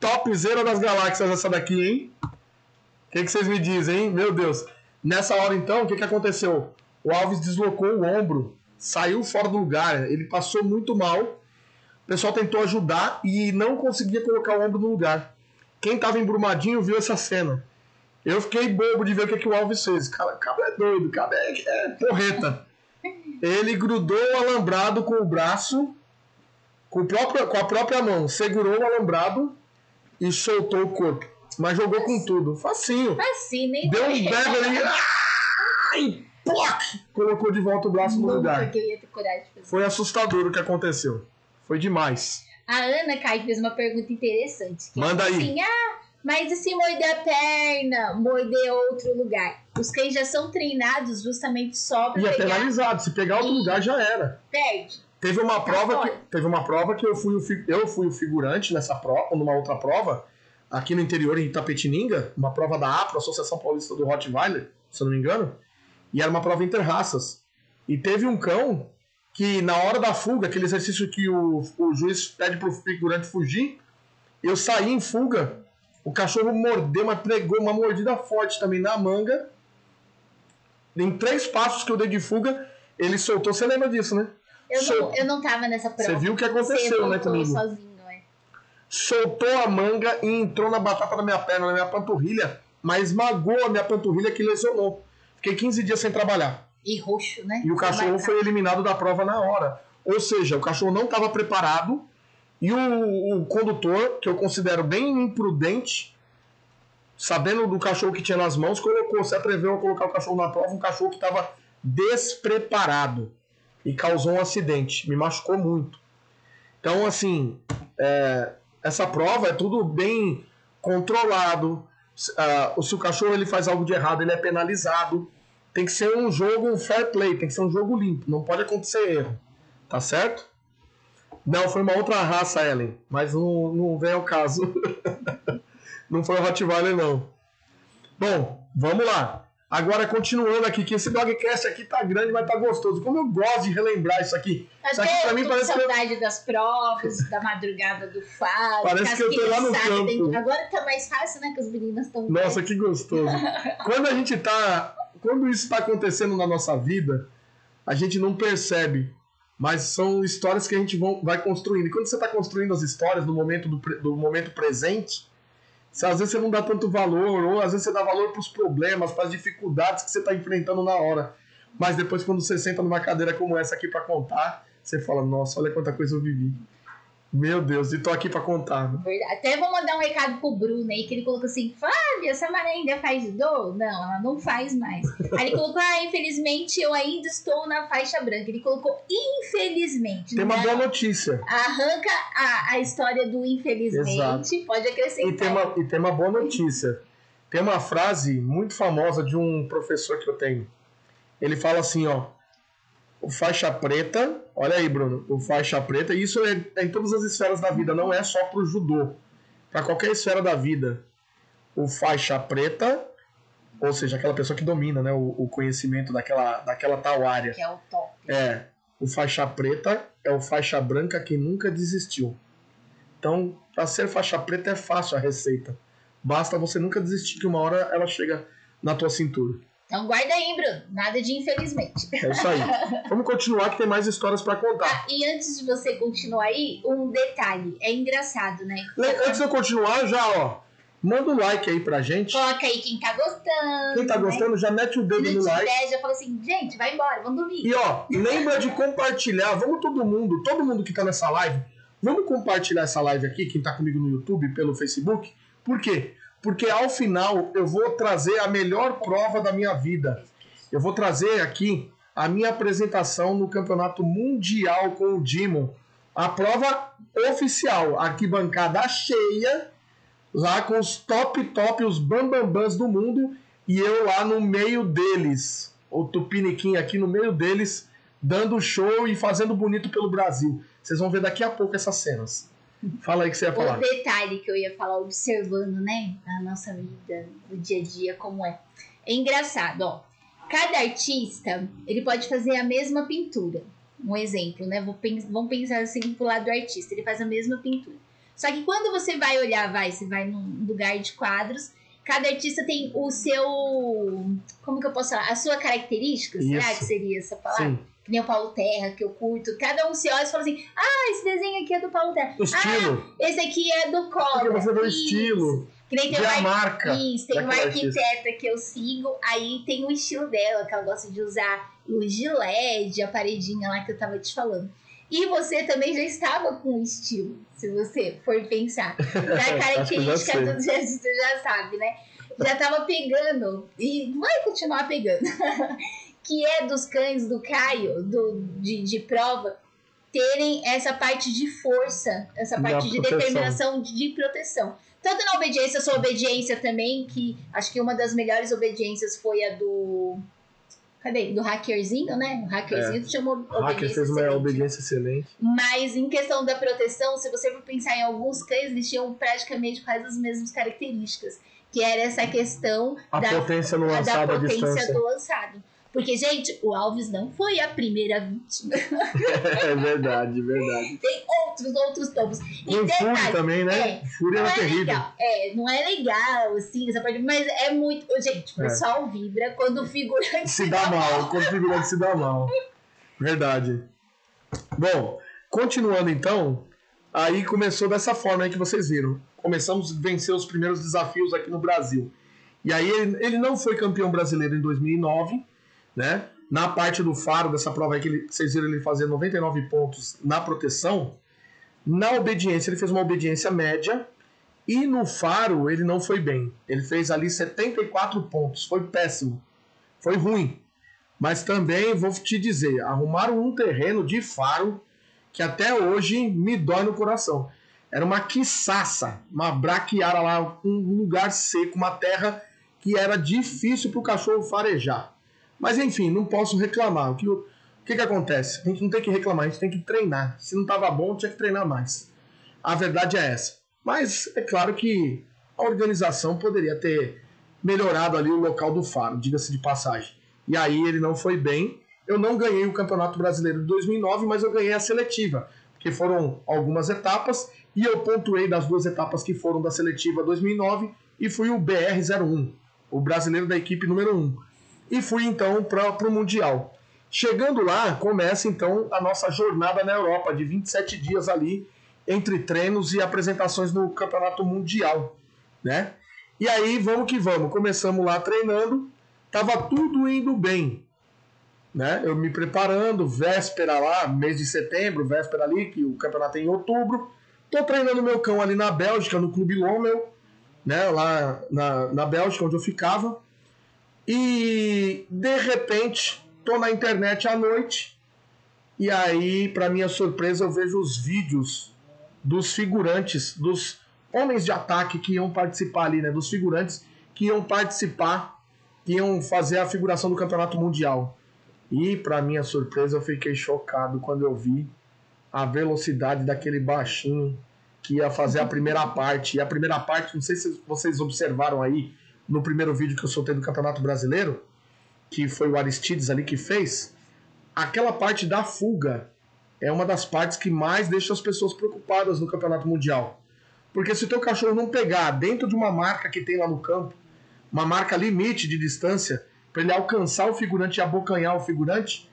Topzera das galáxias essa daqui, hein? O que, que vocês me dizem, hein? Meu Deus. Nessa hora, então, o que, que aconteceu? O Alves deslocou o ombro, saiu fora do lugar, ele passou muito mal. O pessoal tentou ajudar e não conseguia colocar o ombro no lugar. Quem estava embrumadinho viu essa cena. Eu fiquei bobo de ver o que, que o Alves fez. Cara, cabra é doido, cabra é, é porreta. Ele grudou o alambrado com o braço, com, o próprio, com a própria mão, segurou o alambrado e soltou o corpo. Mas jogou com tudo. Facinho. Facinho, nem Deu um bebe ali. Ploc! Colocou de volta o braço no lugar. Foi assustador o que aconteceu. Foi demais. A Ana Kai fez uma pergunta interessante. que Manda é aí. Assim, ah, mas e se morder a perna, morder outro lugar? Os cães já são treinados justamente só pra E é pegar. penalizado. Se pegar outro lugar, já era. Perde. Teve uma prova que, teve uma prova que eu fui, o eu fui o figurante nessa prova, numa outra prova, aqui no interior em Itapetininga, uma prova da APRO, Associação Paulista do Rottweiler, se eu não me engano, e era uma prova interraças. E teve um cão que na hora da fuga, aquele exercício que o, o juiz pede pro figurante fugir, eu saí em fuga, o cachorro mordeu, mas pregou uma mordida forte também na manga. Em três passos que eu dei de fuga, ele soltou. Você lembra disso, né? Eu Sol- não, eu não tava nessa prova. Você viu o que aconteceu, né, comigo? sozinho, é. soltou a manga e entrou na batata da minha perna, na minha panturrilha, mas esmagou a minha panturrilha que lesionou. Fiquei 15 dias sem trabalhar. E roxo, né? E o cachorro foi eliminado da prova na hora. Ou seja, o cachorro não estava preparado e o, o condutor, que eu considero bem imprudente, sabendo do cachorro que tinha nas mãos, colocou, se atreveu a colocar o cachorro na prova, um cachorro que estava despreparado e causou um acidente. Me machucou muito. Então, assim, é, essa prova é tudo bem controlado. Ah, se o cachorro ele faz algo de errado, ele é penalizado. Tem que ser um jogo um fair play, tem que ser um jogo limpo, não pode acontecer erro. Tá certo? Não, foi uma outra raça, Ellen, mas não, não vem ao caso. não foi o Rottweiler, não. Bom, vamos lá. Agora, continuando aqui, que esse dogcast aqui tá grande, mas tá gostoso. Como eu gosto de relembrar isso aqui. Isso aqui pra mim parece saudade que... das provas, da madrugada do faro. Parece que eu tô lá no campo. Tem... Agora tá mais fácil, né? Que as meninas estão. Nossa, que gostoso. quando a gente tá. Quando isso tá acontecendo na nossa vida, a gente não percebe. Mas são histórias que a gente vai construindo. E quando você tá construindo as histórias no momento do, do momento presente se às vezes você não dá tanto valor, ou às vezes você dá valor para os problemas, para as dificuldades que você está enfrentando na hora. Mas depois, quando você senta numa cadeira como essa aqui para contar, você fala: Nossa, olha quanta coisa eu vivi. Meu Deus, e tô aqui pra contar. Verdade. Até vou mandar um recado pro Bruno aí, que ele colocou assim: Fábio, essa Maria ainda faz judô? Não, ela não faz mais. Aí ele colocou: Ah, infelizmente eu ainda estou na faixa branca. Ele colocou: Infelizmente. Tem uma boa notícia. Arranca a, a história do infelizmente, Exato. pode acrescentar. E tem, uma, e tem uma boa notícia. Tem uma frase muito famosa de um professor que eu tenho. Ele fala assim: Ó o faixa preta, olha aí, Bruno, o faixa preta, e isso é, é em todas as esferas da vida, não é só pro judô. Para qualquer esfera da vida, o faixa preta, ou seja, aquela pessoa que domina né, o, o conhecimento daquela, daquela tal área. Que é o top. É. O faixa preta é o faixa branca que nunca desistiu. Então, para ser faixa preta é fácil a receita. Basta você nunca desistir, que uma hora ela chega na tua cintura. Então guarda aí, Bruno. Nada de infelizmente. É isso aí. Vamos continuar que tem mais histórias para contar. Ah, e antes de você continuar aí, um detalhe. É engraçado, né? Antes de eu continuar, já, ó. Manda um like aí pra gente. Coloca aí quem tá gostando. Quem tá gostando, né? já mete o dedo no, no like. Ideia, já fala assim, gente, vai embora, vamos dormir. E ó, lembra de compartilhar. Vamos todo mundo, todo mundo que tá nessa live, vamos compartilhar essa live aqui, quem tá comigo no YouTube, pelo Facebook. Por quê? Porque ao final eu vou trazer a melhor prova da minha vida. Eu vou trazer aqui a minha apresentação no Campeonato Mundial com o Dimon. A prova oficial, arquibancada cheia, lá com os top top, os bambambãs do mundo, e eu lá no meio deles, o Tupiniquim aqui no meio deles, dando show e fazendo bonito pelo Brasil. Vocês vão ver daqui a pouco essas cenas. Fala aí que você ia falar. O detalhe que eu ia falar, observando, né, a nossa vida, do dia a dia, como é. É engraçado, ó. Cada artista, ele pode fazer a mesma pintura. Um exemplo, né? Vamos pensar assim pro lado do artista. Ele faz a mesma pintura. Só que quando você vai olhar, vai, você vai num lugar de quadros, cada artista tem o seu. Como que eu posso falar? A sua característica, Isso. será que seria essa palavra? Sim que nem o Paulo Terra, que eu curto. Cada um se olha e fala assim: ah, esse desenho aqui é do Paulo Terra. O estilo. Ah, esse aqui é do Cobra. Porque você vê o estilo. Que nem tem uma, marca. Isso, tem uma arquiteta que eu sigo, aí tem o estilo dela, que ela gosta de usar de LED, a paredinha lá que eu tava te falando. E você também já estava com o estilo, se você for pensar. Da característica do você já sabe, né? Já tava pegando e vai continuar pegando. que é dos cães do Caio, do, de, de prova, terem essa parte de força, essa parte de determinação de proteção. Tanto na obediência, sua obediência também, que acho que uma das melhores obediências foi a do. Cadê? Do hackerzinho, né? O hackerzinho é. chamou. O hacker fez uma excelente, obediência excelente. Mas em questão da proteção, se você for pensar em alguns cães, eles tinham praticamente quase as mesmas características. Que era essa questão a da potência no lançado, da potência do lançado. Porque, gente, o Alves não foi a primeira vítima. é verdade, verdade. Tem outros, outros tomos. E o Fúria também, né? É, Fúria era é terrível. Legal. É, não é legal, assim, essa parte, mas é muito. Gente, o é. pessoal vibra quando o figurante se, se dá, mal. mal. Quando o figurante se dá mal. Verdade. Bom, continuando então, aí começou dessa forma aí que vocês viram. Começamos a vencer os primeiros desafios aqui no Brasil. E aí ele, ele não foi campeão brasileiro em 2009 né? Na parte do faro dessa prova aí que ele, vocês viram ele fazer 99 pontos na proteção, na obediência ele fez uma obediência média e no faro ele não foi bem. Ele fez ali 74 pontos, foi péssimo, foi ruim. Mas também vou te dizer, arrumaram um terreno de faro que até hoje me dói no coração. Era uma quiçaça, uma braquiara lá, um lugar seco, uma terra que era difícil para o cachorro farejar. Mas enfim, não posso reclamar. O que, o que, que acontece? A gente não tem que reclamar, a gente tem que treinar. Se não estava bom, tinha que treinar mais. A verdade é essa. Mas é claro que a organização poderia ter melhorado ali o local do faro, diga-se de passagem. E aí ele não foi bem. Eu não ganhei o Campeonato Brasileiro de 2009, mas eu ganhei a seletiva, porque foram algumas etapas e eu pontuei das duas etapas que foram da seletiva 2009 e fui o BR01, o brasileiro da equipe número 1. E fui então para o Mundial. Chegando lá, começa então a nossa jornada na Europa, de 27 dias ali, entre treinos e apresentações no Campeonato Mundial, né? E aí, vamos que vamos. Começamos lá treinando, tava tudo indo bem, né? Eu me preparando, véspera lá, mês de setembro, véspera ali, que o campeonato é em outubro. Tô treinando meu cão ali na Bélgica, no Clube Lommel, né? Lá na, na Bélgica, onde eu ficava. E, de repente, tô na internet à noite e aí, para minha surpresa, eu vejo os vídeos dos figurantes, dos homens de ataque que iam participar ali, né? Dos figurantes que iam participar, que iam fazer a figuração do Campeonato Mundial. E, para minha surpresa, eu fiquei chocado quando eu vi a velocidade daquele baixinho que ia fazer a primeira parte. E a primeira parte, não sei se vocês observaram aí no primeiro vídeo que eu soltei do Campeonato Brasileiro, que foi o Aristides ali que fez, aquela parte da fuga é uma das partes que mais deixa as pessoas preocupadas no campeonato mundial. Porque se o teu cachorro não pegar dentro de uma marca que tem lá no campo, uma marca limite de distância, para ele alcançar o figurante e abocanhar o figurante,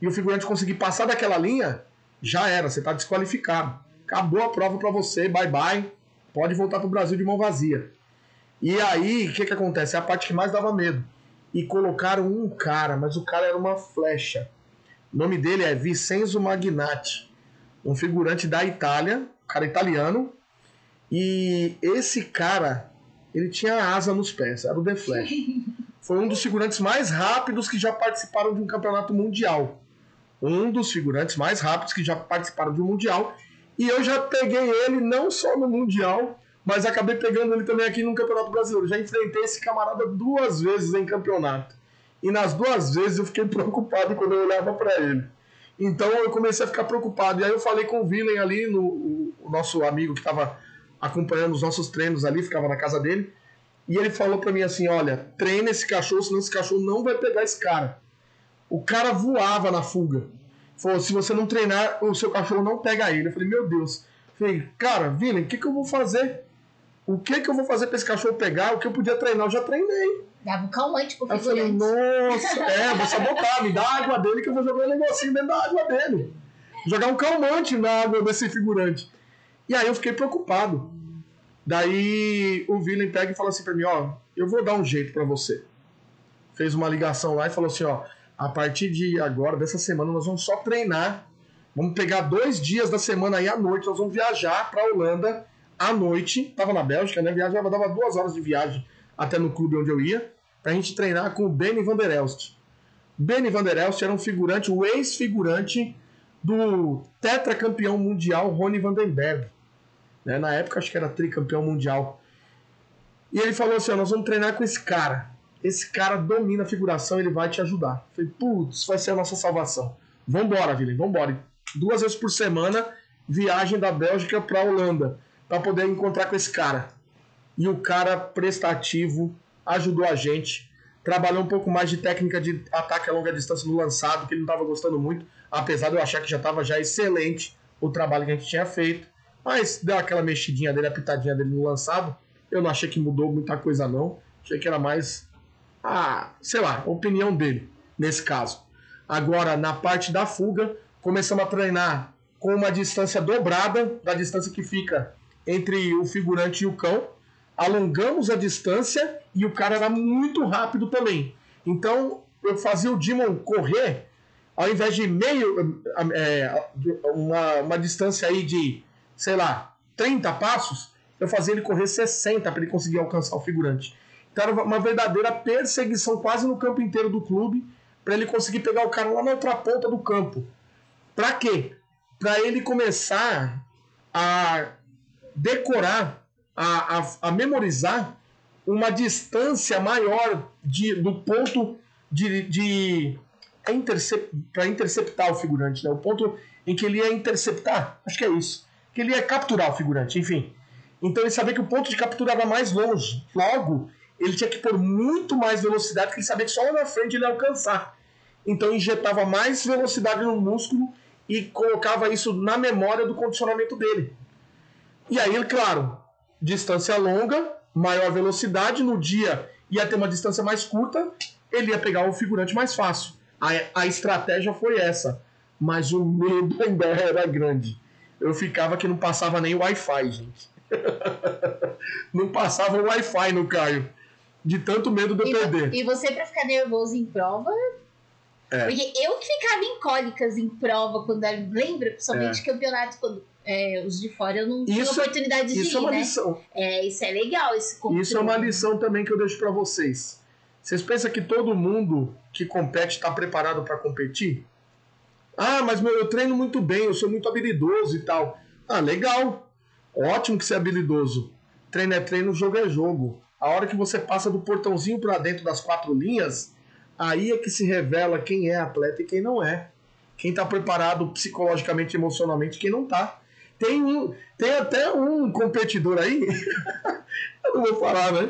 e o figurante conseguir passar daquela linha, já era, você está desqualificado. Acabou a prova para você, bye bye, pode voltar para o Brasil de mão vazia. E aí, o que, que acontece? É a parte que mais dava medo e colocaram um cara, mas o cara era uma flecha. O nome dele é Vincenzo Magnati, um figurante da Itália, um cara italiano. E esse cara, ele tinha asa nos pés, era o The Flash. Foi um dos figurantes mais rápidos que já participaram de um campeonato mundial. Um dos figurantes mais rápidos que já participaram de um mundial. E eu já peguei ele não só no mundial, mas acabei pegando ele também aqui no Campeonato Brasileiro. Já enfrentei esse camarada duas vezes em campeonato. E nas duas vezes eu fiquei preocupado quando eu olhava para ele. Então eu comecei a ficar preocupado. E aí eu falei com o Villain ali, no, o, o nosso amigo que estava acompanhando os nossos treinos ali, ficava na casa dele. E ele falou para mim assim: Olha, treina esse cachorro, senão esse cachorro não vai pegar esse cara. O cara voava na fuga. Falou: Se você não treinar, o seu cachorro não pega ele. Eu falei: Meu Deus. Eu falei: Cara, Villain, o que, que eu vou fazer? O que que eu vou fazer pra esse cachorro pegar? O que eu podia treinar, eu já treinei. Dava um calmante pro figurante. Eu falei, nossa, é, vou sabotar, me dá água dele que eu vou jogar um negocinho dentro da água dele. Jogar um calmante na água desse figurante. E aí eu fiquei preocupado. Daí o Villain pega e fala assim pra mim, ó, eu vou dar um jeito para você. Fez uma ligação lá e falou assim, ó, a partir de agora, dessa semana, nós vamos só treinar. Vamos pegar dois dias da semana aí à noite, nós vamos viajar pra Holanda à noite, tava na Bélgica, né? Viajava, dava duas horas de viagem até no clube onde eu ia, pra gente treinar com o Benny Van der Elst. Benny Van der Elst era um figurante, o ex-figurante do tetracampeão mundial Rony Vandenberg. Né? Na época, acho que era tricampeão mundial. E ele falou assim: ó, nós vamos treinar com esse cara. Esse cara domina a figuração, ele vai te ajudar. Eu falei, putz, vai ser a nossa salvação. Vambora, Vili, vambora. Duas vezes por semana, viagem da Bélgica pra Holanda para poder encontrar com esse cara. E o cara prestativo ajudou a gente. Trabalhou um pouco mais de técnica de ataque a longa distância no lançado, que ele não estava gostando muito, apesar de eu achar que já estava já excelente o trabalho que a gente tinha feito. Mas deu aquela mexidinha dele, a pitadinha dele no lançado. Eu não achei que mudou muita coisa, não. Achei que era mais a, sei lá, opinião dele, nesse caso. Agora, na parte da fuga, começamos a treinar com uma distância dobrada da distância que fica entre o figurante e o cão, alongamos a distância e o cara era muito rápido também. Então eu fazia o Demon correr, ao invés de meio, é, uma, uma distância aí de, sei lá, 30 passos, eu fazia ele correr 60 para ele conseguir alcançar o figurante. Então era uma verdadeira perseguição quase no campo inteiro do clube para ele conseguir pegar o cara lá na outra ponta do campo. Para quê? Para ele começar a decorar, a, a, a memorizar uma distância maior de, do ponto de, de para interceptar o figurante, né? o ponto em que ele ia interceptar, acho que é isso, que ele ia capturar o figurante, enfim. Então ele sabia que o ponto de captura era mais longe, logo ele tinha que pôr muito mais velocidade, porque ele sabia que só lá na frente ele ia alcançar. Então injetava mais velocidade no músculo e colocava isso na memória do condicionamento dele. E aí, claro, distância longa, maior velocidade, no dia ia ter uma distância mais curta, ele ia pegar o figurante mais fácil. A, a estratégia foi essa, mas o medo ainda era grande. Eu ficava que não passava nem Wi-Fi, gente. não passava o Wi-Fi no Caio. De tanto medo de eu perder. e você, pra ficar nervoso em prova. É. Porque eu que ficava em cólicas em prova quando era. Lembra? Principalmente campeonato, quando é, os de fora eu não tinha É. Isso- oportunidade de Isso é uma né? lição. É, isso é legal, esse controle. Isso é uma lição também que eu deixo para vocês. Vocês pensam que todo mundo que compete está preparado para competir? Ah, mas meu, eu treino muito bem, eu sou muito habilidoso e tal. Ah, legal. Ótimo que você é habilidoso. Treino é treino, jogo é jogo. A hora que você passa do portãozinho para dentro das quatro linhas, aí é que se revela quem é atleta e quem não é. Quem está preparado psicologicamente, emocionalmente, e quem não tá. Tem um, tem até um competidor aí, eu não vou falar, né?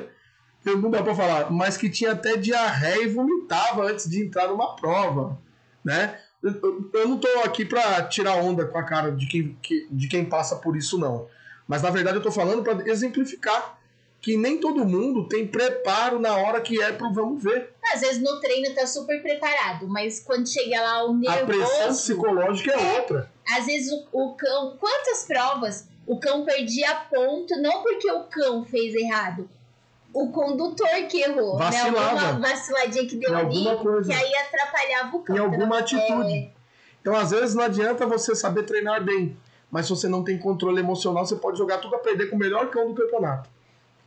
Eu não dá pra falar, mas que tinha até diarreia e vomitava antes de entrar numa prova, né? Eu, não tô aqui pra tirar onda com a cara de quem, que- de quem passa por isso, não. Mas na verdade eu tô falando pra exemplificar que nem todo mundo tem preparo na hora que é pro vamos ver. Às vezes no treino tá super preparado, mas quando chega lá o A pressão nervoso. psicológica é outra. Às vezes o, o cão. Quantas provas o cão perdia ponto, não porque o cão fez errado. O condutor que errou, né? Vacilava. Alguma vaciladinha que deu ali, coisa. que aí atrapalhava o cão. Em alguma atitude. É, Então, às vezes, não adianta você saber treinar bem, mas se você não tem controle emocional, você pode jogar tudo a perder com o melhor cão do campeonato.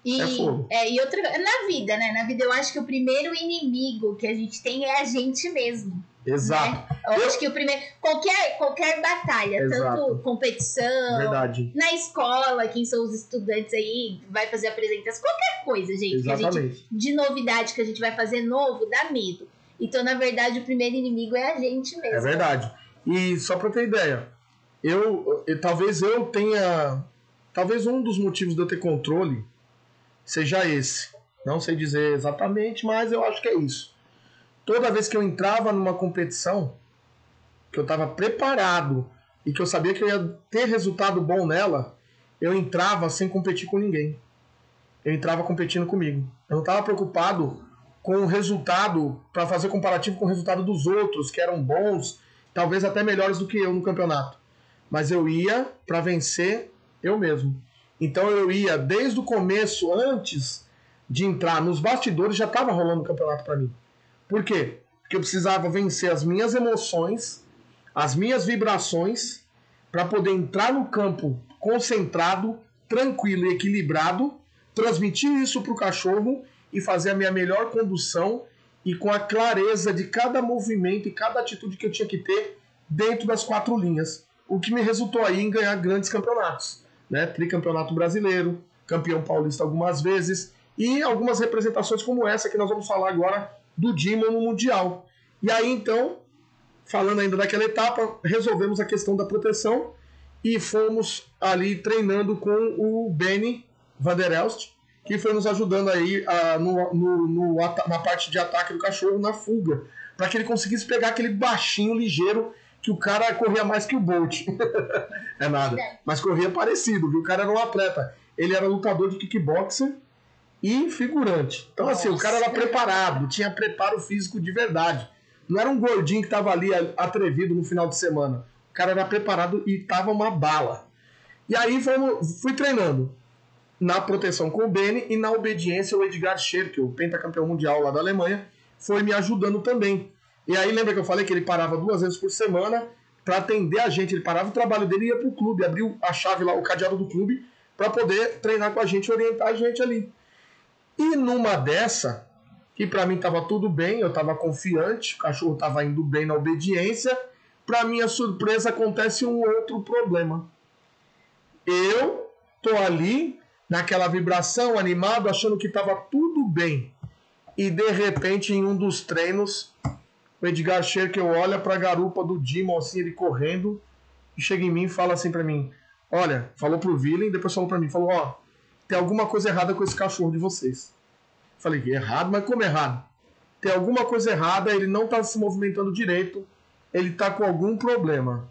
E, É fogo. é, e outra na vida, né? Na vida eu acho que o primeiro inimigo que a gente tem é a gente mesmo. Exato. Né? Eu, acho que o primeiro. Qualquer, qualquer batalha, Exato. tanto competição, Verdade. na escola, quem são os estudantes aí, vai fazer apresentação, qualquer coisa, gente, que a gente, Exatamente. de novidade que a gente vai fazer novo, dá medo. Então, na verdade, o primeiro inimigo é a gente mesmo. É verdade. E só pra ter ideia, eu, eu- talvez eu tenha. Talvez um dos motivos de eu ter controle seja esse. Não sei dizer exatamente, mas eu acho que é isso. Toda vez que eu entrava numa competição, que eu estava preparado e que eu sabia que eu ia ter resultado bom nela, eu entrava sem competir com ninguém. Eu entrava competindo comigo. Eu não estava preocupado com o resultado para fazer comparativo com o resultado dos outros, que eram bons, talvez até melhores do que eu no campeonato. Mas eu ia para vencer eu mesmo. Então eu ia desde o começo, antes de entrar nos bastidores, já estava rolando o campeonato para mim. Por quê? Porque eu precisava vencer as minhas emoções, as minhas vibrações, para poder entrar no campo concentrado, tranquilo e equilibrado, transmitir isso para o cachorro e fazer a minha melhor condução e com a clareza de cada movimento e cada atitude que eu tinha que ter dentro das quatro linhas. O que me resultou aí em ganhar grandes campeonatos. Né? Tricampeonato brasileiro, campeão paulista algumas vezes e algumas representações como essa que nós vamos falar agora do Dimon no Mundial. E aí então, falando ainda daquela etapa, resolvemos a questão da proteção e fomos ali treinando com o Benny Van der Elst, que foi nos ajudando aí ah, no, no- no na parte de ataque do cachorro, na fuga, para que ele conseguisse pegar aquele baixinho ligeiro que o cara corria mais que o Bolt. é nada. Mas corria parecido, viu? O cara era um atleta. Ele era lutador de kickboxer e figurante. Então, assim, o cara era preparado, tinha preparo físico de verdade. Não era um gordinho que tava ali atrevido no final de semana. O cara era preparado e tava uma bala. E aí fomos, fui treinando na proteção com o Beni e na obediência o Edgar Scherk, o pentacampeão mundial lá da Alemanha, foi me ajudando também. E aí lembra que eu falei que ele parava duas vezes por semana para atender a gente. Ele parava o trabalho dele e ia pro clube, abriu a chave lá, o cadeado do clube, para poder treinar com a gente, orientar a gente ali. E numa dessa, que para mim tava tudo bem, eu tava confiante, o cachorro tava indo bem na obediência, para minha surpresa acontece um outro problema. Eu tô ali naquela vibração, animado, achando que tava tudo bem. E de repente, em um dos treinos, o Edgar Scherker olha pra garupa do Dimon, assim, ele correndo, e chega em mim e fala assim pra mim: Olha, falou pro Villain, depois falou pra mim: Falou, ó, tem alguma coisa errada com esse cachorro de vocês. Falei, errado, mas como errado? Tem alguma coisa errada, ele não está se movimentando direito, ele está com algum problema.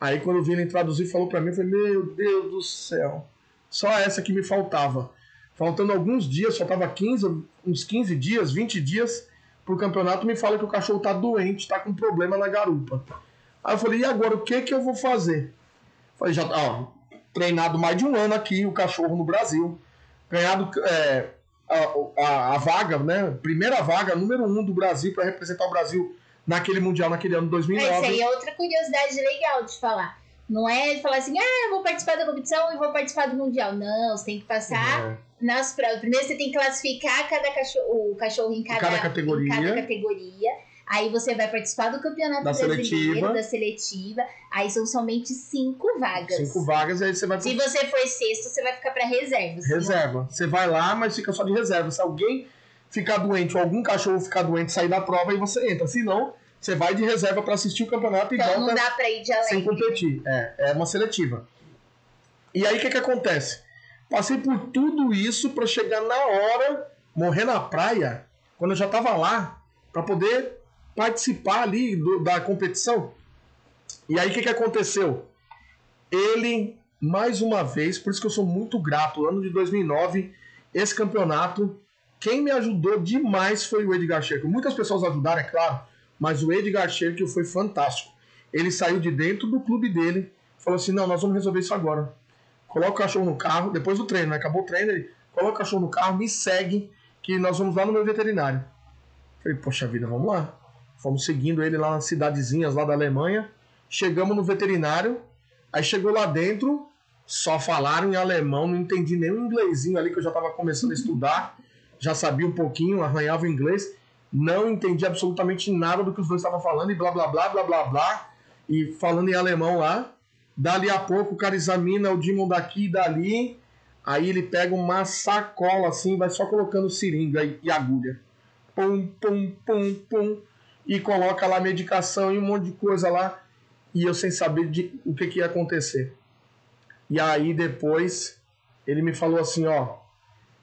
Aí quando eu vi ele traduzir, falou para mim, falei, meu Deus do céu, só essa que me faltava. Faltando alguns dias, só tava 15, uns 15 dias, 20 dias pro campeonato, me fala que o cachorro tá doente, tá com problema na garupa. Aí eu falei, e agora, o que que eu vou fazer? Falei, já, ó, treinado mais de um ano aqui, o cachorro no Brasil, ganhado é, a, a, a, vaga, né? Primeira vaga, número um do Brasil para representar o Brasil naquele Mundial, naquele ano de 2009. Essa aí é outra curiosidade legal de falar. Não é falar assim, ah, vou participar da competição e vou participar do Mundial. Não, você tem que passar é. nas provas. Primeiro você tem que classificar cada cachorro, o cachorro em cada, cada categoria. Em cada categoria. Aí você vai participar do campeonato da brasileiro, seletiva. da seletiva. Aí são somente cinco vagas. Cinco vagas, aí você vai. Se você for sexto, você vai ficar para reserva. Reserva. Você vai lá, mas fica só de reserva. Se alguém ficar doente ou algum cachorro ficar doente, sair da prova, aí você entra. Se não, você vai de reserva para assistir o campeonato então, e volta não dá pra ir de além. sem competir. É, é uma seletiva. E aí o que, que acontece? Passei por tudo isso para chegar na hora, morrer na praia, quando eu já estava lá, para poder participar ali do, da competição. E aí o que, que aconteceu? Ele, mais uma vez, por isso que eu sou muito grato, ano de 2009, esse campeonato, quem me ajudou demais foi o Edgar Checo. Muitas pessoas ajudaram, é claro, mas o Edgar Scherkel foi fantástico. Ele saiu de dentro do clube dele, falou assim: não, nós vamos resolver isso agora. Coloca o cachorro no carro, depois do treino, né? acabou o treino, ele coloca o cachorro no carro, me segue, que nós vamos lá no meu veterinário. Falei, poxa vida, vamos lá. Fomos seguindo ele lá nas cidadezinhas lá da Alemanha. Chegamos no veterinário, aí chegou lá dentro, só falaram em alemão, não entendi nem o inglesinho ali que eu já estava começando a estudar, já sabia um pouquinho, arranhava o inglês não entendi absolutamente nada do que os dois estavam falando e blá blá blá blá blá blá e falando em alemão lá. Dali a pouco o cara examina o Demon daqui e dali, aí ele pega uma sacola assim, vai só colocando seringa e agulha. Pum, pum, pum, pum. E coloca lá medicação e um monte de coisa lá. E eu sem saber de, o que, que ia acontecer. E aí depois ele me falou assim, ó,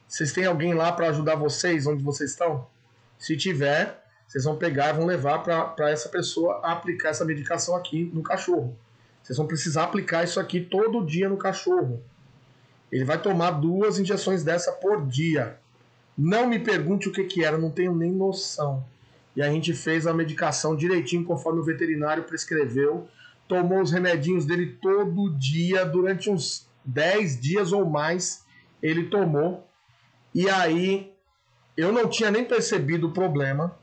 vocês têm alguém lá para ajudar vocês onde vocês estão? Se tiver, vocês vão pegar e vão levar para essa pessoa aplicar essa medicação aqui no cachorro. Vocês vão precisar aplicar isso aqui todo dia no cachorro. Ele vai tomar duas injeções dessa por dia. Não me pergunte o que, que era, não tenho nem noção. E a gente fez a medicação direitinho conforme o veterinário prescreveu. Tomou os remedinhos dele todo dia, durante uns 10 dias ou mais, ele tomou. E aí eu não tinha nem percebido o problema.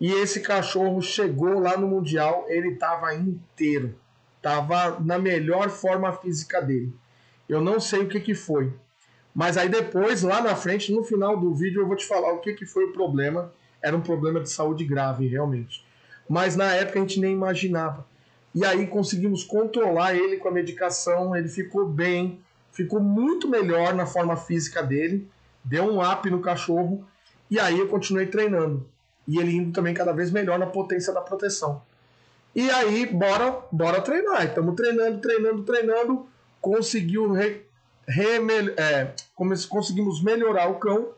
E esse cachorro chegou lá no Mundial, ele estava inteiro. Estava na melhor forma física dele. Eu não sei o que, que foi. Mas aí depois, lá na frente, no final do vídeo, eu vou te falar o que, que foi o problema. Era um problema de saúde grave, realmente. Mas na época a gente nem imaginava. E aí conseguimos controlar ele com a medicação, ele ficou bem, ficou muito melhor na forma física dele deu um up no cachorro e aí eu continuei treinando. E ele indo também cada vez melhor na potência da proteção. E aí, bora, bora treinar. Estamos treinando, treinando, treinando. Conseguiu re, re, é, conseguimos melhorar o cão.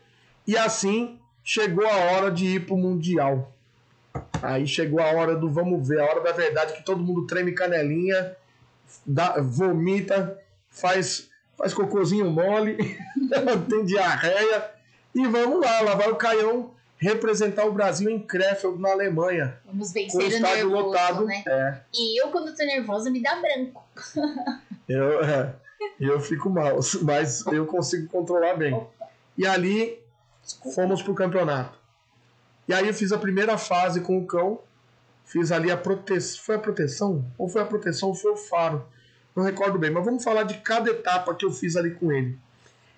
E assim chegou a hora de ir para o Mundial. Aí chegou a hora do vamos ver, a hora da verdade que todo mundo treme canelinha, dá, vomita, faz faz cocôzinho mole, tem diarreia. E vamos lá, lá vai o Caião representar o Brasil em Krefeld, na Alemanha. Vamos vencer com o estádio nervoso, lotado. Né? É. E eu, quando tô nervosa, me dá branco. eu, é, eu fico mal, mas eu consigo controlar bem. Opa. E ali fomos pro campeonato. E aí eu fiz a primeira fase com o cão. Fiz ali a proteção. Foi a proteção? Ou foi a proteção ou foi o faro? não recordo bem, mas vamos falar de cada etapa que eu fiz ali com ele.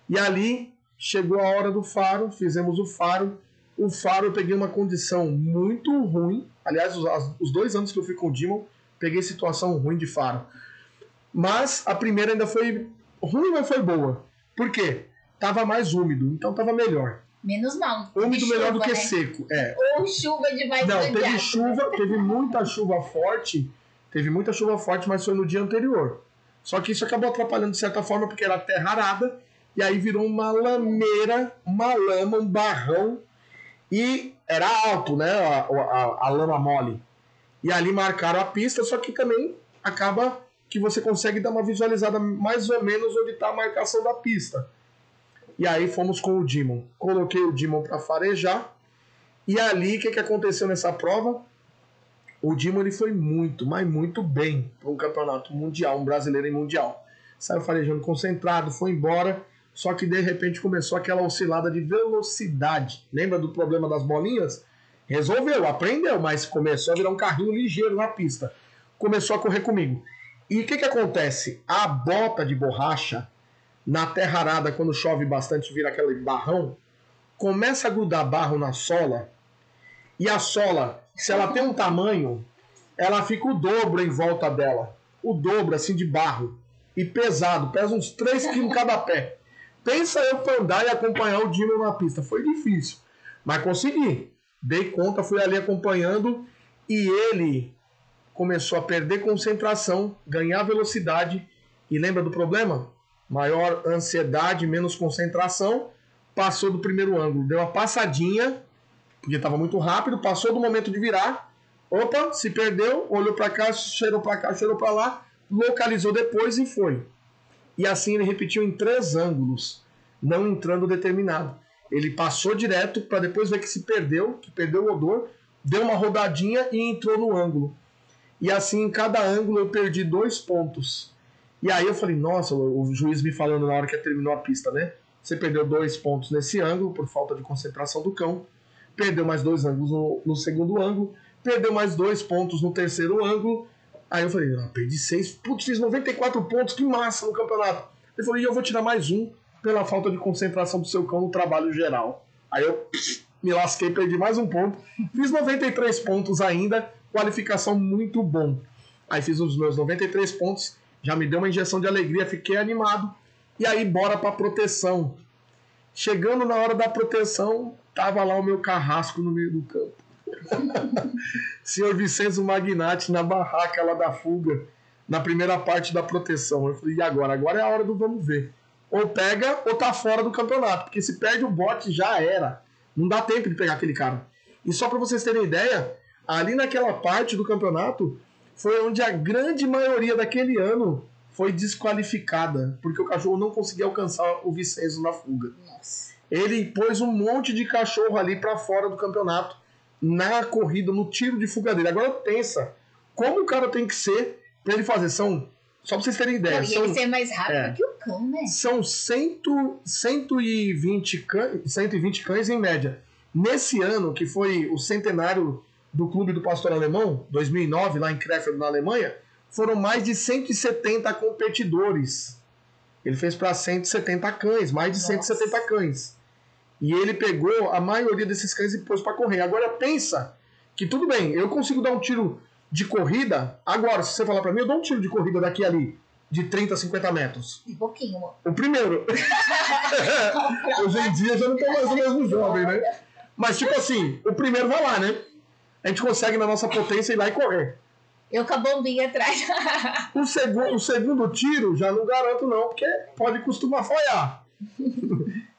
E ali chegou a hora do faro, fizemos o faro. O faro eu peguei uma condição muito ruim. Aliás, os, os dois anos que eu fui com o Dimon, peguei situação ruim de faro. Mas a primeira ainda foi ruim, mas foi boa. Por quê? Tava mais úmido, então tava melhor. Menos mal. Úmido chuva, melhor do que né? seco. É. Ou chuva demais. Não, teve chuva, teve muita chuva forte Teve muita chuva forte, mas foi no dia anterior. Só que isso acabou atrapalhando de certa forma, porque era terra arada e aí virou uma lameira, uma lama, um barrão, e era alto, né, a, a, a lama mole. E ali marcaram a pista, só que também acaba que você consegue dar uma visualizada mais ou menos onde está a marcação da pista. E aí fomos com o Dimon. Coloquei o Dimon para farejar. E ali, o que, que aconteceu nessa prova? O Dimon ele foi muito, mas muito bem para um campeonato mundial, um brasileiro em mundial. Saiu farejando concentrado, foi embora. Só que de repente começou aquela oscilada de velocidade. Lembra do problema das bolinhas? Resolveu, aprendeu, mas começou a virar um carrinho ligeiro na pista. Começou a correr comigo. E o que, que acontece? A bota de borracha, na terra arada, quando chove bastante, vira aquele barrão, começa a grudar barro na sola. E a sola, se ela tem um tamanho, ela fica o dobro em volta dela. O dobro, assim, de barro. E pesado, pesa uns 3 quilos cada pé. Pensa eu pra andar e acompanhar o Dino na pista. Foi difícil, mas consegui. Dei conta, fui ali acompanhando e ele começou a perder concentração, ganhar velocidade. E lembra do problema? Maior ansiedade, menos concentração. Passou do primeiro ângulo, deu uma passadinha, porque estava muito rápido. Passou do momento de virar. Opa, se perdeu, olhou para cá, cheirou para cá, cheirou para lá, localizou depois e foi. E assim ele repetiu em três ângulos, não entrando determinado. Ele passou direto para depois ver que se perdeu, que perdeu o odor, deu uma rodadinha e entrou no ângulo. E assim, em cada ângulo eu perdi dois pontos. E aí eu falei, nossa, o juiz me falando na hora que terminou a pista, né? Você perdeu dois pontos nesse ângulo por falta de concentração do cão, perdeu mais dois ângulos no, no segundo ângulo, perdeu mais dois pontos no terceiro ângulo. Aí eu falei, ah, perdi seis, putz, fiz 94 pontos, que massa no campeonato. Ele falou, e eu vou tirar mais um pela falta de concentração do seu cão no trabalho geral. Aí eu me lasquei, perdi mais um ponto. Fiz 93 pontos ainda, qualificação muito bom. Aí fiz os meus 93 pontos, já me deu uma injeção de alegria, fiquei animado. E aí, bora para proteção. Chegando na hora da proteção, tava lá o meu carrasco no meio do campo. Senhor Vicenzo Magnati na barraca lá da fuga, na primeira parte da proteção. Eu falei, e agora? Agora é a hora do vamos ver. Ou pega ou tá fora do campeonato, porque se perde o bote já era. Não dá tempo de pegar aquele cara. E só para vocês terem ideia, ali naquela parte do campeonato foi onde a grande maioria daquele ano foi desqualificada, porque o cachorro não conseguia alcançar o Vicenzo na fuga. Nossa. Ele pôs um monte de cachorro ali para fora do campeonato na corrida, no tiro de fuga dele. Agora pensa, como o cara tem que ser para ele fazer? São, só pra vocês terem ideia. Não, são, ele ser mais rápido é. que o cão, né? são 100, 120, cães, 120 cães em média. Nesse ano, que foi o centenário do Clube do Pastor Alemão, 2009, lá em Krefeld, na Alemanha, foram mais de 170 competidores. Ele fez para 170 cães, mais de Nossa. 170 cães. E ele pegou a maioria desses cães e pôs para correr. Agora pensa que tudo bem, eu consigo dar um tiro de corrida. Agora, se você falar para mim, eu dou um tiro de corrida daqui ali, de 30 a 50 metros. Um pouquinho, amor. O primeiro. Hoje em dia já não tô mais o mesmo jovem, né? Mas tipo assim, o primeiro vai lá, né? A gente consegue na nossa potência ir lá e correr. Eu com a bombinha atrás. O, segu o segundo tiro já não garanto não, porque pode costumar falhar.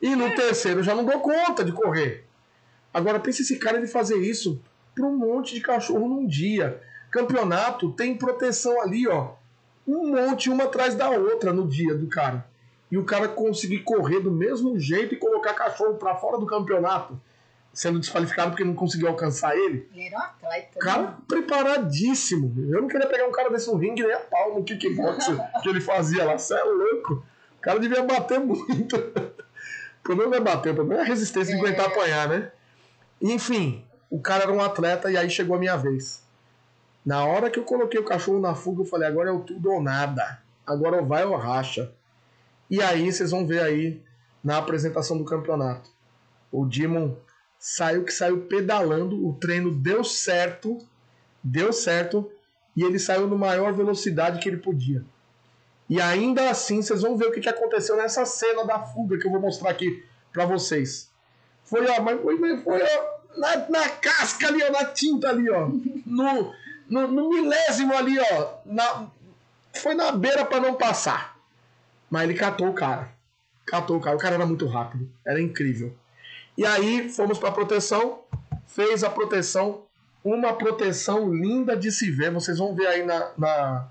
e no terceiro já não dou conta de correr. Agora pense esse cara de fazer isso para um monte de cachorro num dia. Campeonato tem proteção ali, ó. Um monte, uma atrás da outra no dia do cara. E o cara conseguir correr do mesmo jeito e colocar cachorro para fora do campeonato, sendo desqualificado porque não conseguiu alcançar ele. Ele era um atleta. Cara né? preparadíssimo. Eu não queria pegar um cara desse no ringue nem a pau no kickbox que ele fazia lá. Você é louco. O cara devia bater muito. O problema não é bater, o problema é a resistência de É. aguentar apanhar, né? Enfim, o cara era um atleta e aí chegou a minha vez. Na hora que eu coloquei o cachorro na fuga, eu falei, agora é o tudo ou nada. Agora ou vai ou racha. E aí vocês vão ver aí na apresentação do campeonato. O Demon saiu que saiu pedalando, o treino deu certo, deu certo, e ele saiu na maior velocidade que ele podia. E ainda assim, vocês vão ver o que aconteceu nessa cena da fuga que eu vou mostrar aqui pra vocês. Foi, ó, mas foi, foi ó, na, na casca ali, ó, na tinta ali, ó. No, no, no milésimo ali, ó. Na, foi na beira pra não passar. Mas ele catou o cara. catou o cara. O cara era muito rápido, era incrível. E aí fomos para proteção, fez a proteção, uma proteção linda de se ver. Vocês vão ver aí na, na,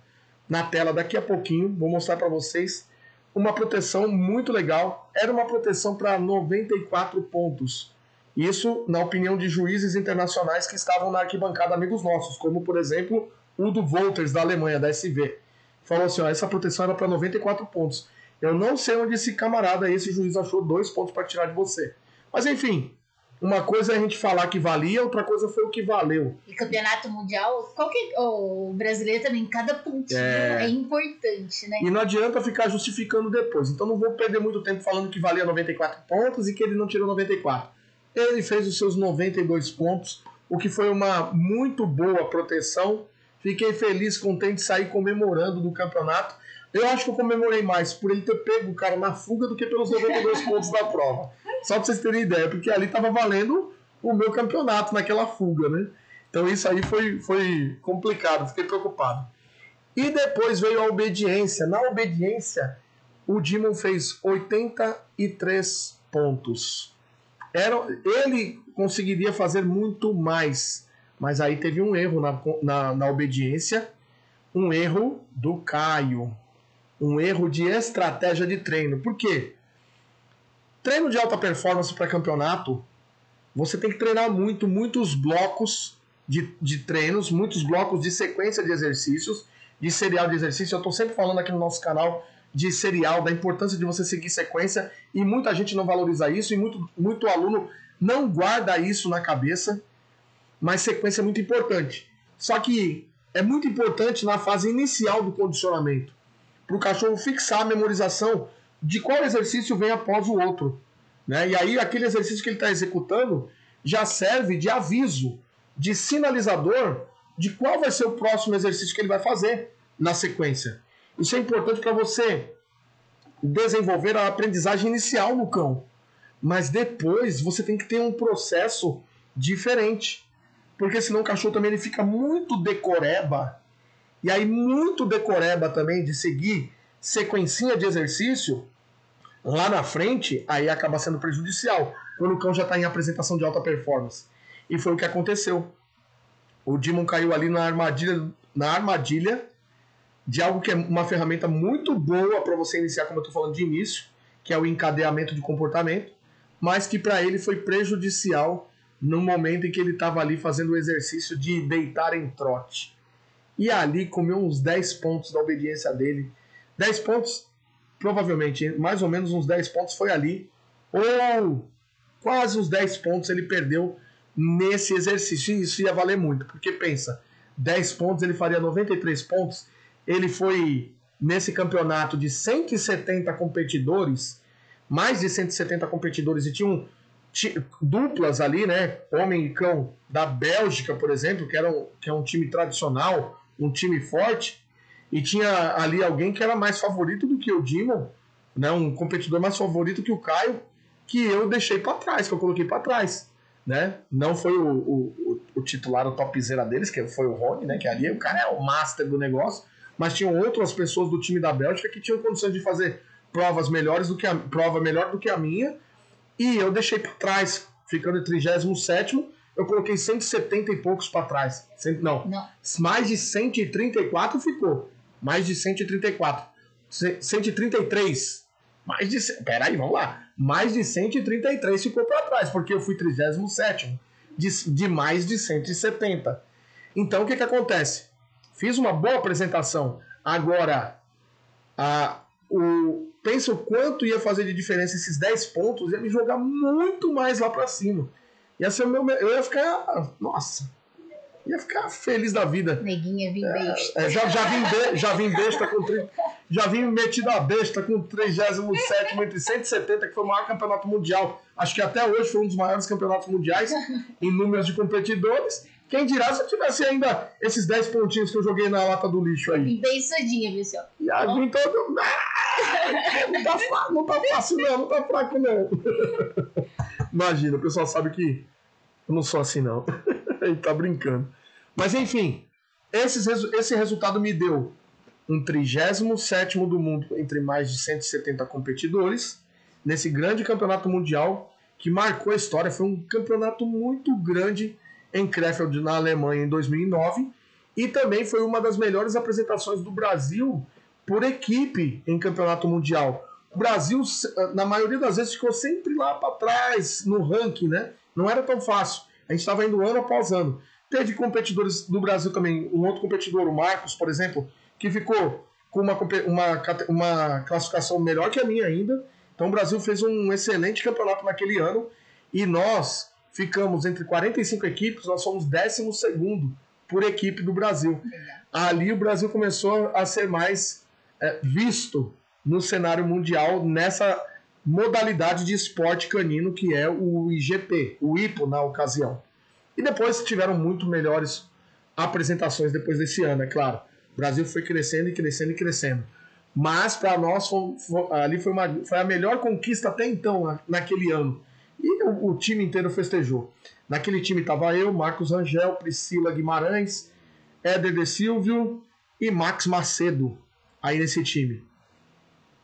na tela daqui a pouquinho, vou mostrar para vocês. Uma proteção muito legal. Era uma proteção para 94 pontos. Isso na opinião de juízes internacionais que estavam na arquibancada, amigos nossos, como por exemplo o do Wolters da Alemanha, da SV. Falou assim: ó, essa proteção era para 94 pontos. Eu não sei onde esse camarada, esse juiz, achou dois pontos para tirar de você. Mas enfim, uma coisa é a gente falar que valia, outra coisa foi o que valeu. E campeonato mundial, qualquer, o brasileiro também, cada pontinho é... é... importante, né? E não adianta ficar justificando depois. Então não vou perder muito tempo falando que valia 94 pontos e que ele não tirou 94. Ele fez os seus 92 pontos, o que foi uma muito boa proteção. Fiquei feliz, contente de sair comemorando do campeonato. Eu acho que eu comemorei mais por ele ter pego o cara na fuga do que pelos 92 pontos da prova. Só pra vocês terem ideia, porque ali tava valendo o meu campeonato naquela fuga, né? Então isso aí foi, foi complicado, fiquei preocupado. E depois veio a obediência. Na obediência, o Dimon fez 83 pontos. Era, ele conseguiria fazer muito mais, mas aí teve um erro na, na, na obediência, um erro do Caio, um erro de estratégia de treino. Por quê? Treino de alta performance para campeonato, você tem que treinar muito, muitos blocos de, de treinos, muitos blocos de sequência de exercícios, de serial de exercício. Eu estou sempre falando aqui no nosso canal de serial, da importância de você seguir sequência, e muita gente não valoriza isso, e muito, muito aluno não guarda isso na cabeça, mas sequência é muito importante. Só que é muito importante na fase inicial do condicionamento, para o cachorro fixar a memorização de qual exercício vem após o outro. Né? E aí, aquele exercício que ele está executando já serve de aviso, de sinalizador de qual vai ser o próximo exercício que ele vai fazer na sequência. Isso é importante para você desenvolver a aprendizagem inicial no cão. Mas depois você tem que ter um processo diferente. Porque senão o cachorro também ele fica muito decoreba. E aí, muito decoreba também de seguir sequencinha de exercício, lá na frente, aí acaba sendo prejudicial, quando o cão já está em apresentação de alta performance. E foi o que aconteceu. O Demon caiu ali na armadilha, na armadilha de algo que é uma ferramenta muito boa para você iniciar, como eu estou falando de início, que é o encadeamento de comportamento, mas que para ele foi prejudicial no momento em que ele estava ali fazendo o exercício de deitar em trote. E ali comeu uns 10 pontos da obediência dele 10 pontos, provavelmente, mais ou menos uns 10 pontos foi ali, ou quase uns 10 pontos ele perdeu nesse exercício. E isso ia valer muito, porque pensa, 10 pontos ele faria 93 pontos. Ele foi nesse campeonato de 170 competidores, mais de 170 competidores, e tinham duplas ali, né? Homem e cão da Bélgica, por exemplo, que, era um, que é um time tradicional, um time forte. E tinha ali alguém que era mais favorito do que o Dimon, né? um competidor mais favorito que o Caio, que eu deixei para trás, que eu coloquei para trás. Né? Não foi o, o, o, titular, o topzera deles, que foi o Rony, né? que ali o cara é o master do negócio, mas tinham outras pessoas do time da Bélgica que tinham condições de fazer provas melhores do que a prova melhor do que a minha, e eu deixei para trás, ficando em 37 eu coloquei 170 e poucos para trás. Não, não, mais de 134 ficou mais de 134. 133. Mais de. Peraí, vamos lá. Mais de 133 ficou para trás, porque eu fui 37 de, de mais de 170. Então o que, que acontece? Fiz uma boa apresentação. Agora, a, o, pensa o quanto ia fazer de diferença esses 10 pontos, ia me jogar muito mais lá para cima. Ia ser meu. Eu ia ficar. Nossa, ia ficar feliz da vida. Neguinha vim é, besta. É, já, já, vim be, já vim besta com. Tri, já vim metido a besta com 37 entre 170, que foi o maior campeonato mundial. Acho que até hoje foi um dos maiores campeonatos mundiais em números de competidores. Quem dirá se eu tivesse ainda esses 10 pontinhos que eu joguei na lata do lixo aí. Bem sudinha, viu, senhor? Já vim todo. Ah, não, tá, não tá fácil, não, não tá fraco, não. Imagina, o pessoal sabe que eu não sou assim, não. Ele tá brincando. Mas enfim, esse, resultado me deu um 37 do mundo entre mais de 170 competidores, nesse grande campeonato mundial que marcou a história. Foi um campeonato muito grande em Krefeld, na Alemanha, em 2009. E também foi uma das melhores apresentações do Brasil por equipe em campeonato mundial. O Brasil, na maioria das vezes, ficou sempre lá para trás no ranking, né? Não era tão fácil. A gente estava indo ano após ano. Teve competidores do Brasil também, um outro competidor, o Marcos, por exemplo, que ficou com uma, uma, uma classificação melhor que a minha ainda. Então o Brasil fez um excelente campeonato naquele ano e nós ficamos entre 45 equipes, nós somos 12 por equipe do Brasil. Ali o Brasil começou a ser mais é, visto no cenário mundial nessa modalidade de esporte canino que é o IGP, o IPO na ocasião. E depois tiveram muito melhores apresentações depois desse ano, é claro. O Brasil foi crescendo e crescendo e crescendo. Mas para nós foi, foi, ali foi, uma, foi a melhor conquista até então, naquele ano. E o, o time inteiro festejou. Naquele time estava eu, Marcos Rangel, Priscila Guimarães, Éder de Silvio e Max Macedo aí nesse time.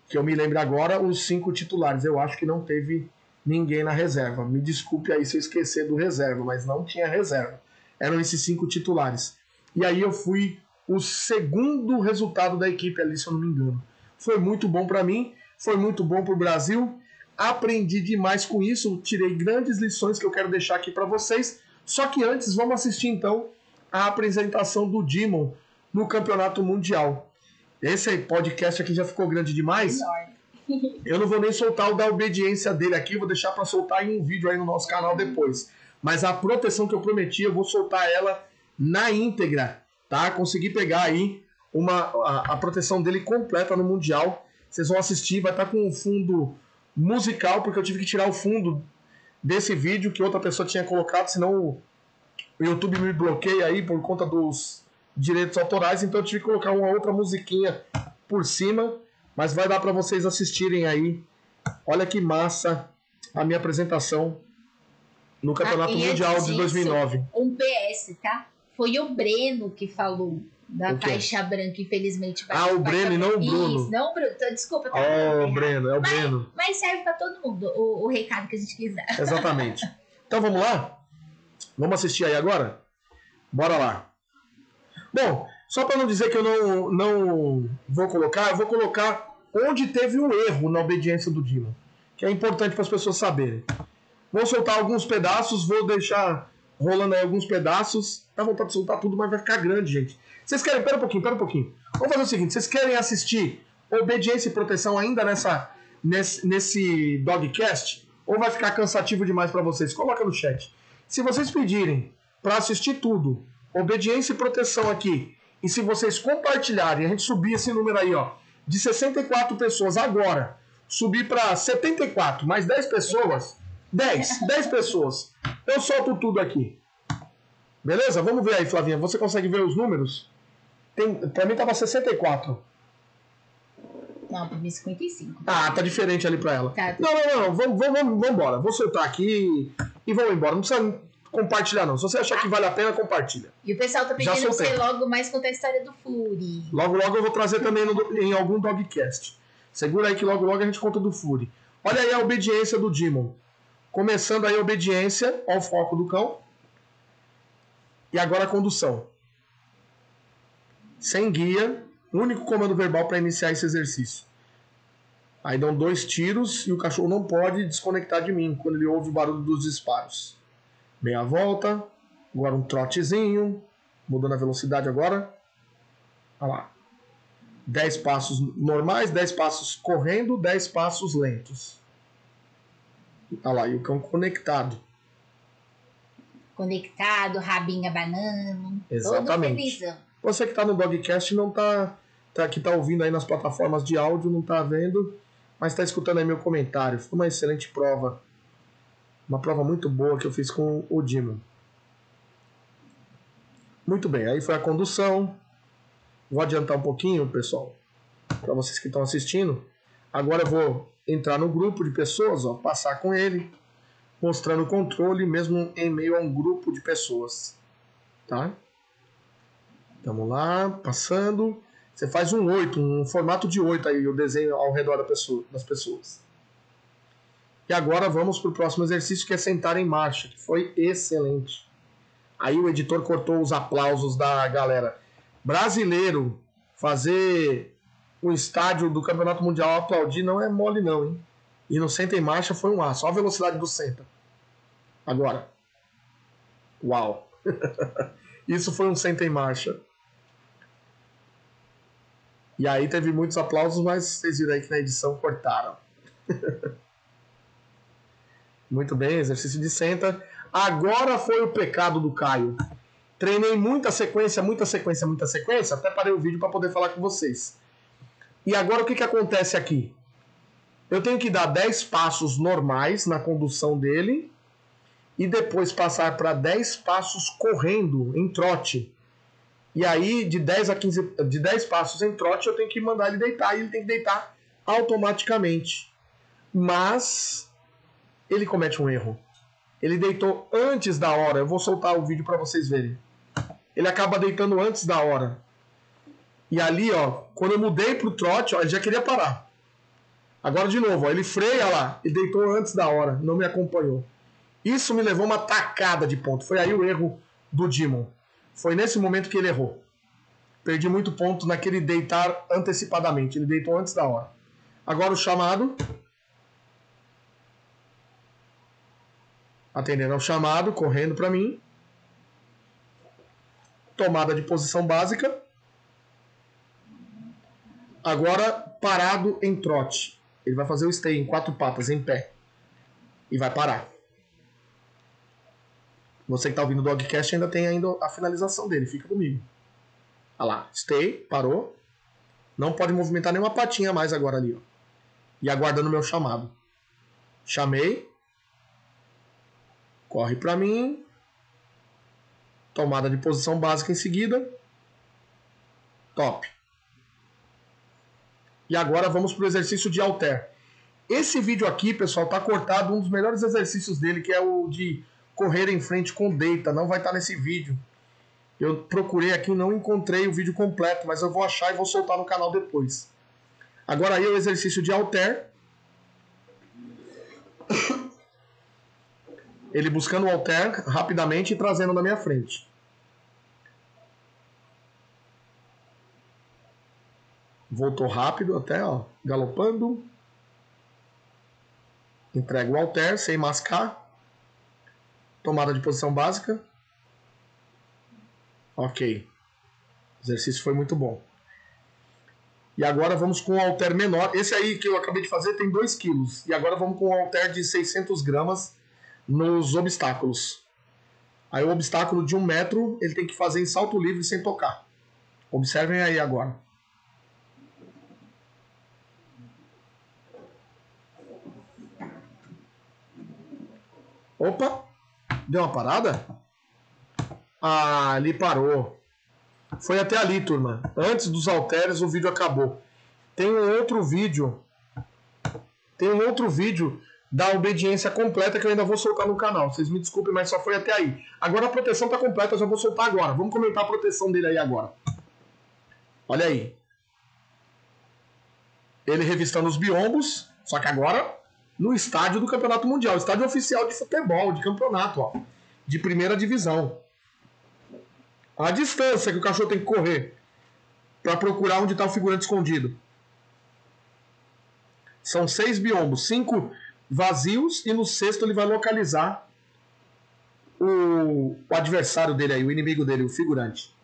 Que eu me lembro agora, os cinco titulares. Eu acho que não teve ninguém na reserva. Me desculpe aí se eu esquecer do reserva, mas não tinha reserva. Eram esses cinco titulares. E aí eu fui o segundo resultado da equipe ali, se eu não me engano. Foi muito bom para mim, foi muito bom para o Brasil. Aprendi demais com isso, tirei grandes lições que eu quero deixar aqui para vocês. Só que antes, vamos assistir então a apresentação do Dimon no Campeonato Mundial. Esse podcast aqui já ficou grande demais. Eu não vou nem soltar o da obediência dele aqui, vou deixar para soltar em um vídeo aí no nosso canal depois. Mas a proteção que eu prometi, eu vou soltar ela na íntegra tá? Consegui pegar aí uma, a, a, proteção dele completa no Mundial. Vocês vão assistir, vai estar tá com um fundo musical, porque eu tive que tirar o fundo desse vídeo que outra pessoa tinha colocado, senão o, o YouTube me bloqueia aí por conta dos direitos autorais, então eu tive que colocar uma outra musiquinha por cima, mas vai dar para vocês assistirem aí. Olha que massa a minha apresentação no Campeonato ah, Mundial de 2009. Um PS, tá? Foi o Breno que falou da caixa branca, infelizmente. Vai ah, o Breno e não o Bruno. Isso, não o Bruno. Então, desculpa. Tá oh, o Breno, é o mas, Breno. Mas serve para todo mundo o, o, recado que a gente quiser. Exatamente. Então vamos lá? Vamos assistir aí agora? Bora lá. Bom, só para não dizer que eu não, não vou colocar, eu vou colocar onde teve um erro na obediência do Dima, que é importante para as pessoas saberem. Vou soltar alguns pedaços, vou deixar rolando aí alguns pedaços. Dá vontade de soltar tudo, mas vai ficar grande, gente. Vocês querem. Pera um pouquinho, pera um pouquinho. Vamos fazer o seguinte: vocês querem assistir Obediência e Proteção ainda nessa, nesse, nesse dogcast? Ou vai ficar cansativo demais para vocês? Coloca no chat. Se vocês pedirem para assistir tudo, Obediência e Proteção aqui, e se vocês compartilharem, a gente subir esse número aí, ó, de 64 pessoas agora, subir para 74, mais 10 pessoas, 10, 10 pessoas. Eu solto tudo aqui. Beleza? Vamos ver aí, Flavinha. Você consegue ver os números? Tem, pra mim tava 64. Não, pra mim 55. Ah, tá diferente ali pra ela. Tá. Não, não, não. Vamos, vamos, vamos embora. Vou soltar aqui e vamos embora. Não precisa compartilhar, não. Se você achar que vale a pena, compartilha. E o pessoal tá pedindo pra você logo mais contar a história do Fury. Logo, logo eu vou trazer também no, em algum dogcast. Segura aí que logo, logo a gente conta do Fury. Olha aí a obediência do Demon. Começando aí a obediência ao foco do cão. E agora a condução. Sem guia, único comando verbal para iniciar esse exercício. Aí dão dois tiros e o cachorro não pode desconectar de mim quando ele ouve o barulho dos disparos. Meia volta, agora um trotezinho, mudando a velocidade agora. Olha lá. 10 passos normais, 10 passos correndo, 10 passos lentos. Olha lá, e o cão conectado. Conectado, rabinho abanando. Exatamente. Você que está no Dogcast não está tá, que tá ouvindo aí nas plataformas de áudio, não está vendo, mas está escutando aí meu comentário. Foi uma excelente prova. Uma prova muito boa que eu fiz com o Dimo. Muito bem, aí foi a condução. Vou adiantar um pouquinho, pessoal, para vocês que estão assistindo. Agora eu vou entrar no grupo de pessoas, ó, passar com ele, mostrando o controle mesmo em meio a um grupo de pessoas, tá? Vamos lá, passando. Você faz um 8, um formato de 8 aí, o desenho ao redor da pessoa, das pessoas. E agora vamos para o próximo exercício que é sentar em marcha, que foi excelente. Aí o editor cortou os aplausos da galera. Brasileiro fazer o estádio do Campeonato Mundial aplaudir não é mole não, hein? E no senta em marcha foi um A, só a velocidade do senta. Agora. Uau. Isso foi um senta em marcha. E aí teve muitos aplausos, mas vocês viram aí que na edição cortaram. Muito bem, exercício de senta. Agora foi o pecado do Caio. Treinei muita sequência, muita sequência, muita sequência, até parei o vídeo para poder falar com vocês. E agora o que, que acontece aqui? Eu tenho que dar 10 passos normais na condução dele e depois passar para 10 passos correndo em trote. E aí, de 10 a 15, de 10 passos em trote, eu tenho que mandar ele deitar e ele tem que deitar automaticamente. Mas ele comete um erro. Ele deitou antes da hora. Eu vou soltar o vídeo para vocês verem. Ele acaba deitando antes da hora. E ali, ó, quando eu mudei pro trote, ó, ele já queria parar. Agora de novo, ó, ele freia lá e deitou antes da hora, não me acompanhou. Isso me levou uma tacada de ponto. Foi aí o erro do Demon. Foi nesse momento que ele errou. Perdi muito ponto naquele deitar antecipadamente. Ele deitou antes da hora. Agora o chamado. Atendendo ao chamado, correndo para mim. Tomada de posição básica. Agora parado em trote. Ele vai fazer o stay em quatro patas, em pé. E vai parar. Você que está ouvindo o Dogcast ainda tem ainda a finalização dele, fica comigo. Olha lá, stay, parou. Não pode movimentar nenhuma patinha mais agora ali, ó. E aguardando o meu chamado. Chamei. Corre para mim. Tomada de posição básica em seguida. Top. E agora vamos para o exercício de alter. Esse vídeo aqui, pessoal, tá cortado um dos melhores exercícios dele, que é o de correr em frente com Deita. Não vai estar nesse vídeo. Eu procurei aqui não encontrei o vídeo completo, mas eu vou achar e vou soltar no canal depois. Agora aí o exercício de alter. Ele buscando o alter rapidamente e trazendo na minha frente. Voltou rápido até, ó, galopando. Entrega o alter sem mascar. Tomada de posição básica. Ok. O exercício foi muito bom. E agora vamos com o halter menor. Esse aí que eu acabei de fazer tem 2 kg. E agora vamos com o halter de 600 gramas nos obstáculos. Aí o obstáculo de um metro ele tem que fazer em salto livre sem tocar. Observem aí agora. Opa! Deu uma parada? Ah, ali parou. Foi até ali, turma. Antes dos halteres, o vídeo acabou. Tem um outro vídeo. Tem um outro vídeo da obediência completa que eu ainda vou soltar no canal. Vocês me desculpem, mas só foi até aí. Agora a proteção tá completa, eu já vou soltar agora. Vamos comentar a proteção dele aí agora. Olha aí. Ele revistando os biombos, só que agora no estádio do Campeonato Mundial, estádio oficial de futebol, de campeonato, ó, de primeira divisão. A distância que o cachorro tem que correr para procurar onde está o figurante escondido. São seis biombos, cinco vazios e no sexto ele vai localizar o, o adversário dele aí, o inimigo dele, o figurante.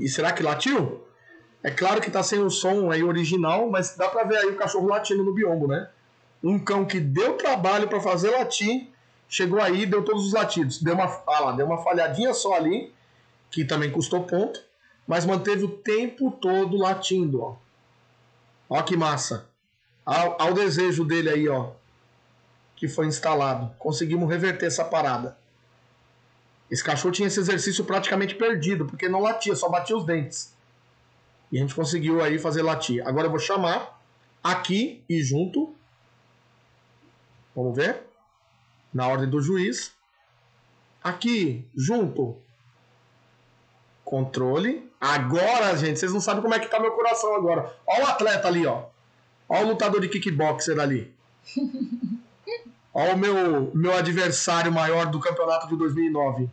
E será que latiu? É claro que tá sem o som aí original, mas dá pra ver aí o cachorro latindo no biombo, né? Um cão que deu trabalho para fazer latir, chegou aí deu todos os latidos. Deu uma, ah lá, deu uma falhadinha só ali, que também custou ponto, mas manteve o tempo todo latindo, ó. Ó que massa. Ao, ao desejo dele aí, ó, que foi instalado. Conseguimos reverter essa parada. Esse cachorro tinha esse exercício praticamente perdido, porque não latia, só batia os dentes. E a gente conseguiu aí fazer latir. Agora eu vou chamar aqui e junto. Vamos ver? Na ordem do juiz. Aqui, junto. Controle. Agora, gente, vocês não sabem como é que tá meu coração agora. Olha o atleta ali, ó. Olha o lutador de kickboxer ali. Olha o meu, meu adversário maior do campeonato de 2009.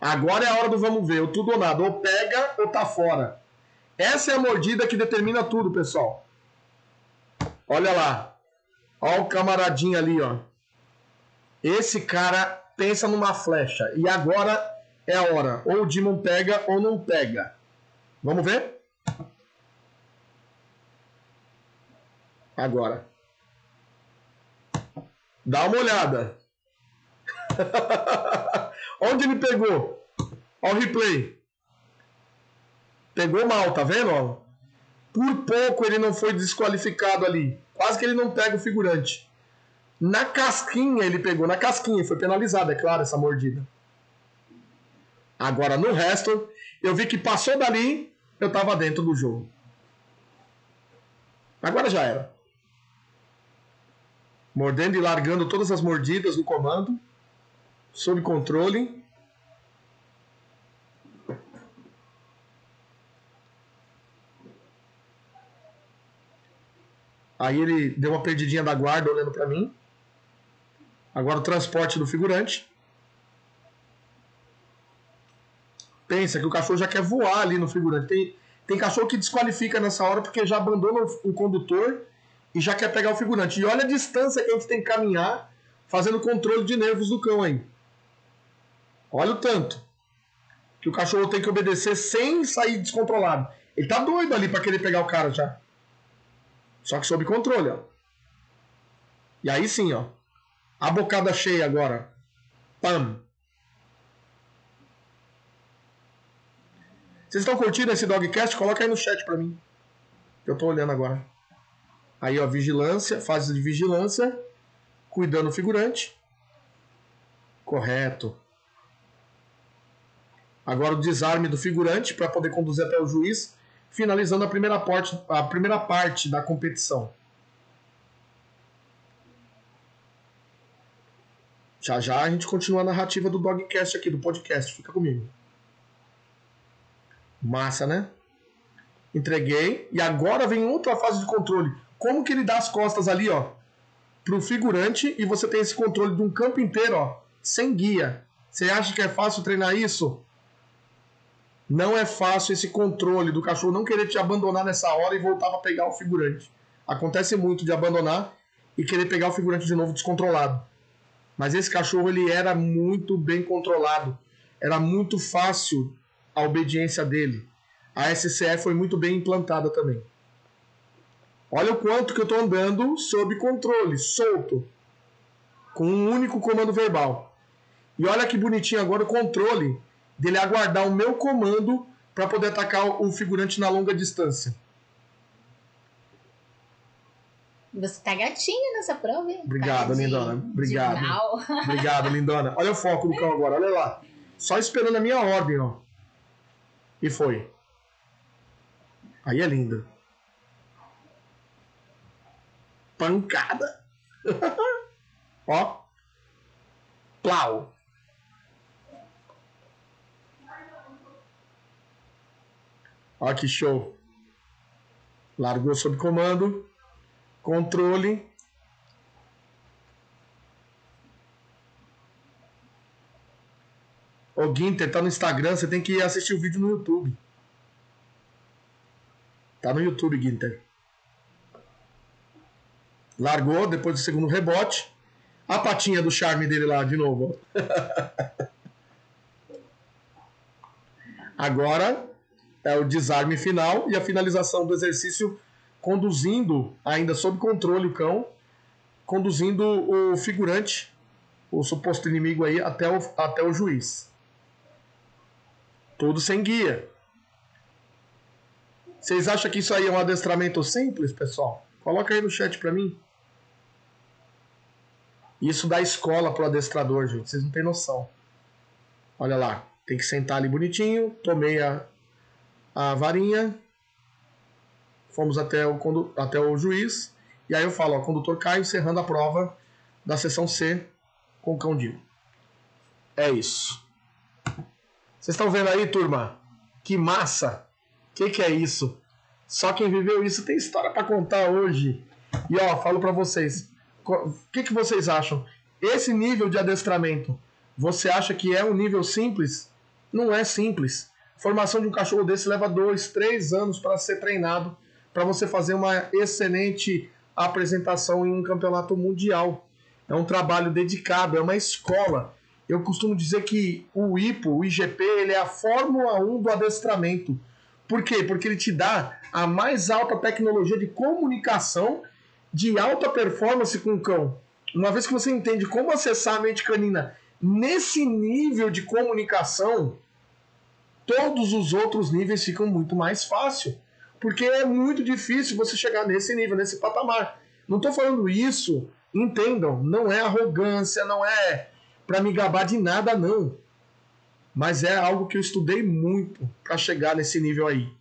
Agora é a hora do vamos ver. Ou tudo ou nada. Ou pega ou tá fora. Essa é a mordida que determina tudo, pessoal. Olha lá. Olha o camaradinho ali, ó. Esse cara pensa numa flecha. E agora é a hora. Ou o Demon pega ou não pega. Vamos ver? Agora. Dá uma olhada. Onde ele pegou? Olha o replay. Pegou mal, tá vendo? Por pouco ele não foi desqualificado ali. Quase que ele não pega o figurante. Na casquinha ele pegou, na casquinha, foi penalizado, é claro, essa mordida. Agora no resto, eu vi que passou dali, eu tava dentro do jogo. Agora já era. Mordendo e largando todas as mordidas no comando, sob controle. Aí ele deu uma perdidinha da guarda olhando para mim. Agora o transporte do figurante. Pensa que o cachorro já quer voar ali no figurante. Tem, tem cachorro que desqualifica nessa hora porque já abandona o condutor e já quer pegar o figurante. E olha a distância que a gente tem que caminhar fazendo controle de nervos do cão aí. Olha o tanto que o cachorro tem que obedecer sem sair descontrolado. Ele tá doido ali para querer pegar o cara já. Só que sob controle, ó. E aí sim, ó. A bocada cheia agora. Pam. Vocês estão curtindo esse dogcast? Coloca aí no chat pra mim. Eu tô olhando agora. Aí, ó, vigilância, fase de vigilância, cuidando o figurante. Correto. Agora o desarme do figurante para poder conduzir até o juiz, finalizando a primeira a primeira parte da competição. Já já a gente continua a narrativa do Dogcast aqui, do podcast. Fica comigo. Massa, né? Entreguei. E agora vem outra fase de controle. Como que ele dá as costas ali, ó, pro figurante e você tem esse controle de um campo inteiro, ó, sem guia. Você acha que é fácil treinar isso? Não é fácil esse controle do cachorro não querer te abandonar nessa hora e voltar para pegar o figurante. Acontece muito de abandonar e querer pegar o figurante de novo descontrolado. Mas esse cachorro ele era muito bem controlado. Era muito fácil a obediência dele. A SCE foi muito bem implantada também. Olha o quanto que eu estou andando sob controle, solto, com um único comando verbal. E olha que bonitinho agora o controle dele aguardar o meu comando para poder atacar o figurante na longa distância. Você tá gatinho nessa prova, hein? Obrigado, lindona. Obrigado. Obrigado, lindona. Olha o foco do cão agora, olha lá. Só esperando a minha ordem, ó. E foi. Aí é linda. Pancada. ó. Plau. Ó que show. Largou sob comando controle. Ô Ginter, tá no Instagram, você tem que assistir o vídeo no YouTube. Tá no YouTube, Ginter. Largou depois do segundo rebote. A patinha do charme dele lá de novo. Agora é o desarme final e a finalização do exercício conduzindo, ainda sob controle, o cão, conduzindo o figurante, o suposto inimigo aí, até o, até o juiz. Tudo sem guia. Vocês acham que isso aí é um adestramento simples, pessoal? Coloca aí no chat pra mim. Isso dá escola pro adestrador, gente. Vocês não têm noção. Olha lá. Tem que sentar ali bonitinho. Tomei a, a varinha fomos até o, até o juiz, e aí eu falo, ó, condutor Caio encerrando a prova da sessão C com o cão Dio. É isso. Vocês estão vendo aí, turma? Que massa! O que, que é isso? Só quem viveu isso tem história para contar hoje. E ó, falo para vocês, o que, que vocês acham? Esse nível de adestramento, você acha que é um nível simples? Não é simples. Formação de um cachorro desse leva dois, três anos para ser treinado, para você fazer uma excelente apresentação em um campeonato mundial. É um trabalho dedicado, é uma escola. Eu costumo dizer que o IPO, o IGP, ele é a Fórmula 1 do adestramento. Por quê? Porque ele te dá a mais alta tecnologia de comunicação de alta performance com o cão. Uma vez que você entende como acessar a mente canina nesse nível de comunicação, todos os outros níveis ficam muito mais fácil. Porque é muito difícil você chegar nesse nível, nesse patamar. Não estou falando isso, entendam, não é arrogância, não é para me gabar de nada, não. Mas é algo que eu estudei muito para chegar nesse nível aí.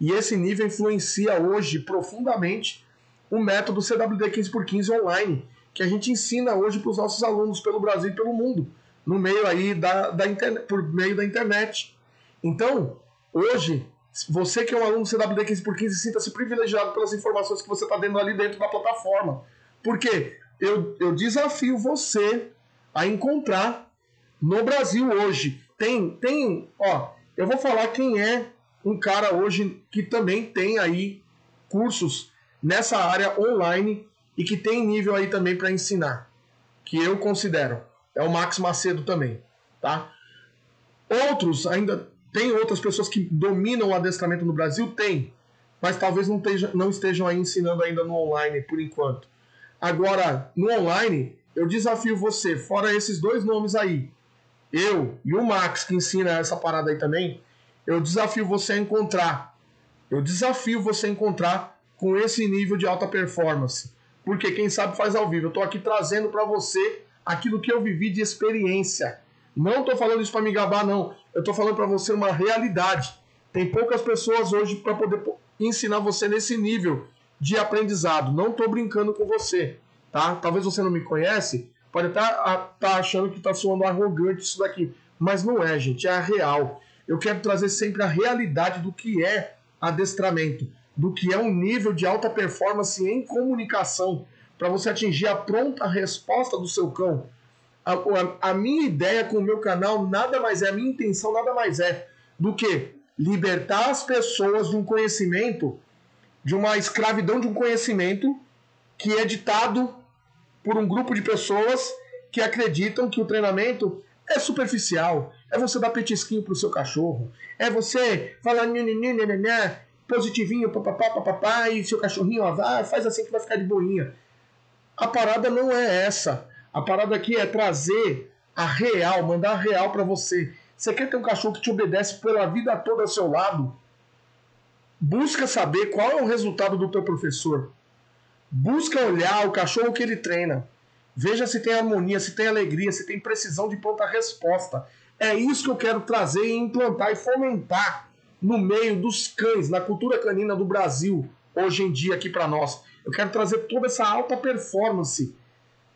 E esse nível influencia hoje profundamente o método CWD 15x15 online, que a gente ensina hoje para os nossos alunos pelo Brasil e pelo mundo, no meio aí da, da por meio da internet. Então, hoje, você que é um aluno CWD 15x15, sinta-se privilegiado pelas informações que você está dando ali dentro da plataforma. Porque eu, eu desafio você a encontrar no Brasil hoje. Tem, tem, ó, eu vou falar quem é um cara hoje que também tem aí cursos nessa área online e que tem nível aí também para ensinar, que eu considero. É o Max Macedo também, tá? Outros ainda tem outras pessoas que dominam o adestramento no Brasil, tem, mas talvez não, esteja, não estejam aí ensinando ainda no online por enquanto. Agora, no online, eu desafio você, fora esses dois nomes aí, eu e o Max que ensina essa parada aí também, eu desafio você a encontrar. Eu desafio você a encontrar com esse nível de alta performance. Porque quem sabe faz ao vivo. Eu estou aqui trazendo para você aquilo que eu vivi de experiência. Não estou falando isso para me gabar, não. Eu estou falando para você uma realidade. Tem poucas pessoas hoje para poder ensinar você nesse nível de aprendizado. Não estou brincando com você, tá? Talvez você não me conhece, pode estar tá, achando que está soando arrogante isso daqui, mas não é, gente. É a real. Eu quero trazer sempre a realidade do que é adestramento do que é um nível de alta performance em comunicação para você atingir a pronta resposta do seu cão. A, a, a, minha ideia com o meu canal nada mais é, a minha intenção nada mais é do que libertar as pessoas de um conhecimento, de uma escravidão de um conhecimento que é ditado por um grupo de pessoas que acreditam que o treinamento é superficial, é você dar petisquinho pro seu cachorro, é você falar positivinho, papapá, papapá, e seu cachorrinho, ó, vai, faz assim que vai ficar de boinha. A parada não é essa. A parada aqui é trazer a real, mandar a real para você. Você quer ter um cachorro que te obedece pela vida toda ao seu lado? Busca saber qual é o resultado do teu professor. Busca olhar o cachorro que ele treina. Veja se tem harmonia, se tem alegria, se tem precisão de pronta resposta. É isso que eu quero trazer e implantar e fomentar no meio dos cães, na cultura canina do Brasil, hoje em dia aqui para nós. Eu quero trazer toda essa alta performance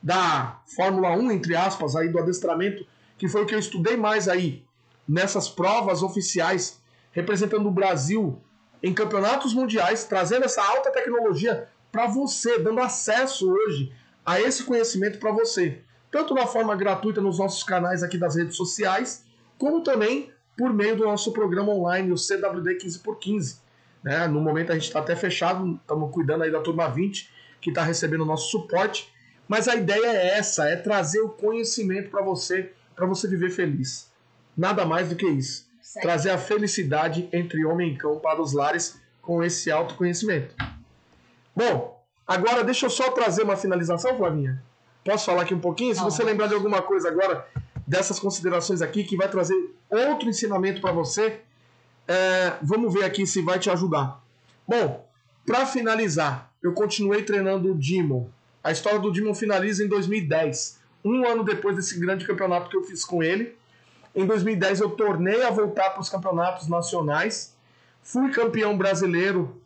da Fórmula 1, entre aspas, aí do adestramento, que foi o que eu estudei mais aí nessas provas oficiais, representando o Brasil em campeonatos mundiais, trazendo essa alta tecnologia para você, dando acesso hoje a esse conhecimento para você, tanto na forma gratuita nos nossos canais aqui das redes sociais, como também por meio do nosso programa online, o CWD 15x15. Né? No momento a gente está até fechado, estamos cuidando aí da turma 20, que está recebendo o nosso suporte. Mas a ideia é essa, é trazer o conhecimento para você, para você viver feliz. Nada mais do que isso. Certo. Trazer a felicidade entre homem e cão para os lares com esse autoconhecimento. Bom, agora deixa eu só trazer uma finalização, Flavinha. Posso falar aqui um pouquinho? Se você lembrar de alguma coisa agora dessas considerações aqui, que vai trazer outro ensinamento para você. É, vamos ver aqui se vai te ajudar. Bom, para finalizar, eu continuei treinando o Demon. A história do Demon finaliza em 2010, um ano depois desse grande campeonato que eu fiz com ele. Em 2010 eu tornei a voltar para os campeonatos nacionais. Fui campeão brasileiro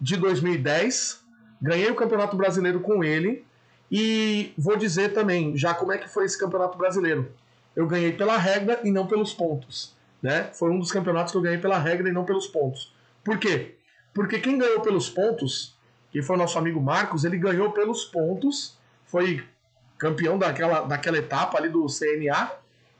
de 2010. Ganhei o campeonato brasileiro com ele. E vou dizer também, já como é que foi esse campeonato brasileiro. Eu ganhei pela regra e não pelos pontos. Né? Foi um dos campeonatos que eu ganhei pela regra e não pelos pontos. Por quê? Porque quem ganhou pelos pontos, que foi o nosso amigo Marcos, ele ganhou pelos pontos, foi campeão daquela, daquela etapa ali do CNA.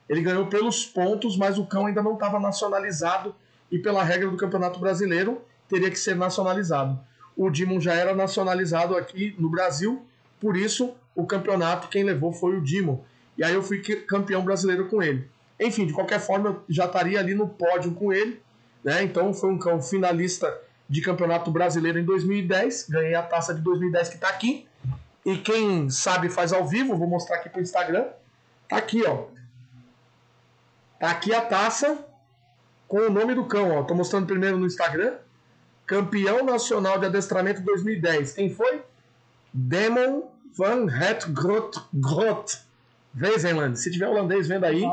Ele ganhou pelos pontos, mas o cão ainda não estava nacionalizado e pela regra do Campeonato Brasileiro teria que ser nacionalizado. O Dimon já era nacionalizado aqui no Brasil, por isso o campeonato quem levou foi o Dimon. E aí eu fui campeão brasileiro com ele. Enfim, de qualquer forma, eu já estaria ali no pódio com ele. Né? Então foi um cão finalista de campeonato brasileiro em 2010. Ganhei a taça de 2010 que está aqui. E quem sabe faz ao vivo, vou mostrar aqui para o Instagram. Tá aqui, ó. Tá aqui a taça com o nome do cão, ó. Tô mostrando primeiro no Instagram. Campeão nacional de adestramento 2010. Quem foi? Demon van Het Grot Grot. Wezenland. Se tiver holandês vendo aí,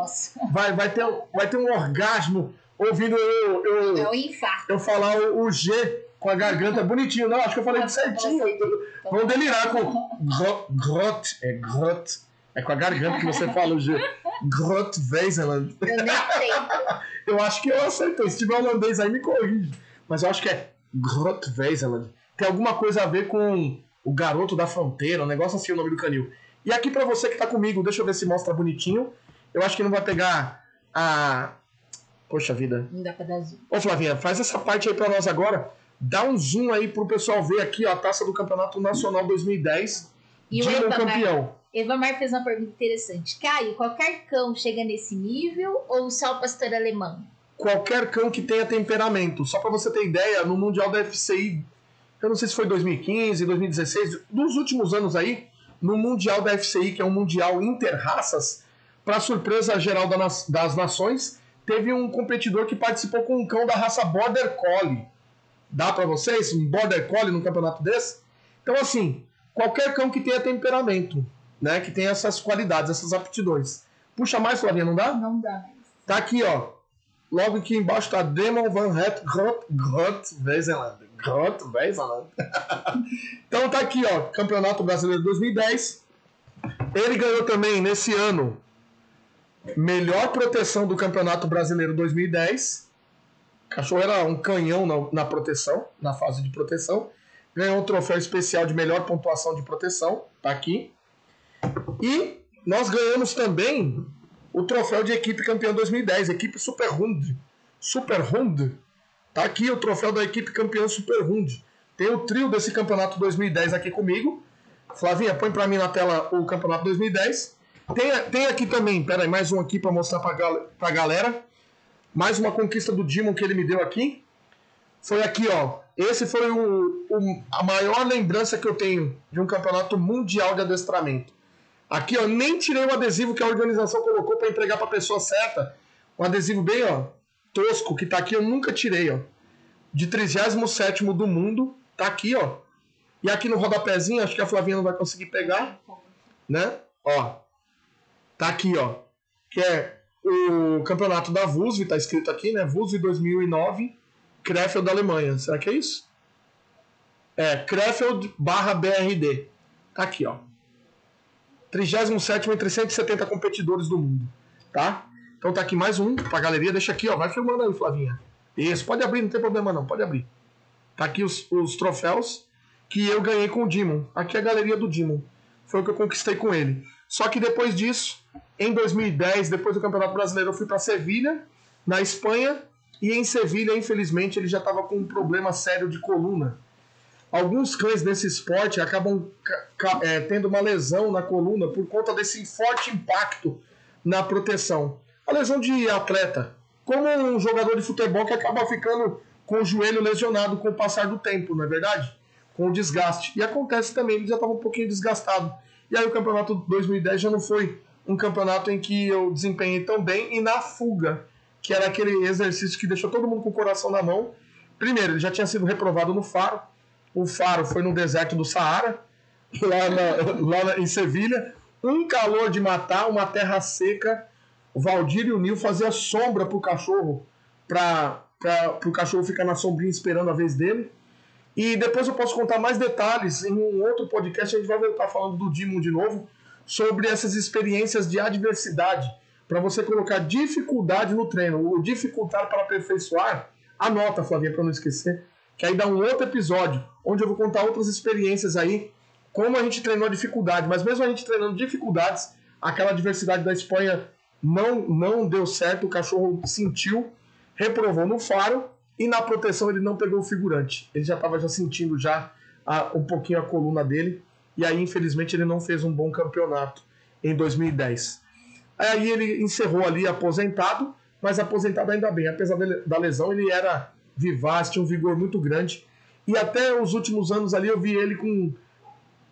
vai, vai, ter, vai ter um orgasmo ouvindo eu, eu, é um infarto. eu falar o, o, G com a garganta bonitinho. Não, acho que eu falei certinho. Vamos delirar com Grot. É Grot. É com a garganta que você fala o G. Grot Wezenland. Eu nem sei. eu acho que eu acertei. Se tiver holandês aí, me corrige. Mas eu acho que é Grot Wezenland. Tem alguma coisa a ver com o garoto da fronteira, um negócio assim o nome do canil. E aqui para você que tá comigo, deixa eu ver se mostra bonitinho. Eu acho que não vai pegar a. Poxa vida. Não dá pra dar zoom. Ô Flavinha, faz essa parte aí pra nós agora. Dá um zoom aí pro pessoal ver aqui ó, a taça do Campeonato Nacional 2010. E o campeão. Evamar fez uma pergunta interessante. Caio, qualquer cão chega nesse nível ou só o pastor alemão? Qualquer cão que tenha temperamento. Só para você ter ideia, no Mundial da FCI, eu não sei se foi 2015, 2016, dos últimos anos aí, no Mundial da FCI, que é um Mundial interraças, para surpresa geral das nações, teve um competidor que participou com um cão da raça Border Collie. Dá para vocês um Border Collie num campeonato desse? Então, assim, qualquer cão que tenha temperamento, né, que tenha essas qualidades, essas aptidões. Puxa mais, Flavinha, não dá? Não dá mais. Tá aqui, ó. Logo aqui embaixo tá Demon Van Het Grot Grot Wezenland. Grot Wezenland. então tá aqui, ó. Campeonato Brasileiro 2010. Ele ganhou também nesse ano melhor proteção do Campeonato Brasileiro 2010. O cachorro era um canhão na, na proteção, na fase de proteção. Ganhou um troféu especial de melhor pontuação de proteção. Tá aqui. E nós ganhamos também o troféu de equipe campeã 2010, equipe Super Hund. Super Hund. Tá aqui o troféu da equipe campeã Super Hund. Tem o trio desse campeonato 2010 aqui comigo. Flavinha, põe para mim na tela o campeonato 2010. Tem, tem aqui também, pera aí, mais um aqui para mostrar para a galera. Mais uma conquista do Dimon que ele me deu aqui. Foi aqui, ó. Esse foi o, o, a maior lembrança que eu tenho de um campeonato mundial de adestramento. Aqui, ó, nem tirei o adesivo que a organização colocou para entregar para a pessoa certa. Um adesivo bem, ó, tosco que tá aqui, eu nunca tirei, ó. De 37 do mundo, tá aqui, ó. E aqui no rodapézinho, acho que a Flavinha não vai conseguir pegar, né? Ó. Tá aqui, ó. Que é o campeonato da VUSV, tá escrito aqui, né? VUSV 2009, Krefeld da Alemanha. Será que é isso? É, Krefeld barra BRD. Tá aqui, ó. 37 entre 170 competidores do mundo, tá? Então tá aqui mais um pra galeria. Deixa aqui, ó. Vai filmando aí, Flavinha. Isso, pode abrir, não tem problema não, pode abrir. Tá aqui os, os troféus que eu ganhei com o Dimon. Aqui é a galeria do Dimon. Foi o que eu conquistei com ele. Só que depois disso, em 2010, depois do Campeonato Brasileiro, eu fui para Sevilha, na Espanha, e em Sevilha, infelizmente, ele já estava com um problema sério de coluna alguns cães nesse esporte acabam é, tendo uma lesão na coluna por conta desse forte impacto na proteção. A lesão de atleta, como um jogador de futebol que acaba ficando com o joelho lesionado com o passar do tempo, não é verdade? Com o desgaste. E acontece também, ele já estava um pouquinho desgastado. E aí o campeonato 2010 já não foi um campeonato em que eu desempenhei tão bem e na fuga, que era aquele exercício que deixou todo mundo com o coração na mão. Primeiro, ele já tinha sido reprovado no faro, o faro foi no deserto do Saara, lá, na, lá em Sevilha. Um calor de matar, uma terra seca. O Valdir e o Nil faziam sombra pro cachorro, para o cachorro ficar na sombrinha esperando a vez dele. E depois eu posso contar mais detalhes em um outro podcast. A gente vai voltar falando do Dimon de novo, sobre essas experiências de adversidade. para você colocar dificuldade no treino, o dificultar para aperfeiçoar, anota, Flavinha, para não esquecer, que aí dá um outro episódio, onde eu vou contar outras experiências aí, como a gente treinou a dificuldade, mas mesmo a gente treinando dificuldades, aquela diversidade da Espanha não, não deu certo, o cachorro sentiu, reprovou no faro, e na proteção ele não pegou o figurante. Ele já estava já sentindo já a, um pouquinho a coluna dele. E aí, infelizmente, ele não fez um bom campeonato em 2010. Aí ele encerrou ali aposentado, mas aposentado ainda bem. Apesar da lesão, ele era vivaz, tinha um vigor muito grande. E até os últimos anos ali eu vi ele com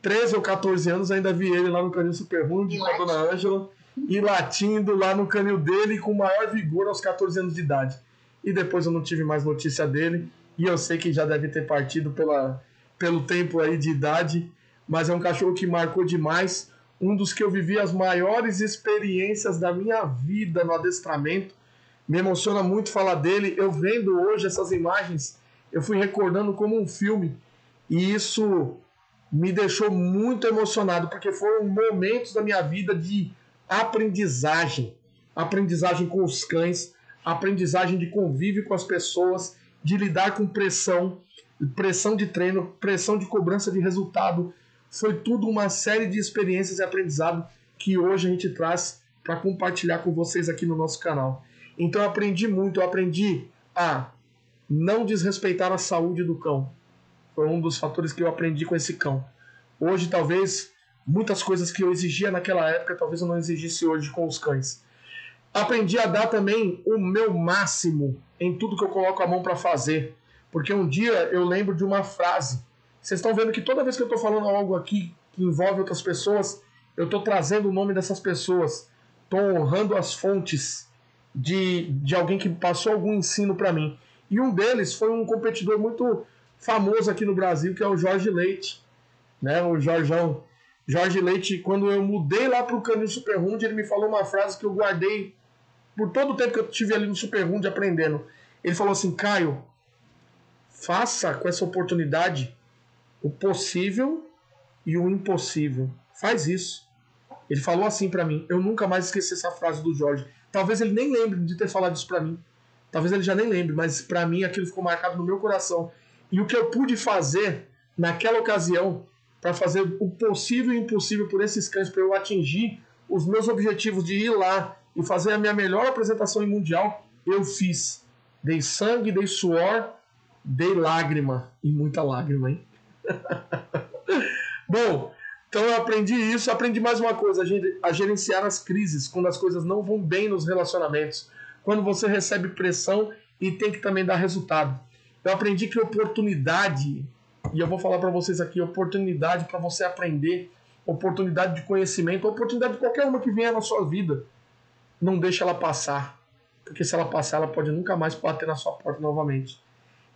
13 ou 14 anos, ainda vi ele lá no canil Super Hund com a dona Ângela e latindo lá no canil dele com maior vigor aos 14 anos de idade e depois eu não tive mais notícia dele. E eu sei que já deve ter partido pela, pelo tempo aí de idade, mas é um cachorro que marcou demais. Um dos que eu vivi as maiores experiências da minha vida no adestramento. Me emociona muito falar dele. Eu vendo hoje essas imagens, eu fui recordando como um filme. E isso me deixou muito emocionado, porque foram momentos da minha vida de aprendizagem. Aprendizagem com os cães, aprendizagem de convívio com as pessoas, de lidar com pressão, pressão de treino, pressão de cobrança de resultado. Foi tudo uma série de experiências e aprendizado que hoje a gente traz para compartilhar com vocês aqui no nosso canal. Então eu aprendi muito, eu aprendi a não desrespeitar a saúde do cão. Foi um dos fatores que eu aprendi com esse cão. Hoje talvez muitas coisas que eu exigia naquela época, talvez eu não exigisse hoje com os cães. Aprendi a dar também o meu máximo em tudo que eu coloco a mão para fazer. Porque um dia eu lembro de uma frase. Vocês estão vendo que toda vez que eu estou falando algo aqui que envolve outras pessoas, eu estou trazendo o nome dessas pessoas. Estou honrando as fontes de, de alguém que passou algum ensino para mim. E um deles foi um competidor muito famoso aqui no Brasil, que é o Jorge Leite. Né? O Jorjão. Jorge Leite, quando eu mudei lá para o Canil Super Hund, ele me falou uma frase que eu guardei por todo o tempo que eu tive ali no Super aprendendo. Ele falou assim: Caio, faça com essa oportunidade o possível e o impossível. Faz isso. Ele falou assim para mim. Eu nunca mais esqueci essa frase do Jorge. Talvez ele nem lembre de ter falado isso para mim. Talvez ele já nem lembre, mas para mim aquilo ficou marcado no meu coração. E o que eu pude fazer naquela ocasião para fazer o possível e o impossível por esses cães para eu atingir os meus objetivos de ir lá e fazer a minha melhor apresentação em mundial, eu fiz. Dei sangue, dei suor, dei lágrima. E muita lágrima, hein? Bom, então eu aprendi isso, aprendi mais uma coisa, a gerenciar as crises, quando as coisas não vão bem nos relacionamentos, quando você recebe pressão e tem que também dar resultado. Eu aprendi que oportunidade, e eu vou falar para vocês aqui, oportunidade para você aprender, oportunidade de conhecimento, oportunidade de qualquer uma que venha na sua vida não deixa ela passar. Porque se ela passar, ela pode nunca mais bater na sua porta novamente.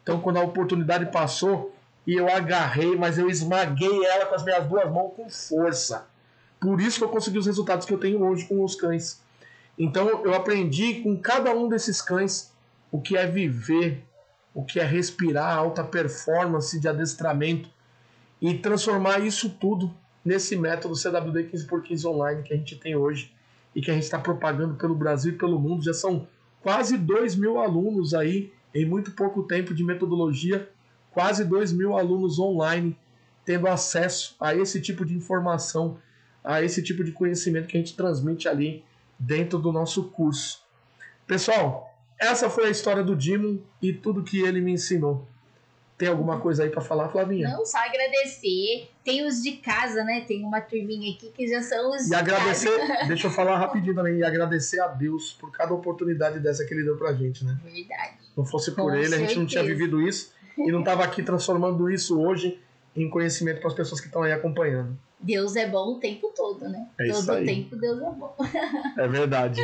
Então, quando a oportunidade passou, e eu agarrei, mas eu esmaguei ela com as minhas duas mãos com força. Por isso que eu consegui os resultados que eu tenho hoje com os cães. Então, eu aprendi com cada um desses cães o que é viver, o que é respirar, alta performance de adestramento e transformar isso tudo nesse método CWD 15x15 online que a gente tem hoje e que a gente está propagando pelo Brasil e pelo mundo. Já são quase 2 mil alunos aí em muito pouco tempo de metodologia, quase 2 mil alunos online tendo acesso a esse tipo de informação, a esse tipo de conhecimento que a gente transmite ali dentro do nosso curso. Pessoal, essa foi a história do Dimo e tudo que ele me ensinou. Tem alguma coisa aí para falar, Flavinha? Não, só agradecer. Tem os de casa, né? Tem uma turminha aqui que já são os e de agradecer, casa. deixa eu falar rapidinho também, e agradecer a Deus por cada oportunidade dessa que ele deu pra gente, né? Verdade. Não fosse por Com ele, certeza. a gente não tinha vivido isso e não tava aqui transformando isso hoje em conhecimento para as pessoas que estão aí acompanhando. Deus é bom o tempo todo, né? É todo isso aí. tempo Deus é bom. É verdade.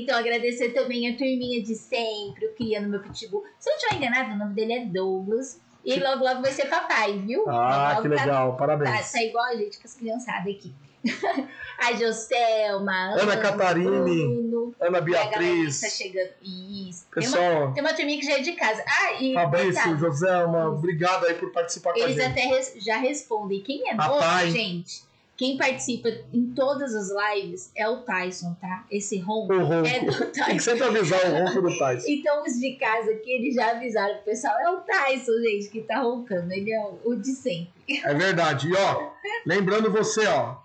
Então, agradecer também a turminha de sempre, o Criando Meu Pitbull. Se eu não estiver enganado, o nome dele é Douglas. E logo, logo vai ser papai, viu? Ah, que legal, tá, parabéns. Tá, tá igual a gente com as criançadas aqui. a Joselma, Ana, Ana Catarine, Bruno, Ana Beatriz. tá chegando. Isso. Pessoal. Tem uma, tem uma turminha que já é de casa. Ah, e. Fabrício, Joselma, obrigado aí por participar com Eles a gente. até res, já respondem. Quem é novo, gente? Quem participa em todas as lives é o Tyson, tá? Esse ronco, O ronco. é do Tem que Tyson. sempre avisar o ronco do Tyson. Então, os de casa aqui, eles já avisaram pro pessoal. É o Tyson, gente, que tá roncando. Ele é o, o de sempre. É verdade. E ó, lembrando você, ó,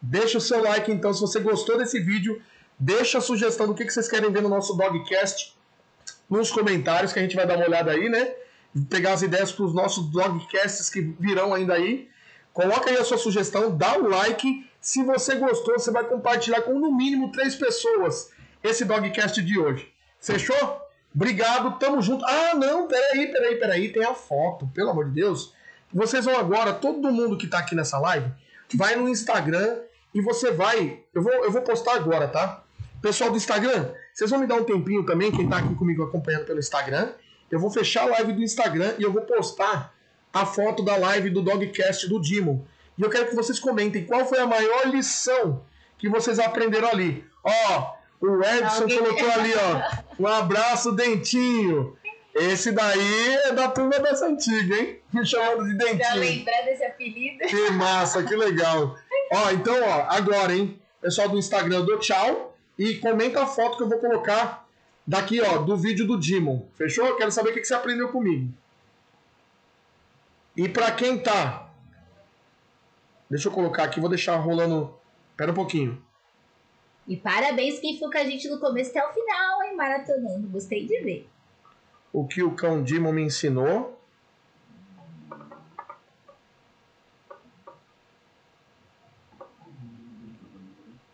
deixa o seu like então se você gostou desse vídeo, deixa a sugestão do que que vocês querem ver no nosso Dogcast nos comentários que a gente vai dar uma olhada aí, né? Pegar as ideias para os nossos Dogcasts que virão ainda aí. Coloca aí a sua sugestão, dá o like. Se você gostou, você vai compartilhar com no mínimo três pessoas esse Dogcast de hoje. Fechou? Obrigado, tamo junto. Ah, não, peraí, peraí, peraí, tem a foto, pelo amor de Deus. Vocês vão agora, todo mundo que tá aqui nessa live, vai no Instagram e você vai. Eu vou, eu vou postar agora, tá? Pessoal do Instagram, vocês vão me dar um tempinho também, quem tá aqui comigo acompanhando pelo Instagram. Eu vou fechar a live do Instagram e eu vou postar a foto da live do Dogcast do Dimo. E eu quero que vocês comentem qual foi a maior lição que vocês aprenderam ali. Ó, o Edson Alguém- colocou ali, ó. Um abraço, Dentinho. Esse daí é da turma dessa antiga, hein? Me chamando de Dentinho. lembrar desse apelido. Que massa, que legal. Ó, então, ó, agora, hein? Pessoal do Instagram, eu dou tchau. E comenta a foto que eu vou colocar daqui, ó, do vídeo do Dimon. Fechou? Eu quero saber o que que você aprendeu comigo. E pra quem tá. Deixa eu colocar aqui, vou deixar rolando. Pera um pouquinho. E parabéns quem ficou com a gente no começo até o final, hein? Maratonando. Gostei de ver. O que o cão Dimon me ensinou.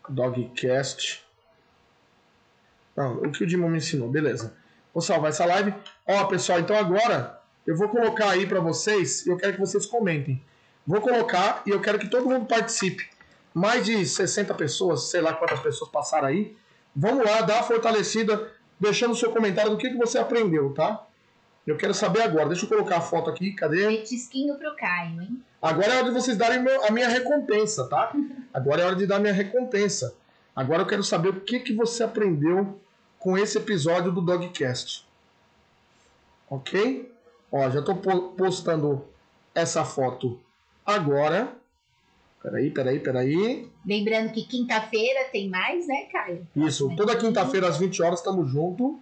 Dogcast. Não, o que o Dimon me ensinou, beleza. Vou salvar essa live. Ó, pessoal, então agora eu vou colocar aí pra vocês e eu quero que vocês comentem. Vou colocar e eu quero que todo mundo participe. Mais de 60 pessoas, sei lá quantas pessoas passaram aí. Vamos lá, dá uma fortalecida, deixando o seu comentário do que, que você aprendeu, tá? Eu quero saber agora. Deixa eu colocar a foto aqui, cadê? Petisquinho pro Caio, hein? Agora é hora de vocês darem meu- a minha recompensa, tá? Agora é hora de dar a minha recompensa. Agora eu quero saber o que, que você aprendeu com esse episódio do Dogcast. Ok? Ó, já tô po- postando essa foto agora. Peraí, peraí, peraí. Lembrando que quinta-feira tem mais, né, Caio? Isso, toda quinta-feira às 20 horas estamos junto.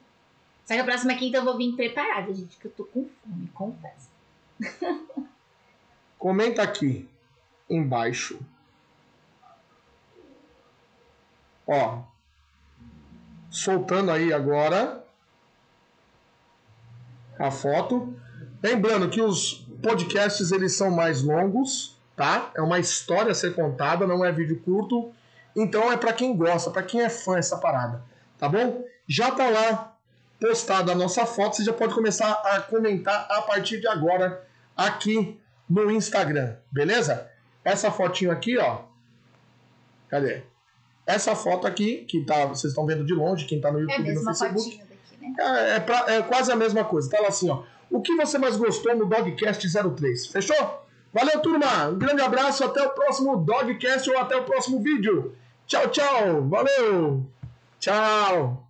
Só que a próxima quinta eu vou vir preparada, gente, que eu tô com fome, confesso. Comenta aqui embaixo. Ó, soltando aí agora a foto. Lembrando que os podcasts eles são mais longos, tá? É uma história a ser contada, não é vídeo curto. Então é para quem gosta, para quem é fã essa parada, tá bom? Já tá lá postada a nossa foto, você já pode começar a comentar a partir de agora aqui no Instagram, beleza? Essa fotinho aqui, ó. Cadê? Essa foto aqui, que tá, vocês estão vendo de longe, quem tá no É a YouTube e no mesma Facebook. daqui, né? É, é pra- é quase a mesma coisa. Tá lá assim, ó. O que você mais gostou no Dogcast 03? Fechou? Valeu, turma. Um grande abraço. Até o próximo Dogcast ou até o próximo vídeo. Tchau, tchau. Valeu. Tchau.